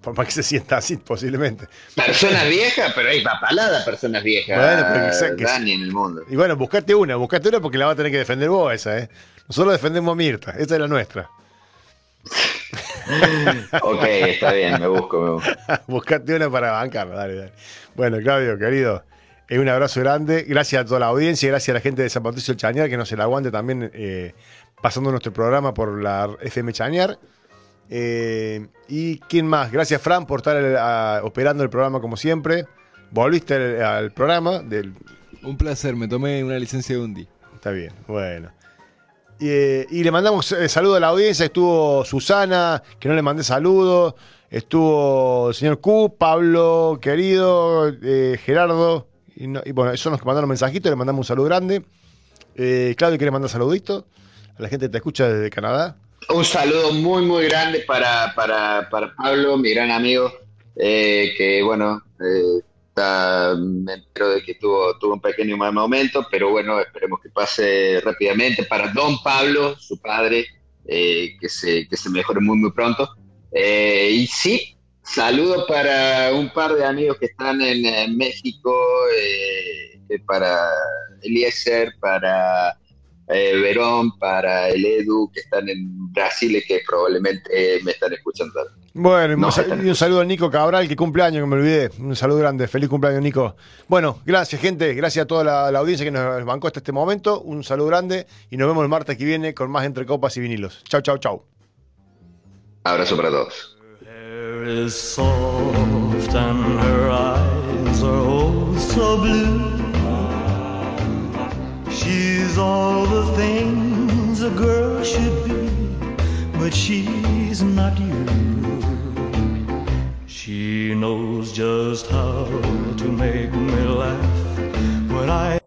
Por más que se sienta así, posiblemente. Personas viejas, pero hay papalada personas viejas. Bueno, pero que Dani, en el mundo. Y bueno, buscate una, buscate una porque la va a tener que defender vos esa, ¿eh? Nosotros defendemos a Mirta, esa es la nuestra. Ok, está bien, me busco, me busco. buscate una para bancarla, dale, dale. Bueno, Claudio, querido, eh, un abrazo grande. Gracias a toda la audiencia, gracias a la gente de San Patricio del Chañar que nos se la aguante también eh, pasando nuestro programa por la FM Chañar. Eh, y quién más, gracias Fran por estar eh, a- operando el programa como siempre. Volviste al, al programa del, Un placer, me tomé una licencia de un día. Está bien, bueno. Y, eh, y le mandamos eh, saludo a la audiencia. Estuvo Susana, que no le mandé saludo. Estuvo el señor Q, Pablo, querido, eh, Gerardo. Y, no- y bueno, esos son los que mandaron mensajitos. Le mandamos un saludo grande. Eh, Claudio, ¿quiere mandar saludito? A la gente que te escucha desde Canadá. Un saludo muy, muy grande para, para, para Pablo, mi gran amigo, que bueno, está- me entero de que tuvo, tuvo un pequeño mal momento, pero bueno, esperemos que pase rápidamente. Para Don Pablo, su padre, eh, que, se, que se mejore muy, muy pronto. Eh, y sí, saludo para un par de amigos que están en, México, eh, para Eliezer, para eh, Verón, para el Edu, que están en Brasil y que probablemente me están escuchando. Bueno, y, No, un sal- están y un saludo a Nico Cabral, que cumple años, que me olvidé. Un saludo grande, feliz cumpleaños, Nico. Bueno, gracias, gente. Gracias a toda la, la audiencia que nos bancó hasta este momento. Un saludo grande y nos vemos el martes que viene con más Entre Copas y Vinilos. Chau, chau, chau. Abrazo para todos. hair is soft and her eyes are oh so blue. She's all the things a girl should be, but she's not you. She knows just how to make me laugh when I.